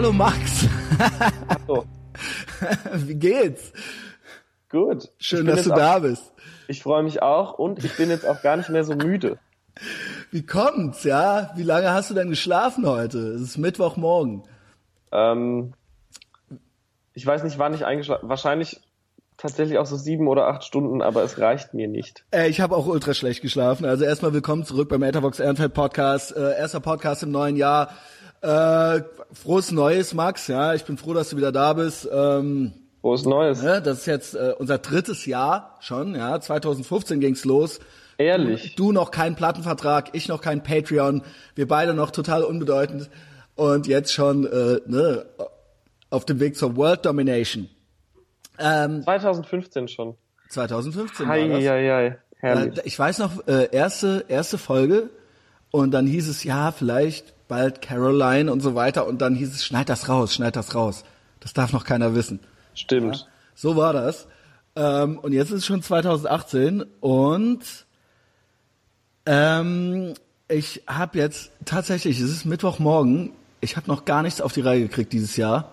Hallo Max. Hallo. Wie geht's? Gut. Schön, dass du da bist. Ich freue mich auch und ich bin jetzt auch gar nicht mehr so müde. Wie kommt's, ja? Wie lange hast du denn geschlafen heute? Es ist Mittwochmorgen. Ähm, ich weiß nicht, wann ich eingeschlafen Wahrscheinlich tatsächlich auch so sieben oder acht Stunden, aber es reicht mir nicht. Äh, ich habe auch ultra schlecht geschlafen. Also erstmal willkommen zurück beim Etherbox Ehrenfeld Podcast. Äh, erster Podcast im neuen Jahr. Äh, frohes Neues, Max. Ja, ich bin froh, dass du wieder da bist. Ähm, frohes Neues. Ne, das ist jetzt äh, unser drittes Jahr schon. Ja, 2015 ging's los. Ehrlich. Du, du noch keinen Plattenvertrag, ich noch kein Patreon. Wir beide noch total unbedeutend und jetzt schon äh, ne, auf dem Weg zur World Domination. Ähm, 2015 schon. 2015 hei, war das. Hei, hei. Herrlich. Äh, ich weiß noch, äh, erste, erste Folge und dann hieß es, ja, vielleicht bald Caroline und so weiter und dann hieß es, schneid das raus, schneid das raus. Das darf noch keiner wissen. Stimmt. Ja, so war das. Ähm, und jetzt ist es schon 2018 und ähm, ich habe jetzt tatsächlich, es ist Mittwochmorgen, ich habe noch gar nichts auf die Reihe gekriegt dieses Jahr.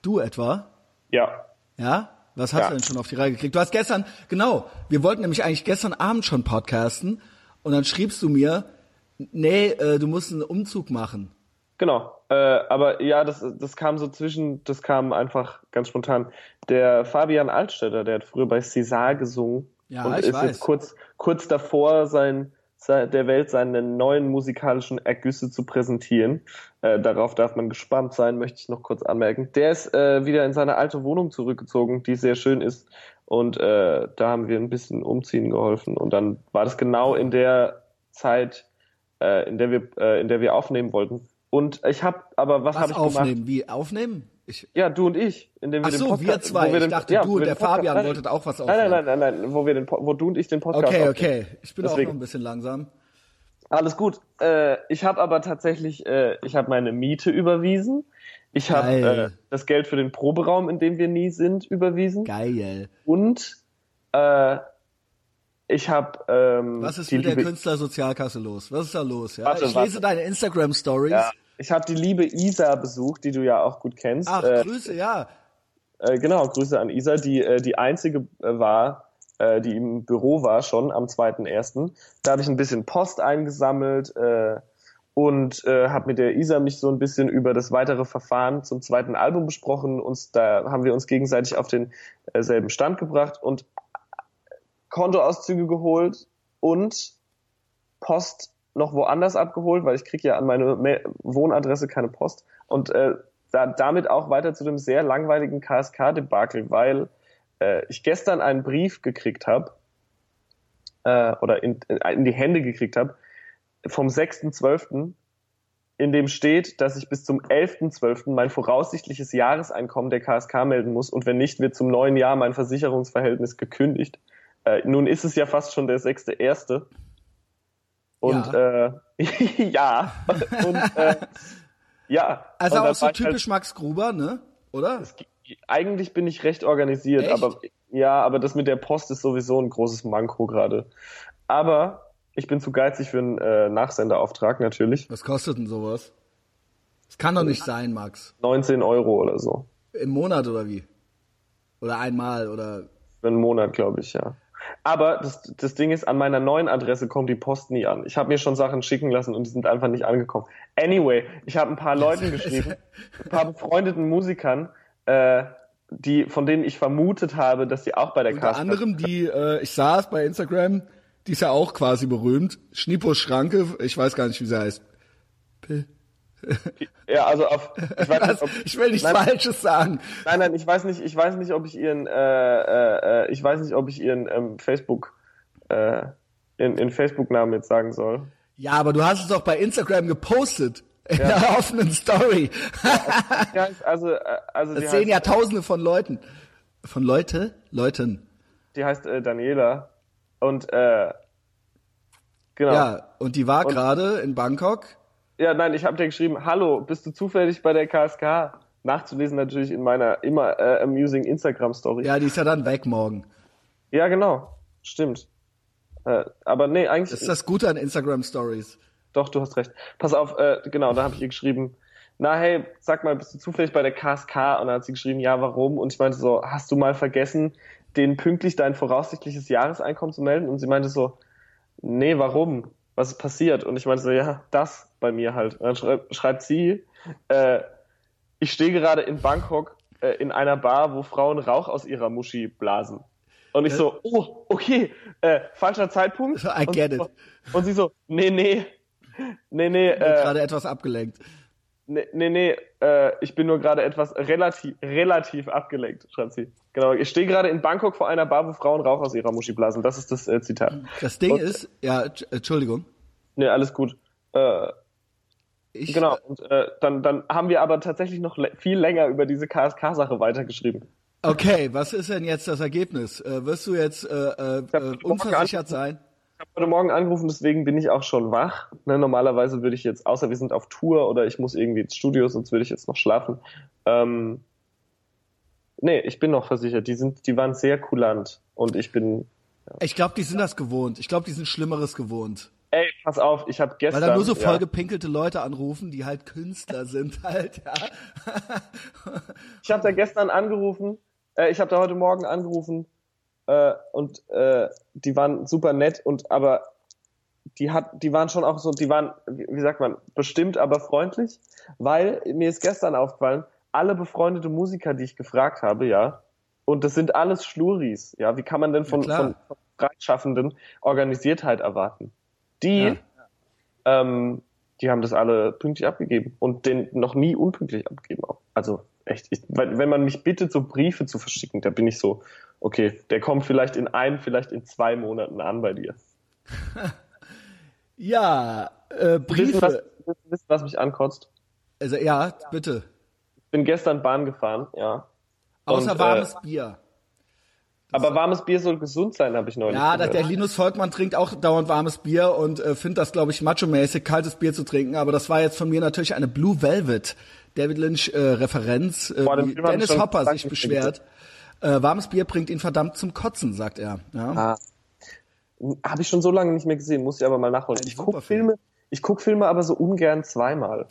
Du etwa? Ja. Ja? Was hast ja. du denn schon auf die Reihe gekriegt? Du hast gestern, genau, wir wollten nämlich eigentlich gestern Abend schon podcasten und dann schriebst du mir, nee, äh, du musst einen Umzug machen. Genau, äh, aber ja, das, das kam so zwischen, das kam einfach ganz spontan. Der Fabian Altstädter, der hat früher bei César gesungen ja, und ist weiß. jetzt kurz, kurz davor, sein, sein, der Welt seine neuen musikalischen Ergüsse zu präsentieren. Äh, darauf darf man gespannt sein, möchte ich noch kurz anmerken. Der ist äh, wieder in seine alte Wohnung zurückgezogen, die sehr schön ist. Und äh, da haben wir ein bisschen umziehen geholfen. Und dann war das genau in der Zeit, äh, in der wir, äh, in der wir aufnehmen wollten. Und ich habe, aber was, was habe ich aufnehmen? gemacht? Wie aufnehmen? Ich, ja, du und ich, indem wir Ach so, den Podcast, wir zwei. wir ich dachte, ja, du und der Podcast, Fabian nein, wolltet auch was aufnehmen. Nein, nein, nein, nein, wo wir den, wo du und ich den Podcast. Okay, aufnehmen. okay. Ich bin Deswegen. auch noch ein bisschen langsam. Alles gut. Äh, ich habe aber tatsächlich, äh, ich habe meine Miete überwiesen. Ich habe äh, das Geld für den Proberaum, in dem wir nie sind, überwiesen. Geil. Und äh, ich habe. Ähm, Was ist mit der Künstlersozialkasse los? Was ist da los? Ja? Warte, ich warte. lese deine Instagram Stories. Ja, ich habe die liebe Isa besucht, die du ja auch gut kennst. Ach, äh, Grüße, ja. Äh, genau, Grüße an Isa, die äh, die einzige äh, war, äh, die im Büro war schon am 2.1. Da habe ich ein bisschen Post eingesammelt äh, und äh, habe mit der Isa mich so ein bisschen über das weitere Verfahren zum zweiten Album besprochen. Uns da haben wir uns gegenseitig auf den äh, Stand gebracht und Kontoauszüge geholt und Post noch woanders abgeholt, weil ich kriege ja an meine Wohnadresse keine Post und äh, da, damit auch weiter zu dem sehr langweiligen KSK-Debakel, weil äh, ich gestern einen Brief gekriegt habe äh, oder in, in die Hände gekriegt habe vom 6.12., in dem steht, dass ich bis zum 11.12. mein voraussichtliches Jahreseinkommen der KSK melden muss und wenn nicht, wird zum neuen Jahr mein Versicherungsverhältnis gekündigt. Äh, nun ist es ja fast schon der 6.1. Und ja, äh, ja. und äh, ja. Also auch so typisch halt, Max Gruber, ne? Oder? Es, eigentlich bin ich recht organisiert, Echt? aber ja, aber das mit der Post ist sowieso ein großes Manko gerade. Aber ich bin zu geizig für einen äh, Nachsenderauftrag natürlich. Was kostet denn sowas? Das kann doch nicht sein, Max. 19 Euro oder so. Im Monat oder wie? Oder einmal oder? Für einen Monat, glaube ich, ja. Aber das, das Ding ist, an meiner neuen Adresse kommt die Post nie an. Ich habe mir schon Sachen schicken lassen und die sind einfach nicht angekommen. Anyway, ich habe ein paar Leuten geschrieben, ein paar befreundeten Musikern, äh, die, von denen ich vermutet habe, dass sie auch bei der Unter Cast anderem die, äh, ich sah es bei Instagram, die ist ja auch quasi berühmt. Schnipo Schranke, ich weiß gar nicht, wie sie heißt. P ja, also auf. Ich, weiß nicht, ob, ich will nichts nein, Falsches sagen. Nein, nein, ich weiß nicht, ich weiß nicht, ob ich ihren, äh, äh, ich weiß nicht, ob ich ihren ähm, Facebook, äh, in, in Facebook-Namen jetzt sagen soll. Ja, aber du hast es doch bei Instagram gepostet. In ja. einer offenen Story. ja, also, äh, also das sehen ja tausende von Leuten. Von Leute? Leuten. Die heißt äh, Daniela. Und äh, genau. Ja, und die war gerade in Bangkok. Ja, nein, ich habe dir geschrieben, hallo, bist du zufällig bei der KSK? Nachzulesen natürlich in meiner immer äh, amusing Instagram-Story. Ja, die ist ja dann weg morgen. Ja, genau. Stimmt. Äh, aber nee, eigentlich. Das ist das Gute an Instagram-Stories. Doch, du hast recht. Pass auf, äh, genau, da habe ich ihr geschrieben, na hey, sag mal, bist du zufällig bei der KSK? Und dann hat sie geschrieben, ja, warum? Und ich meinte so, hast du mal vergessen, denen pünktlich dein voraussichtliches Jahreseinkommen zu melden? Und sie meinte so, nee, warum? Was ist passiert? Und ich meinte so, ja, das bei mir halt. Und dann schreibt, schreibt sie, äh, ich stehe gerade in Bangkok äh, in einer Bar, wo Frauen Rauch aus ihrer Muschi blasen. Und ich Äh. so, oh, okay, äh, falscher Zeitpunkt. I get und, it. Und sie so, nee, nee, nee, nee, Äh, äh, Gerade etwas abgelenkt. nee, nee, nee äh, ich bin nur gerade etwas relativ, relativ abgelenkt, schreibt sie. Genau, ich stehe gerade in Bangkok vor einer Bar, wo Frauen Rauch aus ihrer Muschi blasen. Das ist das äh, Zitat. Das Ding Und- ist, ja, Entsch- Entschuldigung. Nee, alles gut. Äh, Ich, genau, und äh, dann, dann haben wir aber tatsächlich noch viel länger über diese KSK-Sache weitergeschrieben. Okay, was ist denn jetzt das Ergebnis? Äh, wirst du jetzt äh, äh, äh, unversichert sein? Ich habe heute Morgen angerufen, deswegen bin ich auch schon wach. Ne, normalerweise würde ich jetzt, außer wir sind auf Tour oder ich muss irgendwie ins Studio, sonst würde ich jetzt noch schlafen. Ähm, nee, ich bin noch versichert. Die sind, die waren sehr kulant und ich bin. Ich glaube, die sind das gewohnt. Ich glaube, die sind Schlimmeres gewohnt. Ey, pass auf, ich habe gestern. Weil da nur so ja, vollgepinkelte Leute anrufen, die halt Künstler sind halt, ja. Ich habe da gestern angerufen, äh, ich habe da heute Morgen angerufen äh, und äh, die waren super nett und aber die hat, die waren schon auch so, die waren, wie wie sagt man, bestimmt, aber freundlich, weil mir ist gestern aufgefallen, alle befreundete Musiker, die ich gefragt habe, ja, und das sind alles Schluris, ja, wie kann man denn von, Ja, von, von Freischaffenden Organisiertheit erwarten? Die, Ja. ähm, die haben das alle pünktlich abgegeben und den noch nie unpünktlich abgegeben. auch. Also echt, ich, wenn man mich bittet, so Briefe zu verschicken, da bin ich so, okay, der kommt vielleicht in ein, vielleicht in zwei Monaten an bei dir. Ja, äh, Wissen, was, Briefe. wissen, was mich ankotzt? Also ja, bitte. Ich bin gestern Bahn gefahren, ja. Außer Und, warmes äh, Bier. Aber warmes Bier soll gesund sein, habe ich neulich Ja, gehört. der Linus Volkmann trinkt auch dauernd warmes Bier und äh, findet das, glaube ich, macho-mäßig, kaltes Bier zu trinken. Aber das war jetzt von mir natürlich eine Blue Velvet David Lynch äh, Referenz, äh, Boah, wie ich Dennis Hopper sich beschwert. Äh, warmes Bier bringt ihn verdammt zum Kotzen, sagt er. Ja. Ah. Habe ich schon so lange nicht mehr gesehen, muss ich aber mal nachholen. Ich super guck Film. Filme, ich guck Filme aber so ungern zweimal.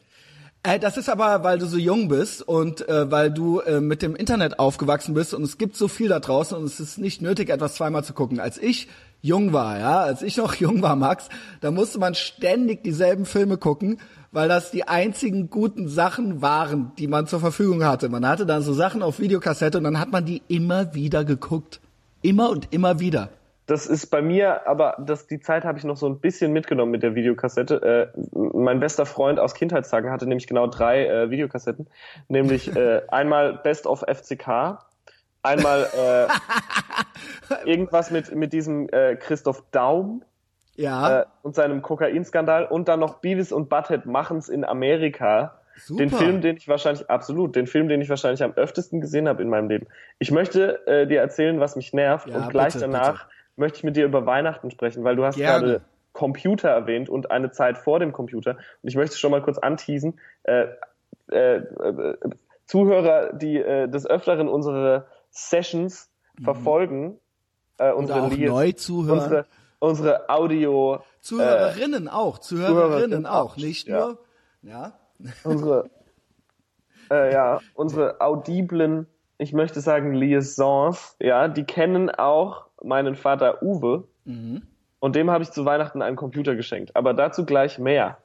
Äh, das ist aber, weil du so jung bist und äh, weil du äh, mit dem Internet aufgewachsen bist und es gibt so viel da draußen und es ist nicht nötig, etwas zweimal zu gucken. Als ich jung war, ja, als ich noch jung war, Max, da musste man ständig dieselben Filme gucken, weil das die einzigen guten Sachen waren, die man zur Verfügung hatte. Man hatte dann so Sachen auf Videokassette und dann hat man die immer wieder geguckt. Immer und immer wieder. Das ist bei mir, aber das, die Zeit habe ich noch so ein bisschen mitgenommen mit der Videokassette. Äh, mein bester Freund aus Kindheitstagen hatte nämlich genau drei äh, Videokassetten. Nämlich äh, einmal Best of FCK, einmal äh, irgendwas mit, mit diesem äh, Christoph Daum Ja, äh, und seinem Kokainskandal und dann noch Beavis und Butthead machen's in Amerika. Super. Den Film, den ich wahrscheinlich, absolut, den Film, den ich wahrscheinlich am öftesten gesehen habe in meinem Leben. Ich möchte dir erzählen, was mich nervt Ja, und gleich bitte, danach möchte ich mit dir über Weihnachten sprechen, weil du hast Gerne. gerade Computer erwähnt und eine Zeit vor dem Computer. Und ich möchte schon mal kurz anteasen. Äh, äh, äh, Zuhörer, die äh, des Öfteren unsere Sessions verfolgen, äh, unsere Mhm. Oder auch Lies- neu zuhören. unsere, unsere Audio, Zuhörerinnen auch, Zuhörerinnen auch, nicht ja. nur. Ja. unsere, äh, ja, unsere audiblen, ich möchte sagen Liaisons, ja, die kennen auch meinen Vater Uwe Mhm. und dem habe ich zu Weihnachten einen Computer geschenkt. Aber dazu gleich mehr.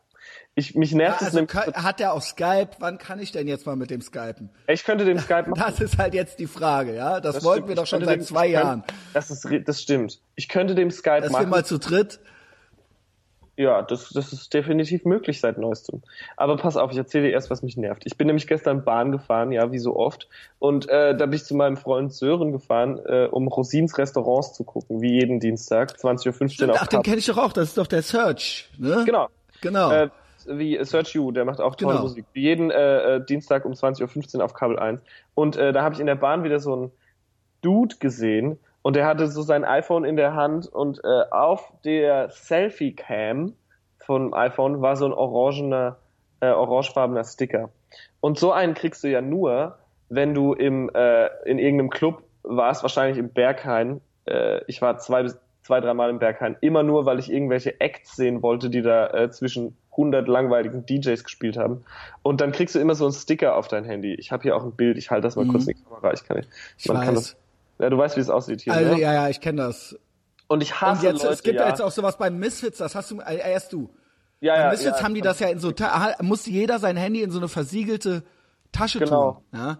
Ich, mich nervt es Also nämlich, kann, hat er auch Skype? Wann kann ich denn jetzt mal mit dem Skypen? ich könnte dem Skype machen. Das ist halt jetzt die Frage, ja. Das, Das wollten stimmt. wir doch schon seit dem- zwei Jahren, Das ist, das stimmt. Ich könnte dem Skype dass wir machen. mal zu dritt. Ja, das, das ist definitiv möglich seit neuestem. Aber pass auf, ich erzähle dir erst, was mich nervt. Ich bin nämlich gestern Bahn gefahren, ja, wie so oft. Und äh, da bin ich zu meinem Freund Sören gefahren, äh, um Rosins Restaurants zu gucken, wie jeden Dienstag, 20.15 Uhr ach, den kenne ich doch auch. Das ist doch der Search, ne? Genau. Genau. Äh, wie Search You, der macht auch tolle Genau. Musik. Wie jeden äh, äh, Dienstag um 20.15 Uhr auf Kabel 1. Und äh, da habe ich in der Bahn wieder so einen Dude gesehen und der hatte so sein iPhone in der Hand und äh, auf der Selfie-Cam vom iPhone war so ein orangener, äh, orangefarbener Sticker. Und so einen kriegst du ja nur, wenn du im, äh, in irgendeinem Club warst, wahrscheinlich im Berghain. Äh, ich war zwei bis zwei, dreimal im Berghain. Immer nur, weil ich irgendwelche Acts sehen wollte, die da äh, zwischen 100 langweiligen DJs gespielt haben. Und dann kriegst du immer so einen Sticker auf dein Handy. Ich habe hier auch ein Bild, ich halte das mal mhm. kurz in die Kamera. Ich kann nicht. Ich man weiß. Kann das, ja, du weißt, wie es aussieht hier. Also, ne? ja, ja, ich kenne das. Und ich hasse Und jetzt, Leute, es gibt ja. ja jetzt auch sowas bei Misfits, das hast du, äh, erst du. Ja, Bei ja, Misfits ja, haben die das ja in so, muss jeder sein Handy in so eine versiegelte Tasche Genau. tun. Ja?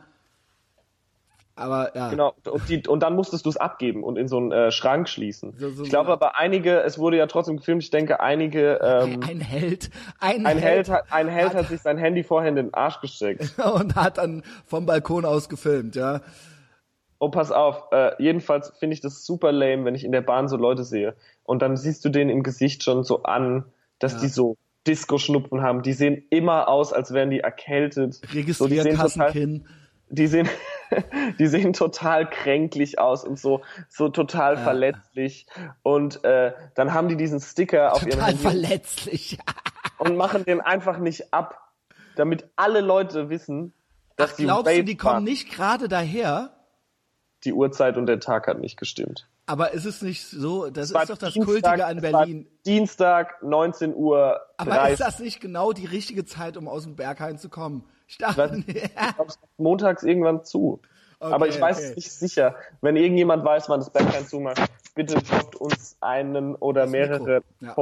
Aber ja. Genau, und, die, und dann musstest du es abgeben und in so einen äh, Schrank schließen. So- so- ich glaube aber einige, es wurde ja trotzdem gefilmt, ich denke einige, ähm, Ein Held, ein, ein Held, Held, hat, ein Held hat sich sein Handy vorher in den Arsch gesteckt. und hat dann vom Balkon aus gefilmt, ja. Oh, pass auf, äh, jedenfalls finde ich das super lame, wenn ich in der Bahn so Leute sehe und dann siehst du denen im Gesicht schon so an, dass Ja. die so Disco-Schnupfen haben. Die sehen immer aus, als wären die erkältet. So, die sehen total, die sehen, die sehen total kränklich aus und so, so total Ja. verletzlich. Und äh, dann haben die diesen Sticker auf ihrem Total Handy verletzlich. und machen den einfach nicht ab, damit alle Leute wissen, dass Ach, die glaubst du, die kommen nicht gerade daher? Die Uhrzeit und der Tag hat nicht gestimmt. Aber ist es nicht so, das ist doch das Dienstag- Kultige an Berlin. Dienstag, 19 Uhr. Aber 30. ist das nicht genau die richtige Zeit, um aus dem Berghain zu kommen? Ich dachte, Was? nee. Ich montags irgendwann zu. Okay, Aber ich weiß okay. es nicht sicher. Wenn irgendjemand weiß, wann das Berghain zumacht, bitte droppt uns einen oder Das mehrere ja.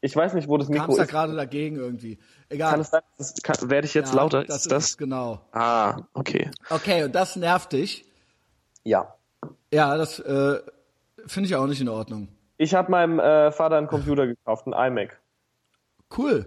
Ich weiß nicht, wo das Mikro kam's da ist. gerade dagegen irgendwie. Egal. Kann es sein, das kann, werde ich jetzt Ja, lauter? Das ist das? genau. Ah, okay. Okay, und das nervt dich. Ja. Ja, das äh, finde ich auch nicht in Ordnung. Ich habe meinem äh, Vater einen Computer gekauft, einen iMac. Cool.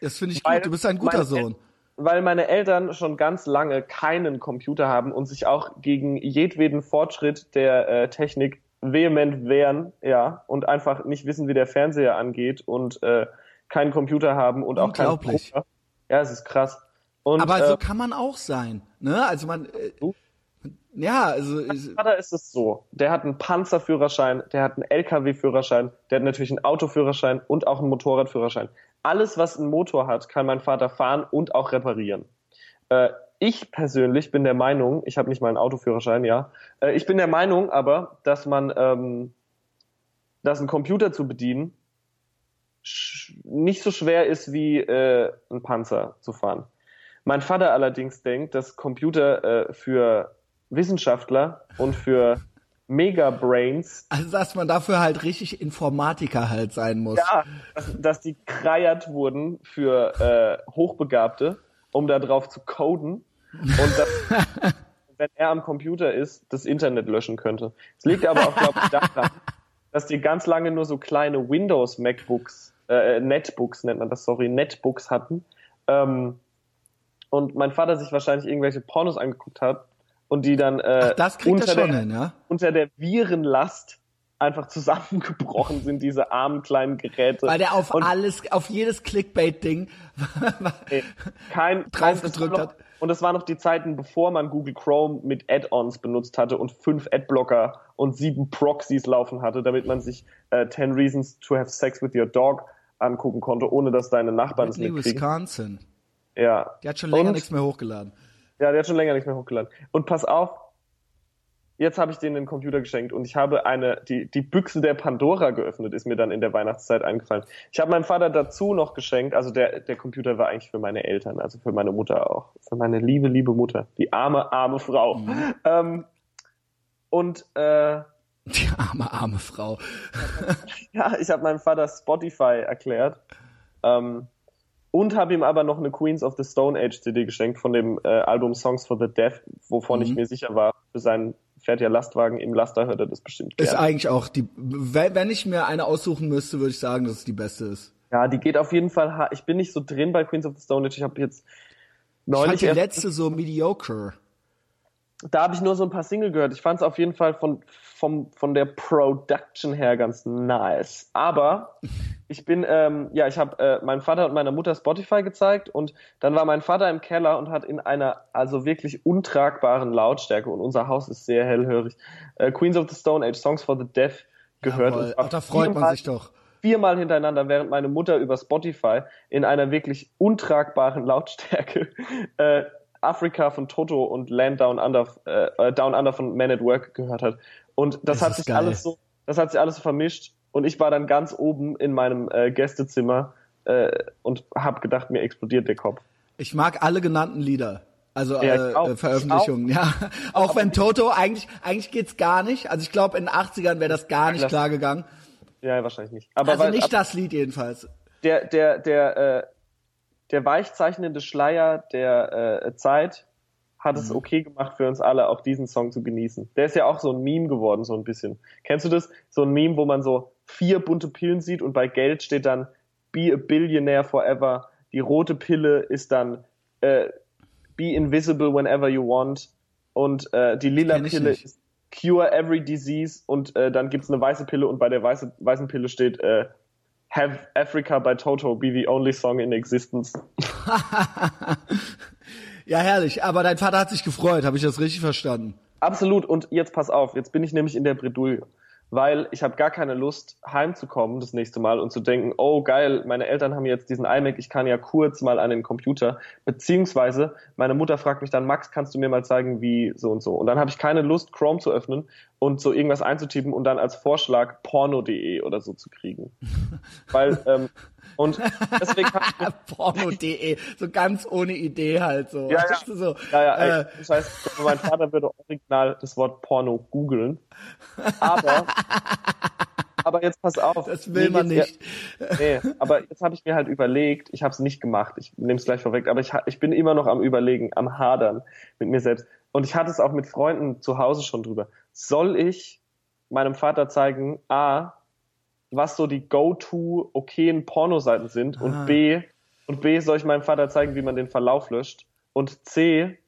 Das finde ich Weil gut. Du bist ein guter Sohn. weil meine Eltern schon ganz lange keinen Computer haben und sich auch gegen jedweden Fortschritt der äh, Technik vehement wehren, ja, und einfach nicht wissen, wie der Fernseher angeht und äh, keinen Computer haben und auch keinen Unglaublich. Drucker. Ja, es ist krass. Und Aber so äh, kann man auch sein. Ne? Also man. Äh? Ja, also. ist- Vater ist es so, der hat einen Panzerführerschein, der hat einen LKW-Führerschein, der hat natürlich einen Autoführerschein und auch einen Motorradführerschein. Alles, was einen Motor hat, kann mein Vater fahren und auch reparieren. Äh, ich persönlich bin der Meinung, ich habe nicht mal einen Autoführerschein, ja, äh, ich bin der Meinung aber, dass man, ähm, dass ein Computer zu bedienen nicht so schwer ist wie äh, ein Panzer zu fahren. Mein Vater allerdings denkt, dass Computer äh, für Wissenschaftler und für Megabrains, Also, dass man dafür halt richtig Informatiker halt sein muss. ja, dass, dass die kreiert wurden für äh, Hochbegabte, um da drauf zu coden und dass, wenn er am Computer ist, das Internet löschen könnte. Es liegt aber auch, glaube ich, daran, dass die ganz lange nur so kleine Windows-MacBooks, äh, Netbooks nennt man das, sorry, Netbooks hatten. Ähm, und mein Vater sich wahrscheinlich irgendwelche Pornos angeguckt hat und die dann äh, Ach, er unter der, hin, ja? unter der Virenlast einfach zusammengebrochen sind, diese armen kleinen Geräte. Weil der auf und, alles, auf jedes Clickbait-Ding kein, drauf gedrückt hat. Und das waren noch die Zeiten, bevor man Google Chrome mit Add-ons benutzt hatte und fünf Adblocker und sieben Proxys laufen hatte, damit man sich äh, 10 Reasons to have sex with your dog angucken konnte, ohne dass deine Nachbarn es Whitney, mitkriegen. Wisconsin. Ja. Die hat schon länger Und- nichts mehr hochgeladen. Ja, der hat schon länger nicht mehr hochgeladen. Und pass auf, jetzt habe ich denen den Computer geschenkt und ich habe eine, die, die Büchse der Pandora geöffnet, ist mir dann in der Weihnachtszeit eingefallen. Ich habe meinem Vater dazu noch geschenkt, also der, der Computer war eigentlich für meine Eltern, also für meine Mutter auch. Für meine liebe, liebe Mutter. Die arme, arme Frau. Ähm, und äh, Die arme, arme Frau. ja, ich habe meinem Vater Spotify erklärt. Ähm, und habe ihm aber noch eine Queens of the Stone Age CD geschenkt von dem äh, Album Songs for the Deaf, wovon ich Mhm. mir sicher war, für seinen fährt ja Lastwagen im Laster hört er das bestimmt Ist gerne. eigentlich auch die, wenn ich mir eine aussuchen müsste, würde ich sagen, dass es die beste ist. Ja, die geht auf jeden Fall. Ich bin nicht so drin bei Queens of the Stone Age. Ich habe jetzt Ich fand neulich die letzte so mediocre. Da habe ich nur so ein paar Single gehört. Ich fand es auf jeden Fall von, vom, von der Production her ganz nice. Aber ich bin, ähm, ja, ich habe äh, meinem Vater und meiner Mutter Spotify gezeigt und dann war mein Vater im Keller und hat in einer also wirklich untragbaren Lautstärke und unser Haus ist sehr hellhörig äh, Queens of the Stone Age Songs for the Deaf gehört. Jawohl. Ach, da freut man sich doch. viermal hintereinander, während meine Mutter über Spotify in einer wirklich untragbaren Lautstärke äh, Afrika von Toto und Land Down Under, äh, äh, Down Under von Man at Work gehört hat. Und das, Das hat sich geil. alles so, das hat sich alles so vermischt. Und ich war dann ganz oben in meinem äh, Gästezimmer äh, und habe gedacht, mir explodiert der Kopf. Ich mag alle genannten Lieder. Also Ja, auch. äh, Ich Veröffentlichungen, ja. Auch wenn Toto eigentlich eigentlich geht's gar nicht. Also ich glaube in den 80ern wäre das gar nicht Das- klar gegangen. Ja, wahrscheinlich nicht. Aber Also weil, nicht ab, das Lied jedenfalls. der, der, der, äh, der weichzeichnende Schleier der äh, Zeit hat Mhm. es okay gemacht für uns alle, auch diesen Song zu genießen. Der ist ja auch so ein Meme geworden, so ein bisschen. Kennst du das? So ein Meme, wo man so vier bunte Pillen sieht und bei Geld steht dann Be a Billionaire Forever. Die rote Pille ist dann äh, Be invisible whenever you want. Und äh, die lila Pille nicht. ist Cure every disease. Und äh, dann gibt's eine weiße Pille und bei der weiße, weißen Pille steht äh, Have Africa by Toto be the only song in existence. Ja, herrlich. Aber dein Vater hat sich gefreut, habe ich das richtig verstanden? Absolut. Und jetzt pass auf, jetzt bin ich nämlich in der Bredouille. Weil ich habe gar keine Lust, heimzukommen das nächste Mal und zu denken, oh geil, meine Eltern haben jetzt diesen iMac, ich kann ja kurz mal an den Computer. Beziehungsweise meine Mutter fragt mich dann, Max, kannst du mir mal zeigen, wie so und so. Und dann habe ich keine Lust, Chrome zu öffnen und so irgendwas einzutippen und dann als Vorschlag porno.de oder so zu kriegen. Weil, ähm, und deswegen Porno.de, so ganz ohne Idee halt so. Ja, ja. So Ja, ja, ey, äh, das heißt, mein Vater würde original das Wort Porno googeln. Aber, aber jetzt pass auf. das will man nicht. Ja, nee, aber jetzt habe ich mir halt überlegt, ich habe es nicht gemacht, ich nehme es gleich vorweg, aber ich, ich bin immer noch am Überlegen, am Hadern mit mir selbst. Und ich hatte es auch mit Freunden zu Hause schon drüber. Soll ich meinem Vater zeigen, A, was so die go-to okayen Pornoseiten sind Ah. und B, und B, soll ich meinem Vater zeigen, wie man den Verlauf löscht und C,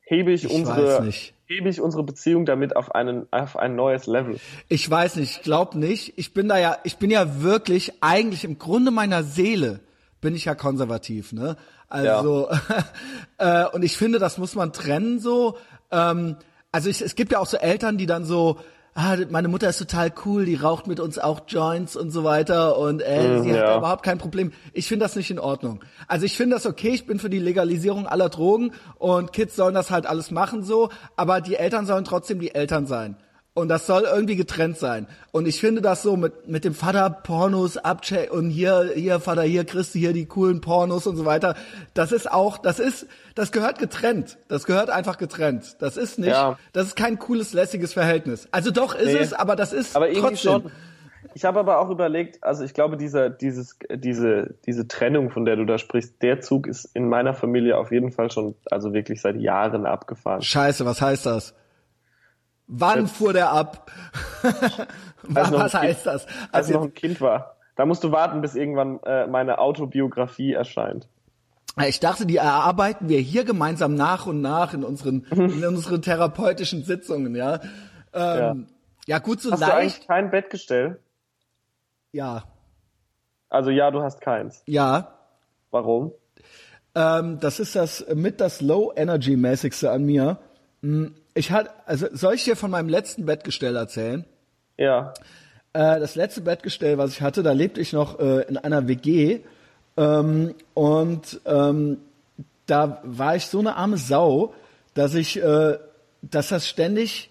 hebe ich, Ich unsere, hebe ich unsere Beziehung damit auf einen, auf ein neues Level. Ich weiß nicht, ich glaube nicht. Ich bin da ja, ich bin ja wirklich eigentlich im Grunde meiner Seele bin ich ja konservativ, ne? Also äh, und ich finde, das muss man trennen so. Ähm, also ich, es gibt ja auch so Eltern, die dann so Ah, meine Mutter ist total cool, die raucht mit uns auch Joints und so weiter und äh, sie hat ja. da überhaupt kein Problem. Ich finde das nicht in Ordnung. Also ich finde das okay, ich bin für die Legalisierung aller Drogen und Kids sollen das halt alles machen so, aber die Eltern sollen trotzdem die Eltern sein. Und das soll irgendwie getrennt sein. Und ich finde das so mit, mit dem Vater Pornos abcheck und hier, hier Vater, hier du hier die coolen Pornos und so weiter. Das ist auch, das ist, das gehört getrennt. Das gehört einfach getrennt. Das ist nicht, Ja. das ist kein cooles, lässiges Verhältnis. Also doch ist Nee. es, aber das ist Aber trotzdem. schon. Ich habe aber auch überlegt, also ich glaube, dieser, dieses, diese, diese Trennung, von der du da sprichst, der Zug ist in meiner Familie auf jeden Fall schon, also wirklich seit Jahren abgefahren. Scheiße, was heißt das? Wann fuhr der ab? Was ein heißt das? Als Also ich noch ein Kind war. Da musst du warten, bis irgendwann äh, meine Autobiografie erscheint. Ich dachte, die erarbeiten wir hier gemeinsam nach und nach in unseren, in unseren therapeutischen Sitzungen, ja. Ähm, ja. gut, so Hast du leicht. eigentlich kein Bettgestell? Ja, Also ja, du hast keins. ja. Warum? Ähm, das ist das mit das Low-Energy-mäßigste an mir. Hm, Ich hatte, also soll ich dir von meinem letzten Bettgestell erzählen? Ja. Äh, das letzte Bettgestell, was ich hatte, da lebte ich noch äh, in einer WG ähm, und ähm, da war ich so eine arme Sau, dass ich, äh, dass das ständig,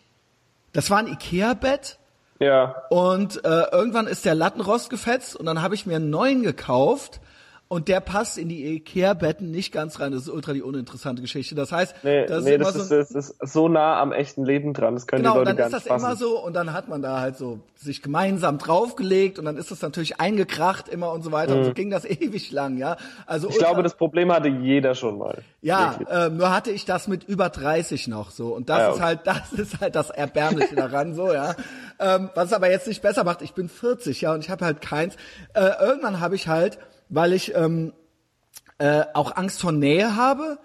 das war ein Ikea-Bett Ja. und äh, irgendwann ist der Lattenrost gefetzt und dann habe ich mir einen neuen gekauft und der passt in die Ikea-Betten nicht ganz rein. Das ist ultra die uninteressante Geschichte. Das heißt, Nee, das ist nee immer das, so ist, ein- das ist so nah am echten Leben dran. Das können Genau, die Leute dann gar ist nicht das fassen. immer so und dann hat man da halt so sich gemeinsam draufgelegt und dann ist das natürlich eingekracht immer und so weiter und so ging das ewig lang, ja. Also Mhm. Ich glaube, das Problem hatte jeder schon mal. ja, ähm, nur hatte ich das mit über 30 noch so und das Ah, ist okay. halt das ist halt das erbärmliche daran so, ja. Ähm, was es aber jetzt nicht besser macht, ich bin 40, ja, und ich habe halt keins. Äh, irgendwann habe ich halt, weil ich ähm, äh, auch Angst vor Nähe habe,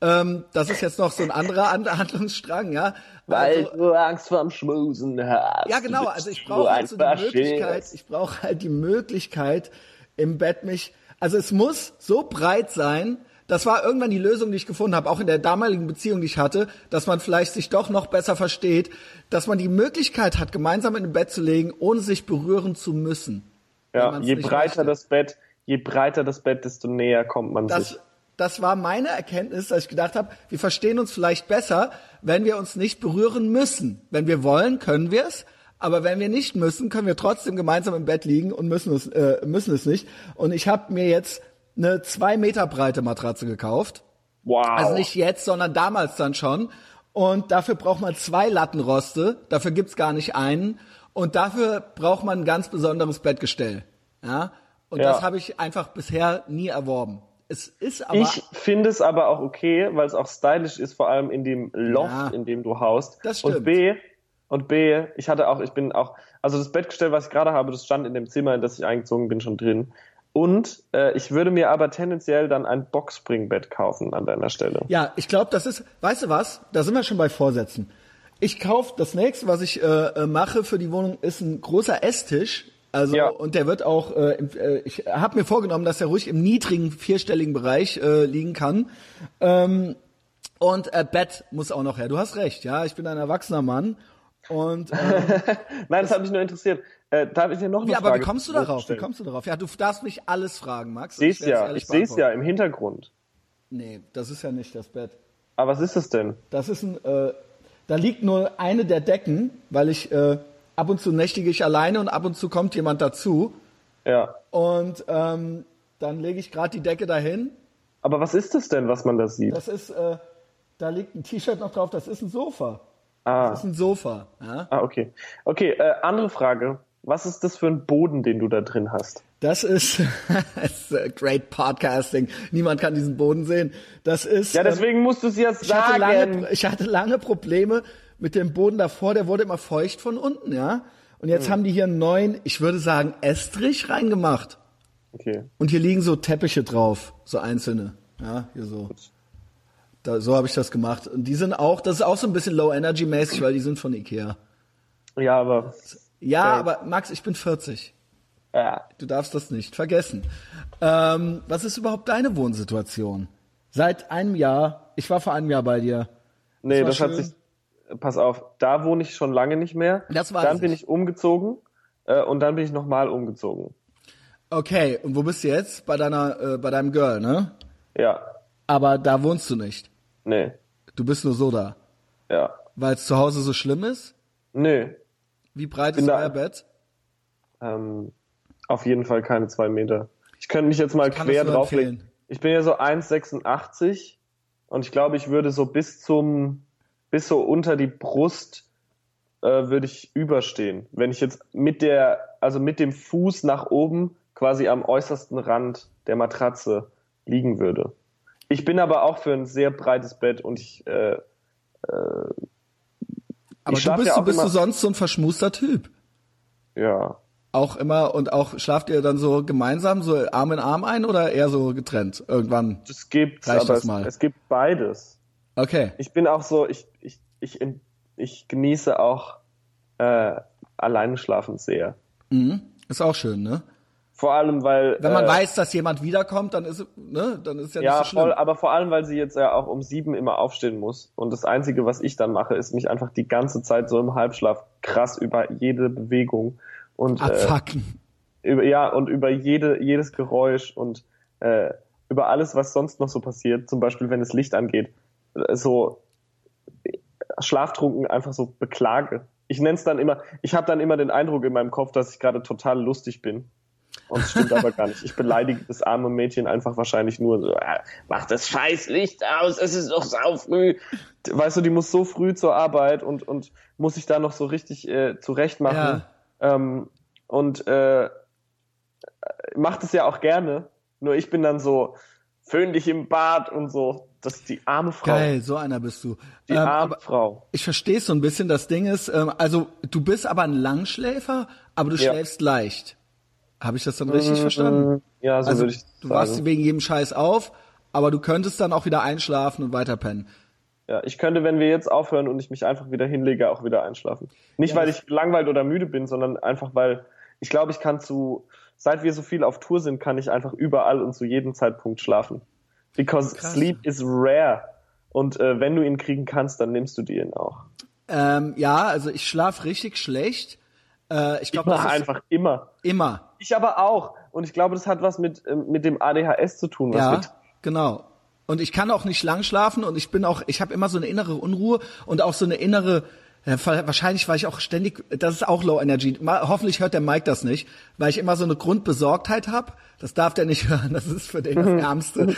ähm, das ist jetzt noch so ein anderer An- Handlungsstrang, ja. Weil Also- du Angst vorm Schmusen hast. ja, genau. Also ich brauche halt so die. Möglichkeit, ich brauche halt die Möglichkeit im Bett mich, also es muss so breit sein, das war irgendwann die Lösung, die ich gefunden habe, auch in der damaligen Beziehung, die ich hatte, dass man vielleicht sich doch noch besser versteht, dass man die Möglichkeit hat, gemeinsam in ein Bett zu legen, ohne sich berühren zu müssen. Ja, je breiter möchte. das Bett, je breiter das Bett, desto näher kommt man sich. das, das war meine Erkenntnis, dass ich gedacht habe, wir verstehen uns vielleicht besser, wenn wir uns nicht berühren müssen. Wenn wir wollen, können wir es, Aber wenn wir nicht müssen, können wir trotzdem gemeinsam im Bett liegen und müssen es, äh, müssen es nicht. Und ich habe mir jetzt eine zwei Meter breite Matratze gekauft. Wow. Also nicht jetzt, sondern damals dann schon. Und dafür braucht man zwei Lattenroste. Dafür gibt's gar nicht einen. Und dafür braucht man ein ganz besonderes Bettgestell. Ja. Und Ja. das habe ich einfach bisher nie erworben. Es ist aber Ich finde es aber auch okay, weil es auch stylisch ist, vor allem in dem Loft, Ja. in dem du haust. Das stimmt. Und B, und B, ich hatte auch, ich bin auch, also das Bettgestell, was ich gerade habe, das stand in dem Zimmer, in das ich eingezogen bin, schon drin. Und äh, ich würde mir aber tendenziell dann ein Boxspringbett kaufen an deiner Stelle. Ja, ich glaube, das ist, weißt du was? Da sind wir schon bei Vorsätzen. Ich kaufe das nächste, was ich äh, äh, mache für die Wohnung, ist ein großer Esstisch. Also Ja. und der wird auch, äh, äh, ich habe mir vorgenommen, dass er ruhig im niedrigen vierstelligen Bereich äh, liegen kann. Ähm, und äh, Bett muss auch noch her. Du hast recht, ja. Ich bin ein erwachsener Mann. Und ähm, Nein, das hat mich nur interessiert. Äh, darf ich dir noch eine wie, Frage aber wie kommst du darauf? Wie stellen? kommst du darauf? Ja, du darfst mich alles fragen, Max. Ich sehe es werd's ja, ich sehe es ja im Hintergrund. Nee, das ist ja nicht das Bett. Aber was ist das denn? Das ist ein, äh, da liegt nur eine der Decken, weil ich äh, ab und zu nächtige ich alleine und ab und zu kommt jemand dazu. Ja. Und ähm, dann lege ich gerade die Decke dahin. Aber was ist das denn, was man da sieht? Das ist, äh, da liegt ein T-Shirt noch drauf. Das ist ein Sofa. ah. Das ist ein Sofa. Ja? ah, okay. Okay, äh, andere Frage. Was ist das für ein Boden, den du da drin hast? Das ist, das ist great Podcasting. Niemand kann diesen Boden sehen. Das ist. Ja, ähm, deswegen musst du es jetzt ich hatte, sagen. lange, ich hatte lange Probleme mit dem Boden davor, der wurde immer feucht von unten, ja. Und jetzt haben die hier einen neuen, ich würde sagen, Estrich reingemacht. Okay. Und hier liegen so Teppiche drauf, so einzelne. Ja, hier so. Da, so habe ich das gemacht. Und die sind auch, das ist auch so ein bisschen low energy mäßig, weil die sind von Ikea. Ja, aber Ja, Okay. aber Max, ich bin 40. ja. Du darfst das nicht vergessen. Ähm, was ist überhaupt deine Wohnsituation? Seit einem Jahr, ich war vor einem Jahr bei dir. Nee, war das, hat sich. Pass auf, da wohne ich schon lange nicht mehr. Das weiß dann bin ich umgezogen äh, und dann bin ich nochmal umgezogen. Okay, und wo bist du jetzt? Bei deiner, äh, bei deinem Girl, ne? Ja. Aber da wohnst du nicht. Nee. Du bist nur so da. Ja. Weil es zu Hause so schlimm ist? Nö. Wie breit Bin ist euer Bett? Ähm, auf jeden Fall keine zwei Meter. Ich könnte mich jetzt mal quer drauflegen. empfehlen. Ich bin ja so 1,86 und ich glaube, ich würde so bis zum, bis so unter die Brust äh, würde ich überstehen. Wenn ich jetzt mit der, also mit dem Fuß nach oben quasi am äußersten Rand der Matratze liegen würde. Ich bin aber auch für ein sehr breites Bett und ich, äh, Aber du schlaf bist, ja du bist immer- du sonst so ein verschmuster Typ. ja, Auch immer und auch schlaft ihr dann so gemeinsam, so Arm in Arm ein oder eher so getrennt? Irgendwann. das gibt's, aber das es, es gibt beides. Okay. Ich bin auch so, ich, ich, ich, ich genieße auch äh, alleine schlafen sehr. Ist auch schön, ne? Vor allem, weil. Wenn man äh, weiß, dass jemand wiederkommt, dann ist, ne, dann ist ja, Ja, nicht so schlimm. voll, aber vor allem, weil sie jetzt ja auch um sieben immer aufstehen muss. Und das Einzige, was ich dann mache, ist mich einfach die ganze Zeit so im Halbschlaf krass über jede Bewegung und äh, Abfacken. über, ja, und über jede, jedes Geräusch und äh, über alles, was sonst noch so passiert, zum Beispiel wenn das Licht angeht, äh, so äh, schlaftrunken einfach so beklage. Ich nenn's dann immer, ich habe dann immer den Eindruck in meinem Kopf, dass ich gerade total lustig bin. Und das stimmt aber gar nicht. Ich beleidige das arme Mädchen einfach wahrscheinlich nur so, äh, mach das scheiß Licht aus, es ist doch sau früh. Weißt du, die muss so früh zur Arbeit und, und muss sich da noch so richtig äh, zurecht machen. Ähm, und äh, macht es ja auch gerne. Nur ich bin dann so, föhn dich im Bad und so. Das ist die arme Frau. Geil, so einer bist du. Die Ähm, arme Frau. ich verstehe so ein bisschen. Das Ding ist, ähm, also du bist aber ein Langschläfer, aber du Ja. schläfst leicht. Habe ich das dann richtig verstanden? Ja, so Also würde ich du sagen. wachst wegen jedem Scheiß auf, aber du könntest dann auch wieder einschlafen und weiter pennen. Ja, ich könnte, wenn wir jetzt aufhören und ich mich einfach wieder hinlege, auch wieder einschlafen. Nicht, Ja, weil ich langweilt oder müde bin, sondern einfach, weil ich glaube, ich kann zu, seit wir so viel auf Tour sind, kann ich einfach überall und zu jedem Zeitpunkt schlafen. Because Krass. sleep is rare. Und äh, wenn du ihn kriegen kannst, dann nimmst du dir ihn auch. Ähm, ja, also ich schlaf richtig schlecht. Äh, ich glaube, einfach immer. immer. Ich aber auch. Und ich glaube, das hat was mit, ähm, mit dem ADHS zu tun. Was Ja, genau. Und ich kann auch nicht lang schlafen und ich bin auch, ich habe immer so eine innere Unruhe und auch so eine innere Ja, wahrscheinlich, weil ich auch ständig, das ist auch Low Energy. Mal, hoffentlich hört der Mike das nicht, weil ich immer so eine Grundbesorgtheit hab. Das darf der nicht hören, das ist für den das Ärmste.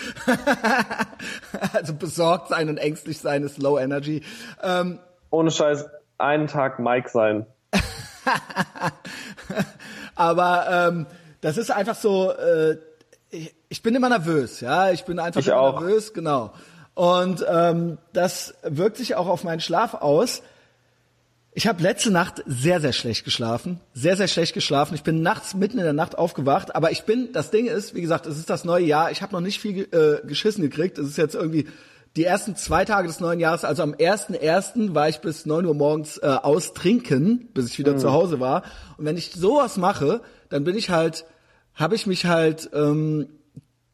also besorgt sein und ängstlich sein ist Low Energy. Ähm, Ohne Scheiß, einen Tag Mike sein. Aber ähm, das ist einfach so, äh, ich, ich bin immer nervös, ja, ich bin einfach ich nervös, genau. Und ähm, das wirkt sich auch auf meinen Schlaf aus. Ich habe letzte Nacht sehr, sehr schlecht geschlafen. Sehr, sehr schlecht geschlafen. Ich bin nachts mitten in der Nacht aufgewacht. Aber ich bin, das Ding ist, wie gesagt, es ist das neue Jahr. Ich habe noch nicht viel äh, geschissen gekriegt. Es ist jetzt irgendwie die ersten zwei Tage des neuen Jahres. Also am 1.1. war ich bis 9 Uhr morgens äh, austrinken, bis ich wieder Mhm. zu Hause war. Und wenn ich sowas mache, dann bin ich halt, habe ich mich halt ähm,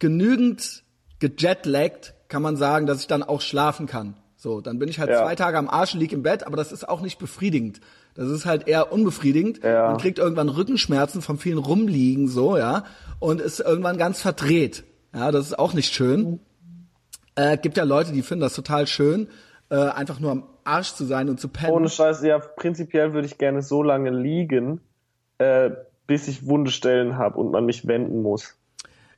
genügend gejetlaggt, kann man sagen, dass ich dann auch schlafen kann. So, dann bin ich halt Ja. zwei Tage am Arsch und lieg im Bett, aber das ist auch nicht befriedigend. Das ist halt eher unbefriedigend. Ja. Man kriegt irgendwann Rückenschmerzen vom vielen Rumliegen, so, ja, und ist irgendwann ganz verdreht. Ja, das ist auch nicht schön. Äh, gibt ja Leute, die finden das total schön, äh, einfach nur am Arsch zu sein und zu pennen. Ohne Scheiß, ja, prinzipiell würde ich gerne so lange liegen, äh, bis ich Wundestellen habe und man mich wenden muss.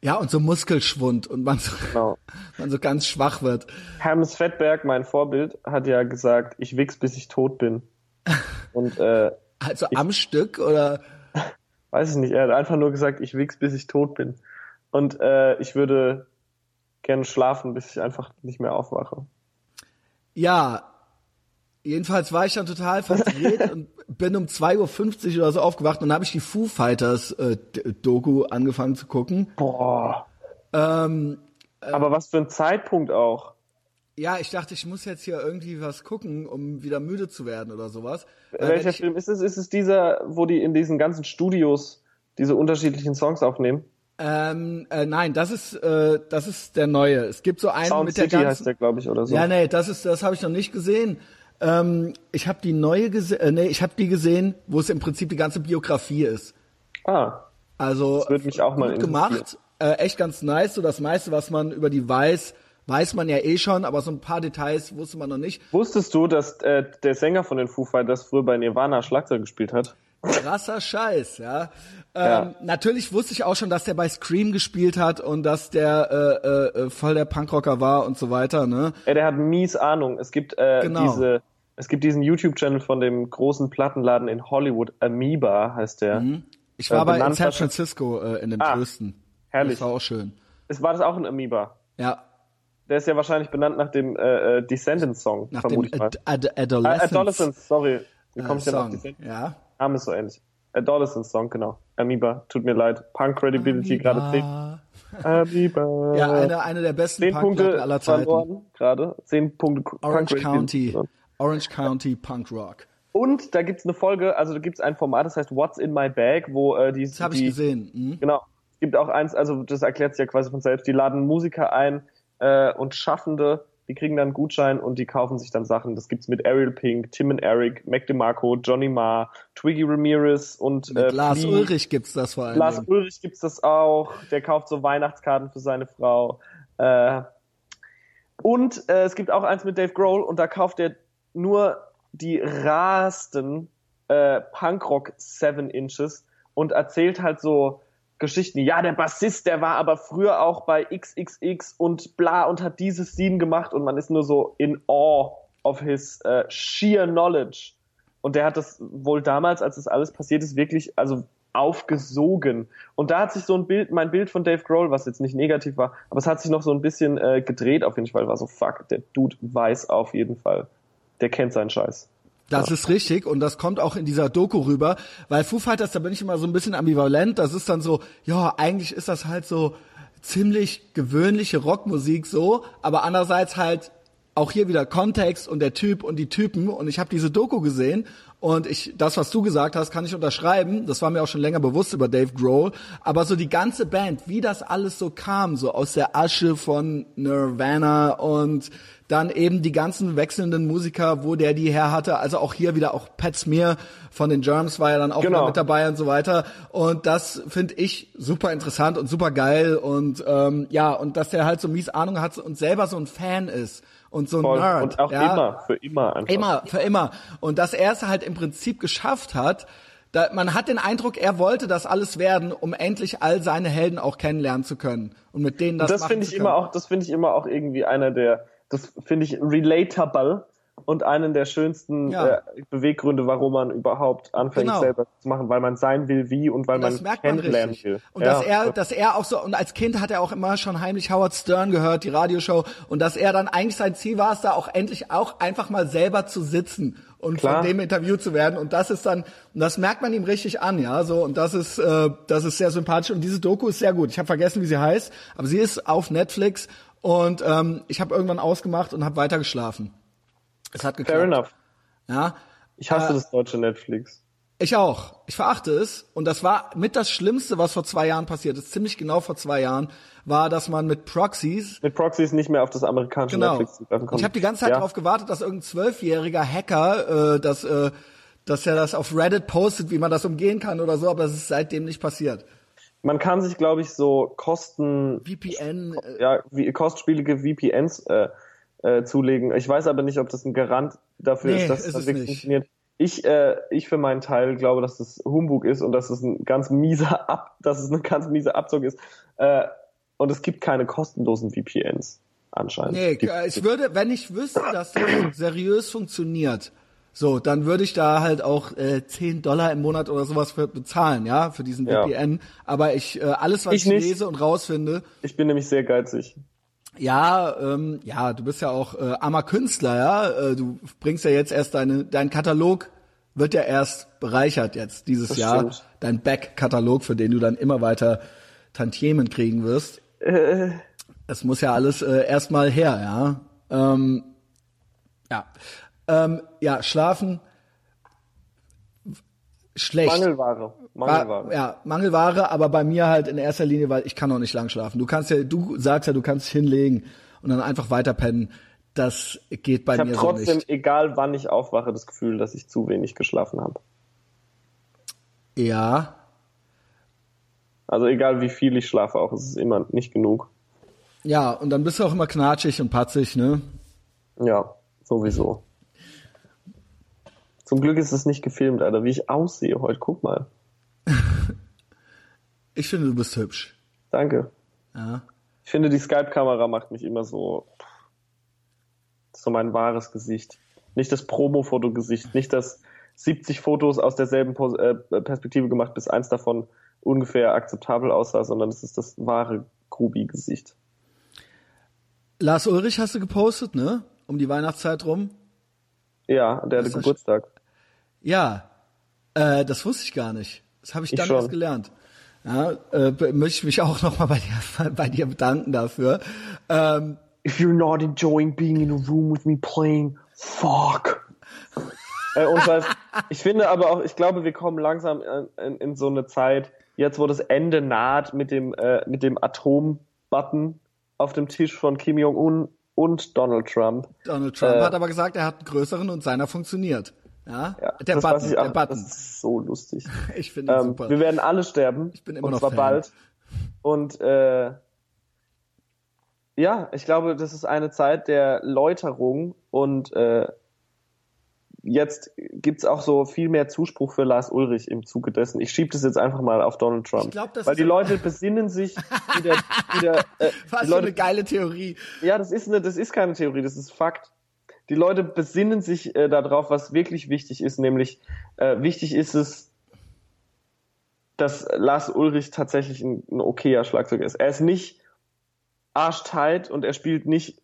Ja, und so Muskelschwund und man so, Genau. man so ganz schwach wird. Hermes Fettberg, mein Vorbild, hat ja gesagt, ich wichs, bis ich tot bin. Und äh, Also am Stück oder weiß ich nicht, er hat einfach nur gesagt, ich wichs, bis ich tot bin. Und äh, ich würde gerne schlafen, bis ich einfach nicht mehr aufwache. Ja, jedenfalls war ich dann total verdreht und bin um 2.50 Uhr oder so aufgewacht und dann habe ich die Foo Fighters äh, Doku angefangen zu gucken. Boah. Ähm, Aber was für ein Zeitpunkt auch. ja, ich dachte, ich muss jetzt hier irgendwie was gucken, um wieder müde zu werden oder sowas. Weil Welcher ich, Film ist es? Ist es dieser, wo die in diesen ganzen Studios diese unterschiedlichen Songs aufnehmen? ähm, äh, nein, das ist äh, das ist der neue. Es gibt so einen Sound mit der City ganzen heißt der, glaube ich, oder so. Ja, nee, das ist das habe ich noch nicht gesehen. Ähm, ich habe die neue gesehen, äh, nee, ich habe die gesehen, wo es im Prinzip die ganze Biografie ist. Ah, Also Das mich auch mal gut gemacht, äh, echt ganz nice. So das meiste, was man über die weiß, weiß man ja eh schon, aber so ein paar Details wusste man noch nicht. wusstest du, dass äh, der Sänger von den Foo Fighters früher bei Nirvana Schlagzeug gespielt hat? Krasser Scheiß, ja. Ähm. Natürlich wusste ich auch schon, dass der bei Scream gespielt hat und dass der äh, äh, voll der Punkrocker war und so weiter. Ne? Ja, der hat mies Ahnung. Es gibt äh, Genau. diese, es gibt diesen YouTube-Channel von dem großen Plattenladen in Hollywood, Amoeba heißt der. Ich Äh, war bei in San Francisco äh, in den Ah, größten. herrlich. Das war auch schön. Es war das auch ein Amoeba. Ja, Der ist ja wahrscheinlich benannt nach dem äh, äh, Descendants-Song, nach vermute dem ich mal. Ad Ad Ah, Adolescence, Adolescence, sorry. Wie äh, komme ich denn auf Song. Descendants? Ja. Name ist so ähnlich. Adolescence Song, genau. Amoeba, tut mir leid. Punk Credibility gerade 10. Ah. Amoeba. Ja, eine, eine der besten 10 Punkte aller Zeiten. gerade. 10 Punkte Punk Orange Credibility. County. Orange County Punk Rock. Und da gibt's eine Folge, also da gibt's ein Format, das heißt What's in my bag, wo äh, die, Das habe ich gesehen. Mhm. Genau. Es gibt auch eins, also das erklärt sich ja quasi von selbst. Die laden Musiker ein äh, und Schaffende, die kriegen dann einen Gutschein und die kaufen sich dann Sachen. Das gibt's mit Ariel Pink, Tim and Eric, Mac DeMarco, Johnny Marr, Twiggy Ramirez und Mit äh, Lars Flea. Ulrich gibt's das vor allem. Lars Ulrich gibt's das auch. Der kauft so Weihnachtskarten für seine Frau. Äh, und äh, es gibt auch eins mit Dave Grohl und da kauft er nur die rarsten äh, Punkrock 7 Inches und erzählt halt so Geschichten. Ja, der Bassist, der war aber früher auch bei XXX und bla und hat dieses Scene gemacht und man ist nur so in awe of his äh, sheer knowledge. Und der hat das wohl damals, als das alles passiert ist, wirklich also aufgesogen. Und da hat sich so ein Bild, mein Bild von Dave Grohl, was jetzt nicht negativ war, aber es hat sich noch so ein bisschen äh, gedreht auf jeden Fall. War so, fuck, der Dude weiß auf jeden Fall. Der kennt seinen Scheiß. Das ist richtig und das kommt auch in dieser Doku rüber, weil Foo Fighters, da bin ich immer so ein bisschen ambivalent. Das ist dann so, ja, eigentlich ist das halt so ziemlich gewöhnliche Rockmusik so, aber andererseits halt auch hier wieder Kontext und der Typ und die Typen und ich habe diese Doku gesehen und ich das was du gesagt hast, kann ich unterschreiben. Das war mir auch schon länger bewusst über Dave Grohl, aber so die ganze Band, wie das alles so kam, so aus der Asche von Nirvana und dann eben die ganzen wechselnden Musiker, wo der die her hatte, also auch hier wieder auch Pat Smear von den Germs war ja dann auch Genau. mit dabei und so weiter und das finde ich super interessant und super geil und ähm, ja und dass der halt so mies Ahnung hat und selber so ein Fan ist und so ein Voll. Nerd. Und auch ja? immer, für immer einfach. Immer, für immer. Und dass er es halt im Prinzip geschafft hat, da, man hat den Eindruck, er wollte das alles werden, um endlich all seine Helden auch kennenlernen zu können und mit denen das, Das finde ich immer auch, das finde ich immer auch irgendwie einer der, das finde ich relatable und einen der schönsten Ja. äh, Beweggründe, warum man überhaupt anfängt Genau. selber zu machen, weil man sein will wie und weil Und das man merkt man kennenlernen richtig. will. Und Ja. dass er, dass er auch so, und als Kind hat er auch immer schon heimlich Howard Stern gehört, die Radioshow, und dass er dann eigentlich sein Ziel war, es da auch endlich auch einfach mal selber zu sitzen und Klar. von dem interviewt zu werden. Und das ist dann, und das merkt man ihm richtig an, ja, so, und das ist, äh, das ist sehr sympathisch. Und diese Doku ist sehr gut. Ich habe vergessen, wie sie heißt, aber sie ist auf Netflix und ähm, ich habe irgendwann ausgemacht und habe weiter geschlafen. Es hat geklappt. Fair enough. Ja. Ich hasse Äh, das deutsche Netflix. Ich auch. Ich verachte es. Und das war mit das Schlimmste, was vor zwei Jahren passiert ist. Ziemlich genau vor zwei Jahren war, dass man mit Proxies Mit Proxys nicht mehr auf das amerikanische Genau. Netflix zugreifen konnte. Ich habe die ganze Zeit ja. darauf gewartet, dass irgendein zwölfjähriger Hacker, äh, dass, äh, dass er das auf Reddit postet, wie man das umgehen kann oder so, aber es ist seitdem nicht passiert. Man kann sich, glaube ich, so Kosten, VPN, äh, ja, wie, kostspielige VPNs äh, äh, zulegen. Ich weiß aber nicht, ob das ein Garant dafür Nee, ist, dass ist das wirklich funktioniert. Ich, äh, ich für meinen Teil glaube, dass das Humbug ist und dass es ein ganz mieser Ab, dass es ein ganz mieser Abzug ist. Äh, und es gibt keine kostenlosen VPNs anscheinend. nee, Gibt- äh, ich würde, wenn ich wüsste, dass das seriös funktioniert, so, dann würde ich da halt auch äh, 10 Dollar im Monat oder sowas für bezahlen, ja, für diesen Ja. VPN. Aber ich, äh, alles, was ich, Ich lese und rausfinde, Ich bin nämlich sehr geizig. Ja, ähm, ja, du bist ja auch äh, armer Künstler, ja. Äh, du bringst ja jetzt erst deine, dein Katalog wird ja erst bereichert jetzt dieses Das Jahr. stimmt. Dein Back-Katalog, für den du dann immer weiter Tantiemen kriegen wirst. Äh, Das muss ja alles äh, erstmal her, ja. Ähm, ja. Ähm, ja, schlafen. Schlecht. Mangelware. Mangelware. War, ja, Mangelware, aber bei mir halt in erster Linie, weil ich kann auch nicht lang schlafen. Du kannst ja, du sagst ja, du kannst hinlegen und dann einfach weiter pennen. Das geht bei ich habe mir so trotzdem, nicht. egal wann ich aufwache, das Gefühl, dass ich zu wenig geschlafen habe. Ja, Also egal wie viel ich schlafe, auch es ist immer nicht genug. ja, und dann bist du auch immer knatschig und patzig, ne? Ja, sowieso. Zum Glück ist es nicht gefilmt, Alter, wie ich aussehe heute. Guck mal. Ich finde, du bist hübsch. Danke. Ja. Ich finde, die Skype-Kamera macht mich immer so, so mein wahres Gesicht. Nicht das Promo-Fotogesicht, nicht das 70 Fotos aus derselben äh, Perspektive gemacht, bis eins davon ungefähr akzeptabel aussah, sondern es ist das wahre Grubi-Gesicht. Lars Ulrich hast du gepostet, ne? Um die Weihnachtszeit rum. Ja, der hatte Geburtstag. Ja, äh, das wusste ich gar nicht. Das habe ich Ich dann schon. erst gelernt. Ja, äh, möchte ich mich auch nochmal bei dir, bei dir bedanken dafür. Ähm, If you're not enjoying being in a room with me playing, fuck. äh, und was, ich finde aber auch, ich glaube, wir kommen langsam in, in, in so eine Zeit, jetzt wo das Ende naht mit dem, äh, mit dem Atom-Button auf dem Tisch von Kim Jong-un und Donald Trump. Donald Trump Äh, hat aber gesagt, er hat einen größeren und seiner funktioniert. Ja, Ja, der das Button, ich der auch, Button. Das ist so lustig. Ich finde Ähm, super. wir werden alle sterben. Ich bin immer und noch zwar Fan. bald. Und äh, ja, ich glaube, das ist eine Zeit der Läuterung und äh, jetzt gibt's auch so viel mehr Zuspruch für Lars Ulrich im Zuge dessen. Ich schiebe das jetzt einfach mal auf Donald Trump. Ich glaub, das weil die Leute besinnen sich wieder, wieder äh, Was für Leute eine geile Theorie. ja, das ist eine, das ist keine Theorie, das ist Fakt. Die Leute besinnen sich äh, darauf, was wirklich wichtig ist, nämlich äh, wichtig ist es, dass Lars Ulrich tatsächlich ein, ein okayer Schlagzeuger ist. Er ist nicht arschtight und er spielt nicht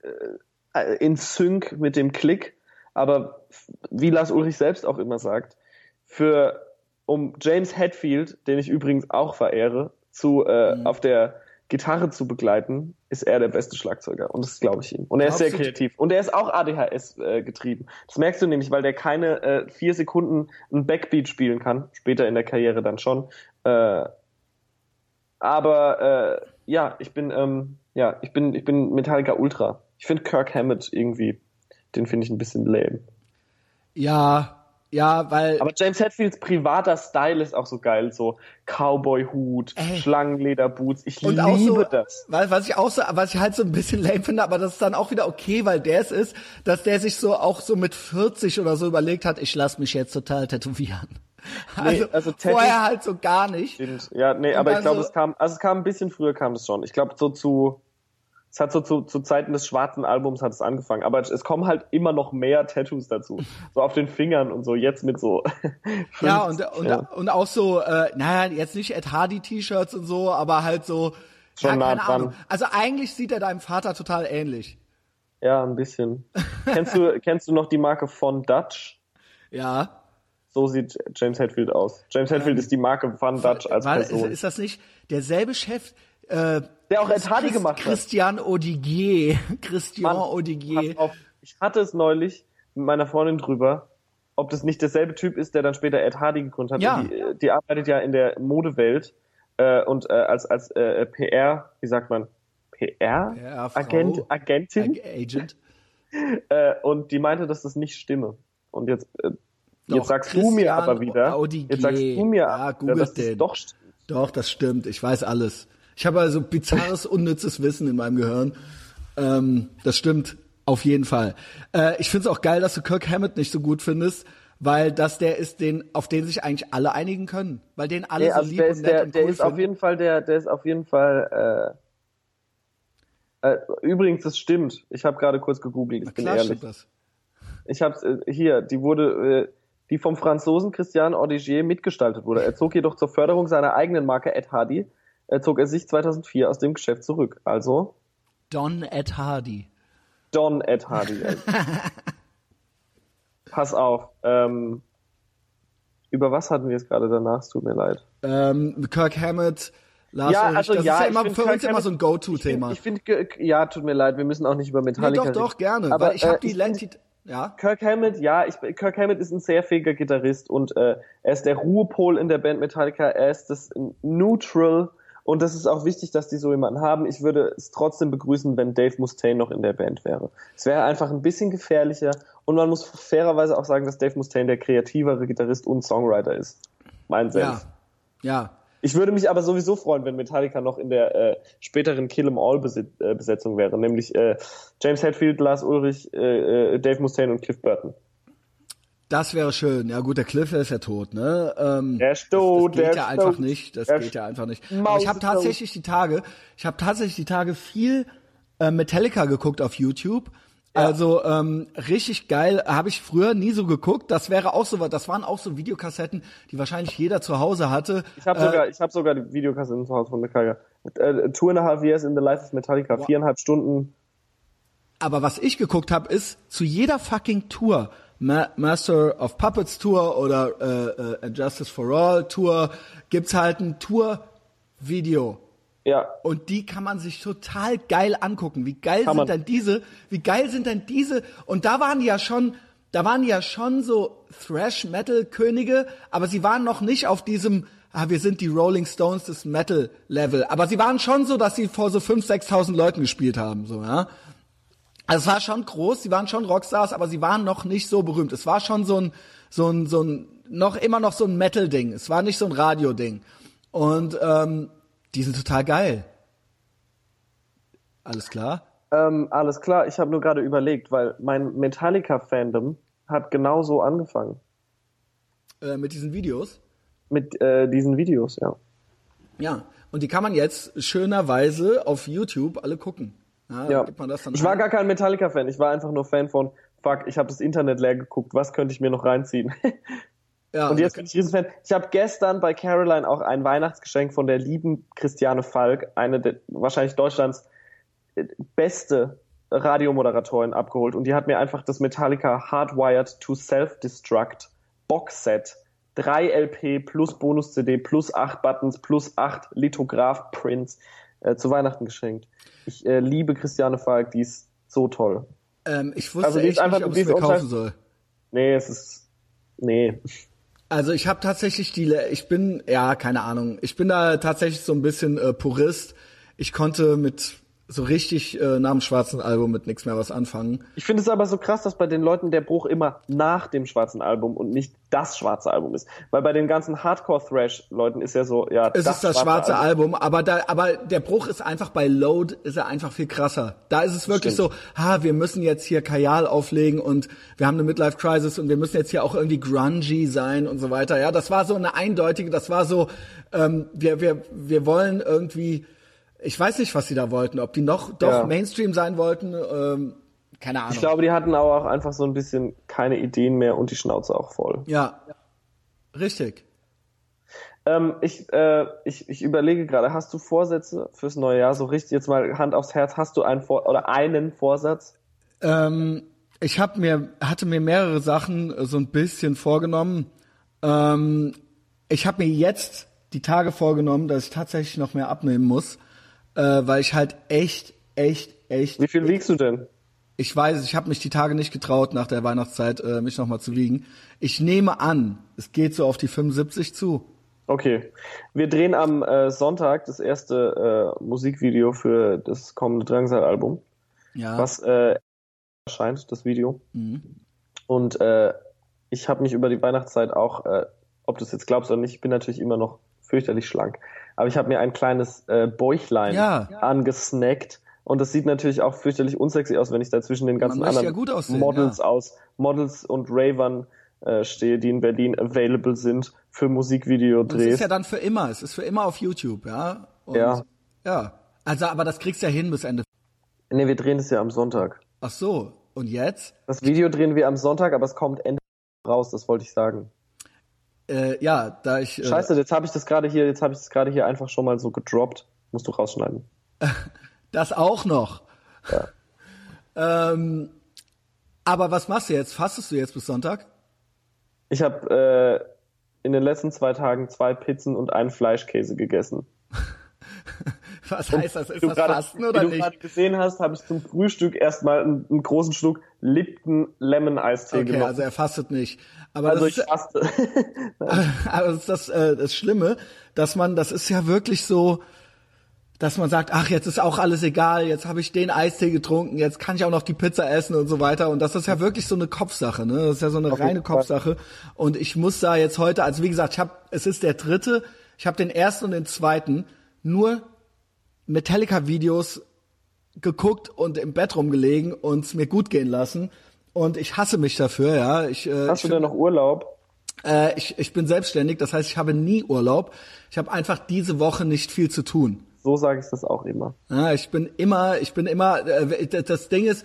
äh, in Sync mit dem Klick, aber wie Lars Ulrich selbst auch immer sagt, für um James Hetfield, den ich übrigens auch verehre, zu äh, Mhm. auf der Gitarre zu begleiten, ist er der beste Schlagzeuger und das glaube ich ihm. Und er ist sehr kreativ und er ist auch ADHS äh, getrieben. Das merkst du nämlich, weil der keine äh, vier Sekunden einen Backbeat spielen kann, später in der Karriere dann schon. Äh, aber äh, ja, ich bin ähm, ja, ich bin ich bin Metallica Ultra. Ich finde Kirk Hammett irgendwie, den finde ich ein bisschen lame. Ja, Ja, weil. Aber James Hetfields privater Style ist auch so geil, so Cowboy-Hut, Schlangenlederboots. Ich und liebe so, das. Weil, was ich auch so, was ich halt so ein bisschen lame finde, aber das ist dann auch wieder okay, weil der es ist, dass der sich so auch so mit 40 oder so überlegt hat, ich lass mich jetzt total tätowieren. Also, also Tattoos- vorher halt so gar nicht. Stimmt. Ja, nee, Und aber ich glaube, so- es kam, also es kam ein bisschen früher kam es schon. Ich glaube, so zu, es hat so zu, zu Zeiten des schwarzen Albums hat es angefangen. Aber es kommen halt immer noch mehr Tattoos dazu. So auf den Fingern und so, jetzt mit so. Ja, und, und, ja. und auch so, äh, naja, jetzt nicht Ed Hardy T-Shirts und so, aber halt so, Schon ja, nah dran. Ahnung. Also eigentlich sieht er deinem Vater total ähnlich. Ja, ein bisschen. kennst du, kennst du noch die Marke von Dutch? Ja. So sieht James Hetfield aus. James Hetfield ist die Marke von Dutch als War, ist, Person. ist das nicht derselbe Chef, äh, Der auch Ed Hardy gemacht hat. Christian Odigier. Christian Mann, Odigier. Auf, ich hatte es neulich mit meiner Freundin drüber, ob das nicht derselbe Typ ist, der dann später Ed Hardy gegründet hat. Ja. Die, die arbeitet ja in der Modewelt äh, und äh, als als äh, PR, wie sagt man, PR? Ja. Agent, Agentin. Agent. Äh, und die meinte, dass das nicht stimme. Und jetzt, äh, Doch, jetzt sagst du mir Christian aber wieder, Audigier. jetzt sagst du mir, Ja, dass das den. doch stimmt. Doch, das stimmt. Ich weiß alles. Ich habe also bizarres, unnützes Wissen in meinem Gehirn. Ähm, das stimmt auf jeden Fall. Äh, ich finde es auch geil, dass du Kirk Hammett nicht so gut findest, weil das der ist, den, auf den sich eigentlich alle einigen können. Weil den alle Nee, so also lieb der und ist, nett der, und der cool ist auf finden. jeden Fall, der, der ist auf jeden Fall. Äh, äh, übrigens, das stimmt. Ich habe gerade kurz gegoogelt. Ich bin Klar ehrlich. stimmt das. Ich habe äh, hier. Die wurde, äh, die vom Franzosen Christian Audigier mitgestaltet wurde. Er zog jedoch zur Förderung seiner eigenen Marke Ed Hardy. Äh, zog er sich 2004 aus dem Geschäft zurück. Also Don Ed Hardy. Don Ed Hardy. Also. Pass auf. Ähm, über was hatten wir es gerade danach? Es tut mir leid. Ähm, Kirk Hammett, Lars Ja, Ulrich, also das ja, ist ja immer find für Kirk uns immer so ein Go-To-Thema. Ich finde, ja, tut mir leid, wir müssen auch nicht über Nee, Metallica doch, doch, reden. gerne. Aber, weil ich habe äh, die, ich Le- find- die ja. Kirk Hammett, ja, ich, Kirk Hammett ist ein sehr fähiger Gitarrist und äh, er ist der Ruhepol in der Band Metallica, er ist das Neutral und das ist auch wichtig, dass die so jemanden haben. Ich würde es trotzdem begrüßen, wenn Dave Mustaine noch in der Band wäre. Es wäre einfach ein bisschen gefährlicher und man muss fairerweise auch sagen, dass Dave Mustaine der kreativere Gitarrist und Songwriter ist. Mein Senf. Ja. Ja. Ich würde mich aber sowieso freuen, wenn Metallica noch in der äh, späteren Kill 'Em All äh, Besetzung wäre, nämlich äh, James Hetfield, Lars Ulrich, äh, äh, Dave Mustaine und Cliff Burton. Das wäre schön. Ja gut, der Cliff ist ja tot, ne? Ähm, Der ist tot, das, das geht der ja einfach tot. nicht. Das Der geht ja einfach nicht. Aber ich habe tatsächlich die Tage, ich habe tatsächlich die Tage viel äh, Metallica geguckt auf YouTube. Also ähm, richtig geil, habe ich früher nie so geguckt. Das wäre auch so, was- das waren auch so Videokassetten, die wahrscheinlich jeder zu Hause hatte. Ich habe Äh, sogar, ich habe sogar die Videokassetten zu Hause von Metallica. Äh, two and a half years in the life of Metallica, viereinhalb Stunden. Aber was ich geguckt habe, ist zu jeder fucking Tour, Ma Master of Puppets Tour oder äh, äh, Justice for All Tour, gibt's halt ein Tour-Video. Ja, Und die kann man sich total geil angucken. Wie geil Kann sind man. denn diese, wie geil sind denn diese, und da waren die ja schon, da waren die ja schon so Thrash-Metal-Könige, aber sie waren noch nicht auf diesem, ah, wir sind die Rolling Stones des Metal-Level. Aber sie waren schon so, dass sie vor so 5.000, 6.000 Leuten gespielt haben, so, ja. Also es war schon groß, sie waren schon Rockstars, aber sie waren noch nicht so berühmt. Es war schon so ein, so ein, so ein, noch immer noch so ein Metal-Ding. Es war nicht so ein Radio-Ding. Und ähm, die sind total geil. Alles klar? ähm, alles klar. Ich habe nur gerade überlegt, weil mein Metallica-Fandom hat genauso angefangen Äh, mit diesen Videos. mit äh, diesen Videos, ja. Ja. Und die kann man jetzt schönerweise auf YouTube alle gucken. Ja, Ja. Ich war gar kein Metallica-Fan. Ich war einfach nur Fan von, fuck, ich habe das Internet leer geguckt. Was könnte ich mir noch reinziehen? ja, Und jetzt okay. bin ich Riesenfan. Ich habe gestern bei Caroline auch ein Weihnachtsgeschenk von der lieben Christiane Falk, eine der wahrscheinlich Deutschlands äh, beste Radiomoderatorin abgeholt. Und die hat mir einfach das Metallica Hardwired to Self-Destruct Boxset 3 LP plus Bonus-CD plus 8 Buttons plus 8 Lithograph-Prints äh, zu Weihnachten geschenkt. Ich äh, liebe Christiane Falk, die ist so toll. ähm, ich wusste also echt einfach- nicht, ob ich mir kaufen soll. Nee, es ist. Nee. Also ich habe tatsächlich die, ich bin, ja, keine Ahnung, ich bin da tatsächlich so ein bisschen äh, Purist. Ich konnte mit so richtig äh, nach dem schwarzen Album mit nichts mehr was anfangen. Ich finde es aber so krass, dass bei den Leuten der Bruch immer nach dem schwarzen Album und nicht das schwarze Album ist. Weil bei den ganzen Hardcore-Thrash-Leuten ist ja so, ja, Es ist das schwarze Album. aber da, aber der Bruch ist einfach bei Load, ist er einfach viel krasser. Da ist es wirklich Stimmt. so, ha, wir müssen jetzt hier Kajal auflegen und wir haben eine Midlife Crisis und wir müssen jetzt hier auch irgendwie grungy sein und so weiter. Ja, das war so eine eindeutige, das war so, ähm, wir, wir, wir wollen irgendwie, ich weiß nicht, was sie da wollten, ob die noch doch Ja. Mainstream sein wollten, ähm, keine Ahnung. Ich glaube, die hatten aber auch einfach so ein bisschen keine Ideen mehr und die Schnauze auch voll. ja, richtig. Ähm, ich, äh, ich, ich überlege gerade, hast du Vorsätze fürs neue Jahr? So richtig jetzt mal Hand aufs Herz, hast du einen Vor oder einen Vorsatz? Ähm, ich hab mir, hatte mir mehrere Sachen äh, so ein bisschen vorgenommen. Ähm, ich habe mir jetzt die Tage vorgenommen, dass ich tatsächlich noch mehr abnehmen muss, äh, weil ich halt echt, echt, echt. Wie viel wiegst du denn? Ich weiß, ich habe mich die Tage nicht getraut, nach der Weihnachtszeit äh, mich noch mal zu wiegen. Ich nehme an, es geht so auf die 75 zu. Okay. Wir drehen am äh, Sonntag das erste äh, Musikvideo für das kommende Drangsal-Album, Ja. was äh, erscheint, das Video. Und äh, ich habe mich über die Weihnachtszeit auch, äh, ob du es jetzt glaubst oder nicht, ich bin natürlich immer noch fürchterlich schlank. Aber ich habe mir ein kleines äh, Bäuchlein Ja. angesnackt. Und das sieht natürlich auch fürchterlich unsexy aus, wenn ich da zwischen den ganzen anderen ja aussehen, Models ja. aus, Models und Ravern äh, stehe, die in Berlin available sind für Musikvideodrehs. Das ist ja dann für immer. Es ist für immer auf YouTube, ja. Und, Ja. Ja. Also, aber das kriegst du ja hin bis Ende. Nee, wir drehen es ja am Sonntag. Ach so. Und jetzt? Das Video drehen wir am Sonntag, aber es kommt Ende raus, das wollte ich sagen. Äh, ja, da ich. Äh, Scheiße, jetzt habe ich das gerade hier, jetzt habe ich das gerade hier einfach schon mal so gedroppt. Musst du rausschneiden. Das auch noch. Ja. Ähm, aber was machst du jetzt? Fastest du jetzt bis Sonntag? Ich habe äh, in den letzten zwei Tagen zwei Pizzen und einen Fleischkäse gegessen. Was heißt das? Ist Wie du das gerade- Fasten oder wie du nicht? gerade gesehen hast, habe ich zum Frühstück erstmal einen, einen großen Schluck Lipton Lemon Eistee Okay, genommen. also er fastet nicht. Aber Also das, ich faste. aber das ist das, äh, das Schlimme, dass man, das ist ja wirklich so, dass man sagt, ach, jetzt ist auch alles egal, jetzt habe ich den Eistee getrunken, jetzt kann ich auch noch die Pizza essen und so weiter. Und das ist ja wirklich so eine Kopfsache, ne? Das ist ja so eine Auf reine. Kopfsache. Und ich muss da jetzt heute, also wie gesagt, ich habe, es ist der dritte, ich habe den ersten und den zweiten nur Metallica-Videos geguckt und im Bett rumgelegen und es mir gut gehen lassen. Und ich hasse mich dafür, ja. Ich, äh, Hast ich du denn noch Urlaub? äh, ich, ich bin selbstständig, das heißt, ich habe nie Urlaub. Ich habe einfach diese Woche nicht viel zu tun. So sage ich das auch immer. Ja, ich bin immer, ich bin immer, äh, das Ding ist,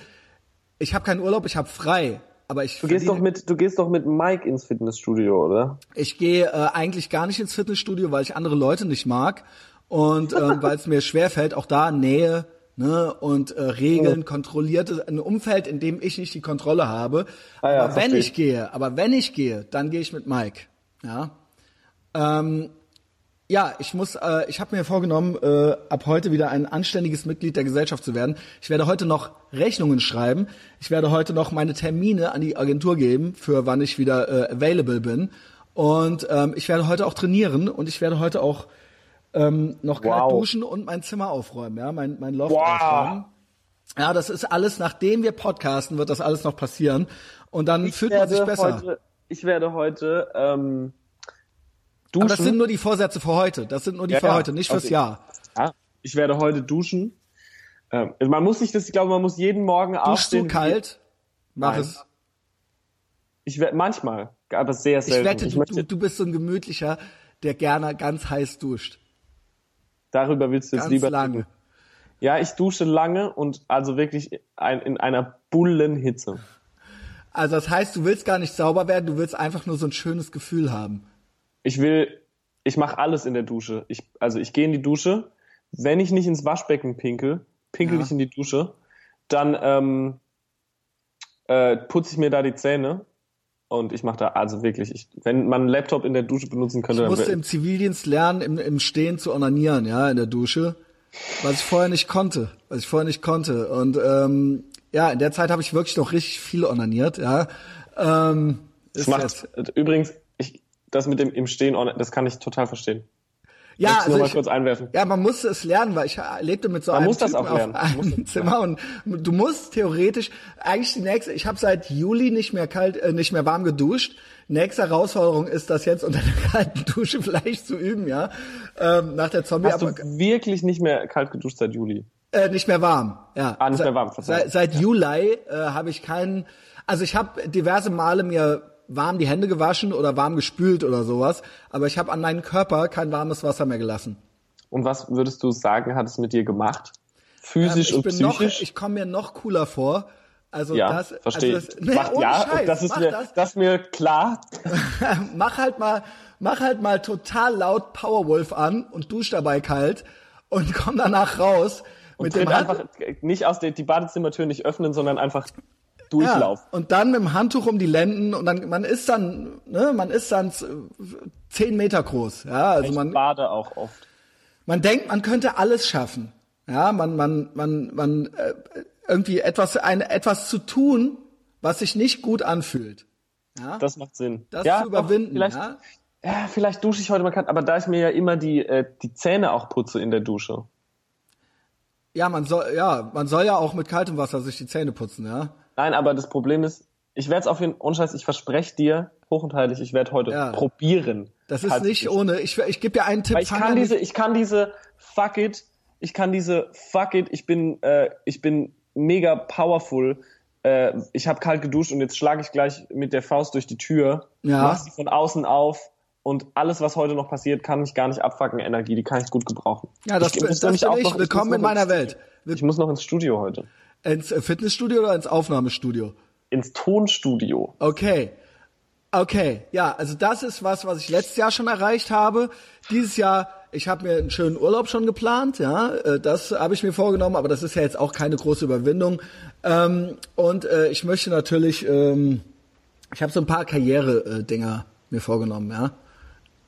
ich habe keinen Urlaub, ich habe frei. Aber ich Du gehst doch mit, du gehst doch mit Mike ins Fitnessstudio, oder? ich gehe äh, eigentlich gar nicht ins Fitnessstudio, weil ich andere Leute nicht mag und ähm, weil es mir schwerfällt, auch da Nähe ne, und äh, Regeln, kontrollierte, ein Umfeld, in dem ich nicht die Kontrolle habe. Ah ja, aber wenn ich gehe, aber wenn ich gehe, dann gehe ich mit Mike. Ja. Ähm, ja, ich muss, äh, ich habe mir vorgenommen, äh, ab heute wieder ein anständiges Mitglied der Gesellschaft zu werden. Ich werde heute noch Rechnungen schreiben. Ich werde heute noch meine Termine an die Agentur geben, für wann ich wieder äh, available bin. Und ähm, ich werde heute auch trainieren und ich werde heute auch ähm, noch kalt Wow. duschen und mein Zimmer aufräumen, ja, mein, mein Loft Wow. aufräumen. Ja, das ist alles, nachdem wir podcasten, wird das alles noch passieren. Und dann fühlt man sich besser. Heute, ich werde heute ähm, duschen. Aber das sind nur die Vorsätze für heute. Das sind nur die Ja, für ja. heute, nicht fürs Okay. Jahr. Ja, ich werde heute duschen. Ähm, man muss sich das, ich glaube, man muss jeden Morgen Duschst aufstehen. du kalt? Mach Nein. es. Ich werde manchmal, aber sehr Ich selten. wette, du, möchte, du, du bist so ein gemütlicher, der gerne ganz heiß duscht. Darüber willst du jetzt Ganz lieber lange. Ja, ich dusche lange und also wirklich ein, in einer Bullenhitze. Also das heißt, du willst gar nicht sauber werden, du willst einfach nur so ein schönes Gefühl haben. Ich will, ich mache alles in der Dusche. Ich, also ich gehe in die Dusche. Wenn ich nicht ins Waschbecken pinkel, pinkel Ja. ich in die Dusche. Dann ähm, äh, putze ich mir da die Zähne. Und ich mache da also wirklich, ich, wenn man einen Laptop in der Dusche benutzen könnte, Ich musste im Zivildienst lernen, im, im Stehen zu onanieren, ja, in der Dusche, was ich vorher nicht konnte, was ich vorher nicht konnte. Und ähm, ja, in der Zeit habe ich wirklich noch richtig viel onaniert, ja. Ähm, das macht, jetzt, übrigens, ich, das mit dem im Stehen, das kann ich total verstehen. Ja, also noch mal ich, kurz einwerfen. ja, man musste es lernen, weil ich lebte mit so Man einem muss das Typen auch lernen. auf Man muss einem das Zimmer und du musst theoretisch eigentlich die nächste. Ich habe seit Juli nicht mehr kalt, äh, nicht mehr warm geduscht. Nächste Herausforderung ist, das jetzt unter der kalten Dusche vielleicht zu üben, ja, ähm, nach der Zombie. Hast du wirklich nicht mehr kalt geduscht seit Juli? Äh, nicht mehr warm, ja. Ah, nicht Se- mehr warm. Seit, seit Juli äh, habe ich keinen. Also ich habe diverse Male mir warm die Hände gewaschen oder warm gespült oder sowas, aber ich habe an meinen Körper kein warmes Wasser mehr gelassen. Und was würdest du sagen, hat es mit dir gemacht? Physisch Ähm, ich und bin noch, psychisch? ich komme mir noch cooler vor. Also ja, das, verstehe also das, nee, Macht- ohne ja, Scheiß, das ist mir, das. das mir klar. mach halt mal, mach halt mal total laut Powerwolf an und dusch dabei kalt und komm danach raus mit dem einfach nicht aus der, die Badezimmertür nicht öffnen, sondern einfach ja, durchlaufen. und dann mit dem Handtuch um die Lenden und dann man ist dann, ne, man ist dann zehn Meter groß, ja, also ich man bade auch oft. man denkt, man könnte alles schaffen, ja, man man man man äh, irgendwie etwas ein etwas zu tun, was sich nicht gut anfühlt, ja, Das macht Sinn. das ja, zu überwinden, vielleicht, ja. ja, vielleicht dusche ich heute mal kalt, aber da ich mir ja immer die, äh, die Zähne auch putze in der Dusche. Ja, man soll, ja, man soll ja auch mit kaltem Wasser sich die Zähne putzen, ja. Nein, aber das Problem ist, ich werde es auf jeden Fall, Unscheiß, ich verspreche dir, hoch und heilig, ich werde heute Ja. probieren. Das ist kalt zu nicht ohne. Ich, ich gebe dir einen Tipp. Weil ich kann an, diese, ich kann diese Fuck it, ich kann diese Fuck it, ich bin, äh, ich bin mega powerful. Äh, ich habe kalt geduscht und jetzt schlage ich gleich mit der Faust durch die Tür, Ja. mach sie von außen auf und alles, was heute noch passiert, kann mich gar nicht abfacken. Energie, die kann ich gut gebrauchen. Ja, das, ich, das muss bin ich. auch noch- Willkommen muss in meiner Welt. Ich muss noch ins Studio heute. Ins Fitnessstudio oder ins Aufnahmestudio? Ins Tonstudio. Okay. Okay, ja, also das ist was, was ich letztes Jahr schon erreicht habe. Dieses Jahr, ich habe mir einen schönen Urlaub schon geplant, ja, äh, das habe ich mir vorgenommen, aber das ist ja jetzt auch keine große Überwindung. Ähm, und äh, ich möchte natürlich, ähm, ich habe so ein paar Karriere-Dinger mir vorgenommen, ja,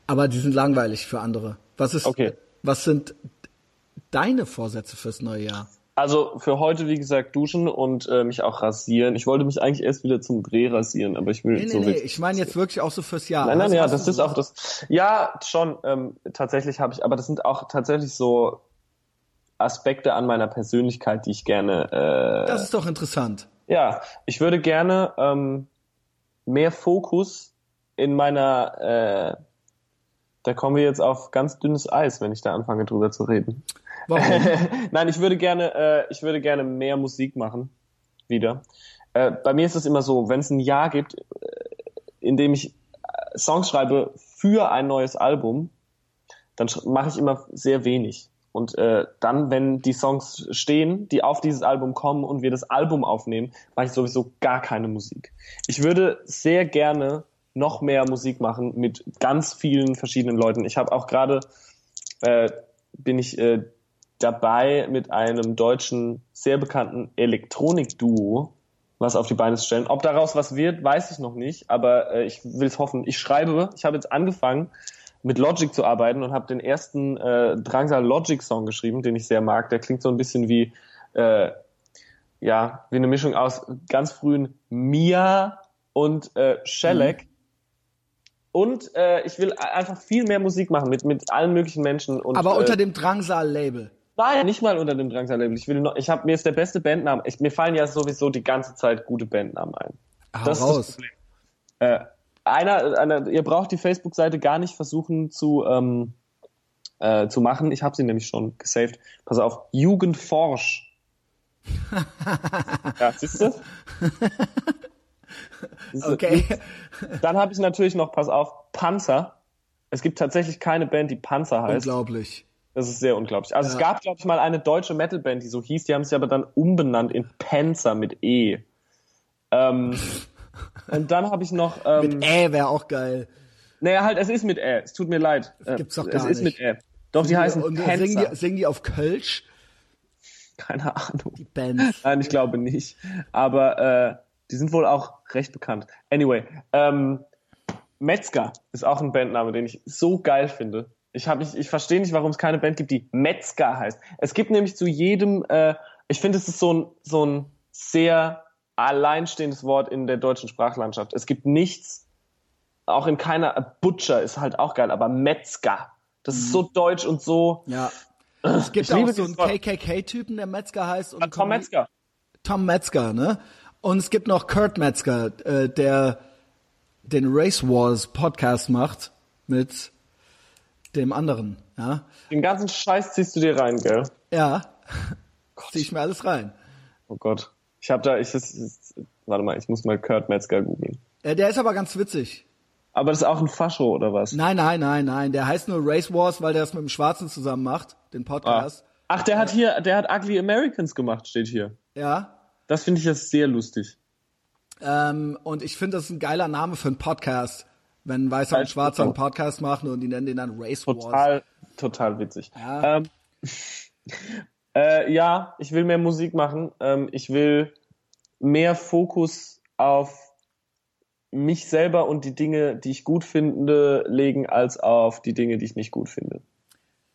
aber die sind langweilig für andere. Was ist, Okay. was sind deine Vorsätze fürs neue Jahr? Also für heute, wie gesagt, duschen und äh, mich auch rasieren. Ich wollte mich eigentlich erst wieder zum Dreh rasieren, aber ich will Nee, nee, so nee, richtig- ich meine jetzt wirklich auch so fürs Jahr. Nein, nein, Also ja, das ist auch das. Ja, schon. Ähm, tatsächlich habe ich, aber das sind auch tatsächlich so Aspekte an meiner Persönlichkeit, die ich gerne. Äh, Das ist doch interessant. ja, ich würde gerne ähm, mehr Fokus in meiner. Äh, da kommen wir jetzt auf ganz dünnes Eis, wenn ich da anfange drüber zu reden. Nein, ich würde gerne, äh, ich würde gerne mehr Musik machen. Wieder. Äh, bei mir ist es immer so, wenn es ein Jahr gibt, äh, in dem ich äh, Songs schreibe für ein neues Album, dann mache ich immer sehr wenig. Und äh, dann, wenn die Songs stehen, die auf dieses Album kommen und wir das Album aufnehmen, mache ich sowieso gar keine Musik. Ich würde sehr gerne noch mehr Musik machen mit ganz vielen verschiedenen Leuten. Ich habe auch gerade äh, bin ich äh, dabei, mit einem deutschen, sehr bekannten Elektronik-Duo was auf die Beine zu stellen. Ob daraus was wird, weiß ich noch nicht, aber äh, ich will es hoffen. Ich schreibe, ich habe jetzt angefangen, mit Logic zu arbeiten und habe den ersten äh, Drangsal Logic Song geschrieben, den ich sehr mag. Der klingt so ein bisschen wie äh, ja wie eine Mischung aus ganz frühen Mia und äh, Shellac. Und äh, ich will einfach viel mehr Musik machen mit mit allen möglichen Menschen. Und, Aber äh, unter dem Drangsal-Label. Nein, nicht mal unter dem Drangsal-Label. Ich will noch, ich habe mir ist der beste Bandname. Ich, mir fallen ja sowieso die ganze Zeit gute Bandnamen ein. Hau Das ist raus. das Problem. Äh, einer, einer, ihr braucht die Facebook-Seite gar nicht versuchen zu ähm, äh, zu machen. Ich habe sie nämlich schon gesaved. Pass auf, Jugendforsch. ja, siehst du? Okay. Dann habe ich natürlich noch, pass auf, Panzer. Es gibt tatsächlich keine Band, die Panzer heißt. Unglaublich. Das ist sehr unglaublich. Also Ja. es gab, glaube ich, mal eine deutsche Metalband, die so hieß, die haben sich aber dann umbenannt in Panzer mit E. Ähm, und dann habe ich noch, ähm, Mit Ä wäre auch geil. naja, halt, es ist mit Ä. Es tut mir leid. Äh, gibt's doch Es gar ist nicht. mit Ä. Doch, die heißen Und Panzer. singen die, singen die auf Kölsch? Keine Ahnung. Die Bands. Nein, ich glaube nicht. Aber äh, die sind wohl auch recht bekannt. Anyway, ähm, Metzger ist auch ein Bandname, den ich so geil finde. Ich, hab, ich, ich verstehe nicht, warum es keine Band gibt, die Metzger heißt. Es gibt nämlich zu jedem, äh, ich finde, es ist so ein, so ein sehr alleinstehendes Wort in der deutschen Sprachlandschaft. Es gibt nichts, auch in keiner, Butcher ist halt auch geil, aber Metzger Das ist so deutsch und so. Ja. Es gibt Ich auch so einen. KKK-Typen, der Metzger heißt. Und Ah, Tom Metzger. Tom Metzger, ne? Und es gibt noch Kurt Metzger, äh, der den Race Wars Podcast macht mit dem anderen, ja? Den ganzen Scheiß ziehst du dir rein, gell? Ja. Zieh ich mir alles rein. Oh Gott. Ich hab da, ich, das, ist- warte mal, ich muss mal Kurt Metzger googeln. Äh, der ist aber ganz witzig. Aber das ist auch ein Fascho, oder was? Nein, nein, nein, nein. Der heißt nur Race Wars, weil der das mit dem Schwarzen zusammen macht, den Ah. Podcast. Ach, der hat hier, der hat Ugly Americans gemacht, steht hier. Ja. Das finde ich jetzt sehr lustig. Ähm, und ich finde, das ist ein geiler Name für einen Podcast. Wenn Weißer und Schwarzer einen Podcast machen und die nennen den dann Race Wars. Total, total witzig. Ja. Ähm, äh, ja, ich will mehr Musik machen. Ähm, ich will mehr Fokus auf mich selber und die Dinge, die ich gut finde, legen, als auf die Dinge, die ich nicht gut finde.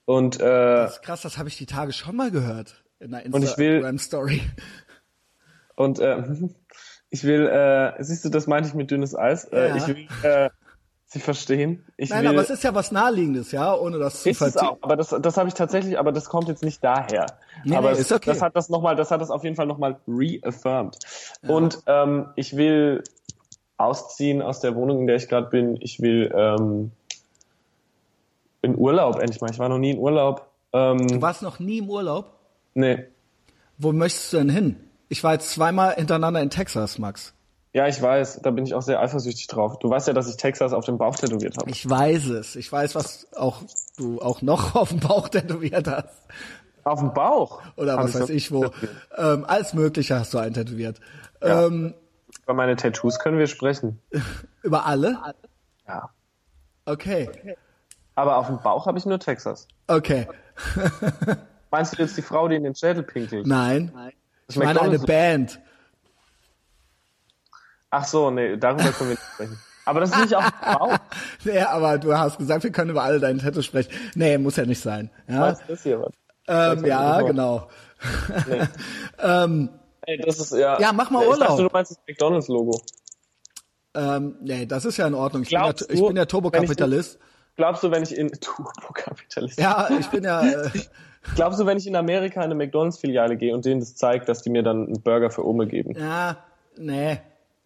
Und äh, Das ist krass, das habe ich die Tage schon mal gehört. In einer Und ich will- Instagram-Story. Und äh, ich will, äh, siehst du, das meinte ich mit dünnes Eis. Äh, Ja. Ich will äh, sie verstehen. Ich Nein, will, aber es ist ja was Naheliegendes, ja, ohne das zu ist auch, aber das, das habe ich tatsächlich, aber das kommt jetzt nicht daher. Nee, aber nee, ist okay. das hat das noch mal, das hat das auf jeden Fall nochmal reaffirmed. Und ähm, ich will ausziehen aus der Wohnung, in der ich gerade bin. Ich will ähm, in Urlaub endlich mal. Ich war noch nie in Urlaub. Ähm, Du warst noch nie im Urlaub. nee. Wo möchtest du denn hin? Ich war jetzt zweimal hintereinander in Texas, Max. Ja, ich weiß, da bin ich auch sehr eifersüchtig drauf. Du weißt ja, dass ich Texas auf dem Bauch tätowiert habe. Ich weiß es. Ich weiß, was auch du auch noch auf dem Bauch tätowiert hast. Auf dem Bauch? Oder was weiß ich wo. Ähm, alles Mögliche hast du einen tätowiert. Ja. Ähm, Über meine Tattoos können wir sprechen. über alle? Ja. Okay. Aber auf dem Bauch habe ich nur Texas. Okay. Meinst du jetzt die Frau, die in den Schädel pinkelt? Nein. Das Ich meine eine McDonald's- Band. Ach so, nee, darüber können wir nicht sprechen. Aber das ist nicht dem Bauch. Nee, aber du hast gesagt, wir können über alle deine Tattoos sprechen. Nee, muss ja nicht sein. Ja, Was ist hier was? ähm, ja Genau. genau. Ey, das ist ja. Ja, mach mal Ich Urlaub. dachte, du meinst das McDonalds-Logo. Ähm, nee, das ist ja in Ordnung. Ich bin ja, Glaubst ich du, bin ja Turbokapitalist. Glaubst du, wenn ich in Turbokapitalist? Ja, ich bin ja. Äh, Glaubst du, wenn ich in Amerika in eine McDonalds-Filiale gehe und denen das zeigt, dass die mir dann einen Burger für Ome geben? ja, nee.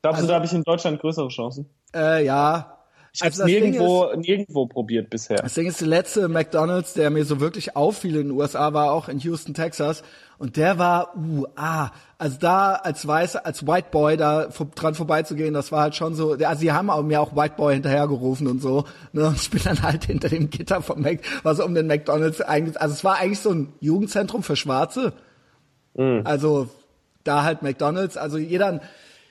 Glaubst Also- du, da habe ich in Deutschland größere Chancen? Äh, ja. Ich habe Also Ding nirgendwo, nirgendwo probiert bisher. Das Ding ist, der letzte McDonalds, der mir so wirklich auffiel in den USA, war auch in Houston, Texas. Und der war, uh, ah, also da als Weißer, als White Boy da dran vorbeizugehen, das war halt schon so, also sie haben mir auch White Boy hinterhergerufen und so. Ne? Und ich bin dann halt hinter dem Gitter vom Mac, was um den McDonalds eigentlich, also es war eigentlich so ein Jugendzentrum für Schwarze. Also da halt McDonalds, also jeder,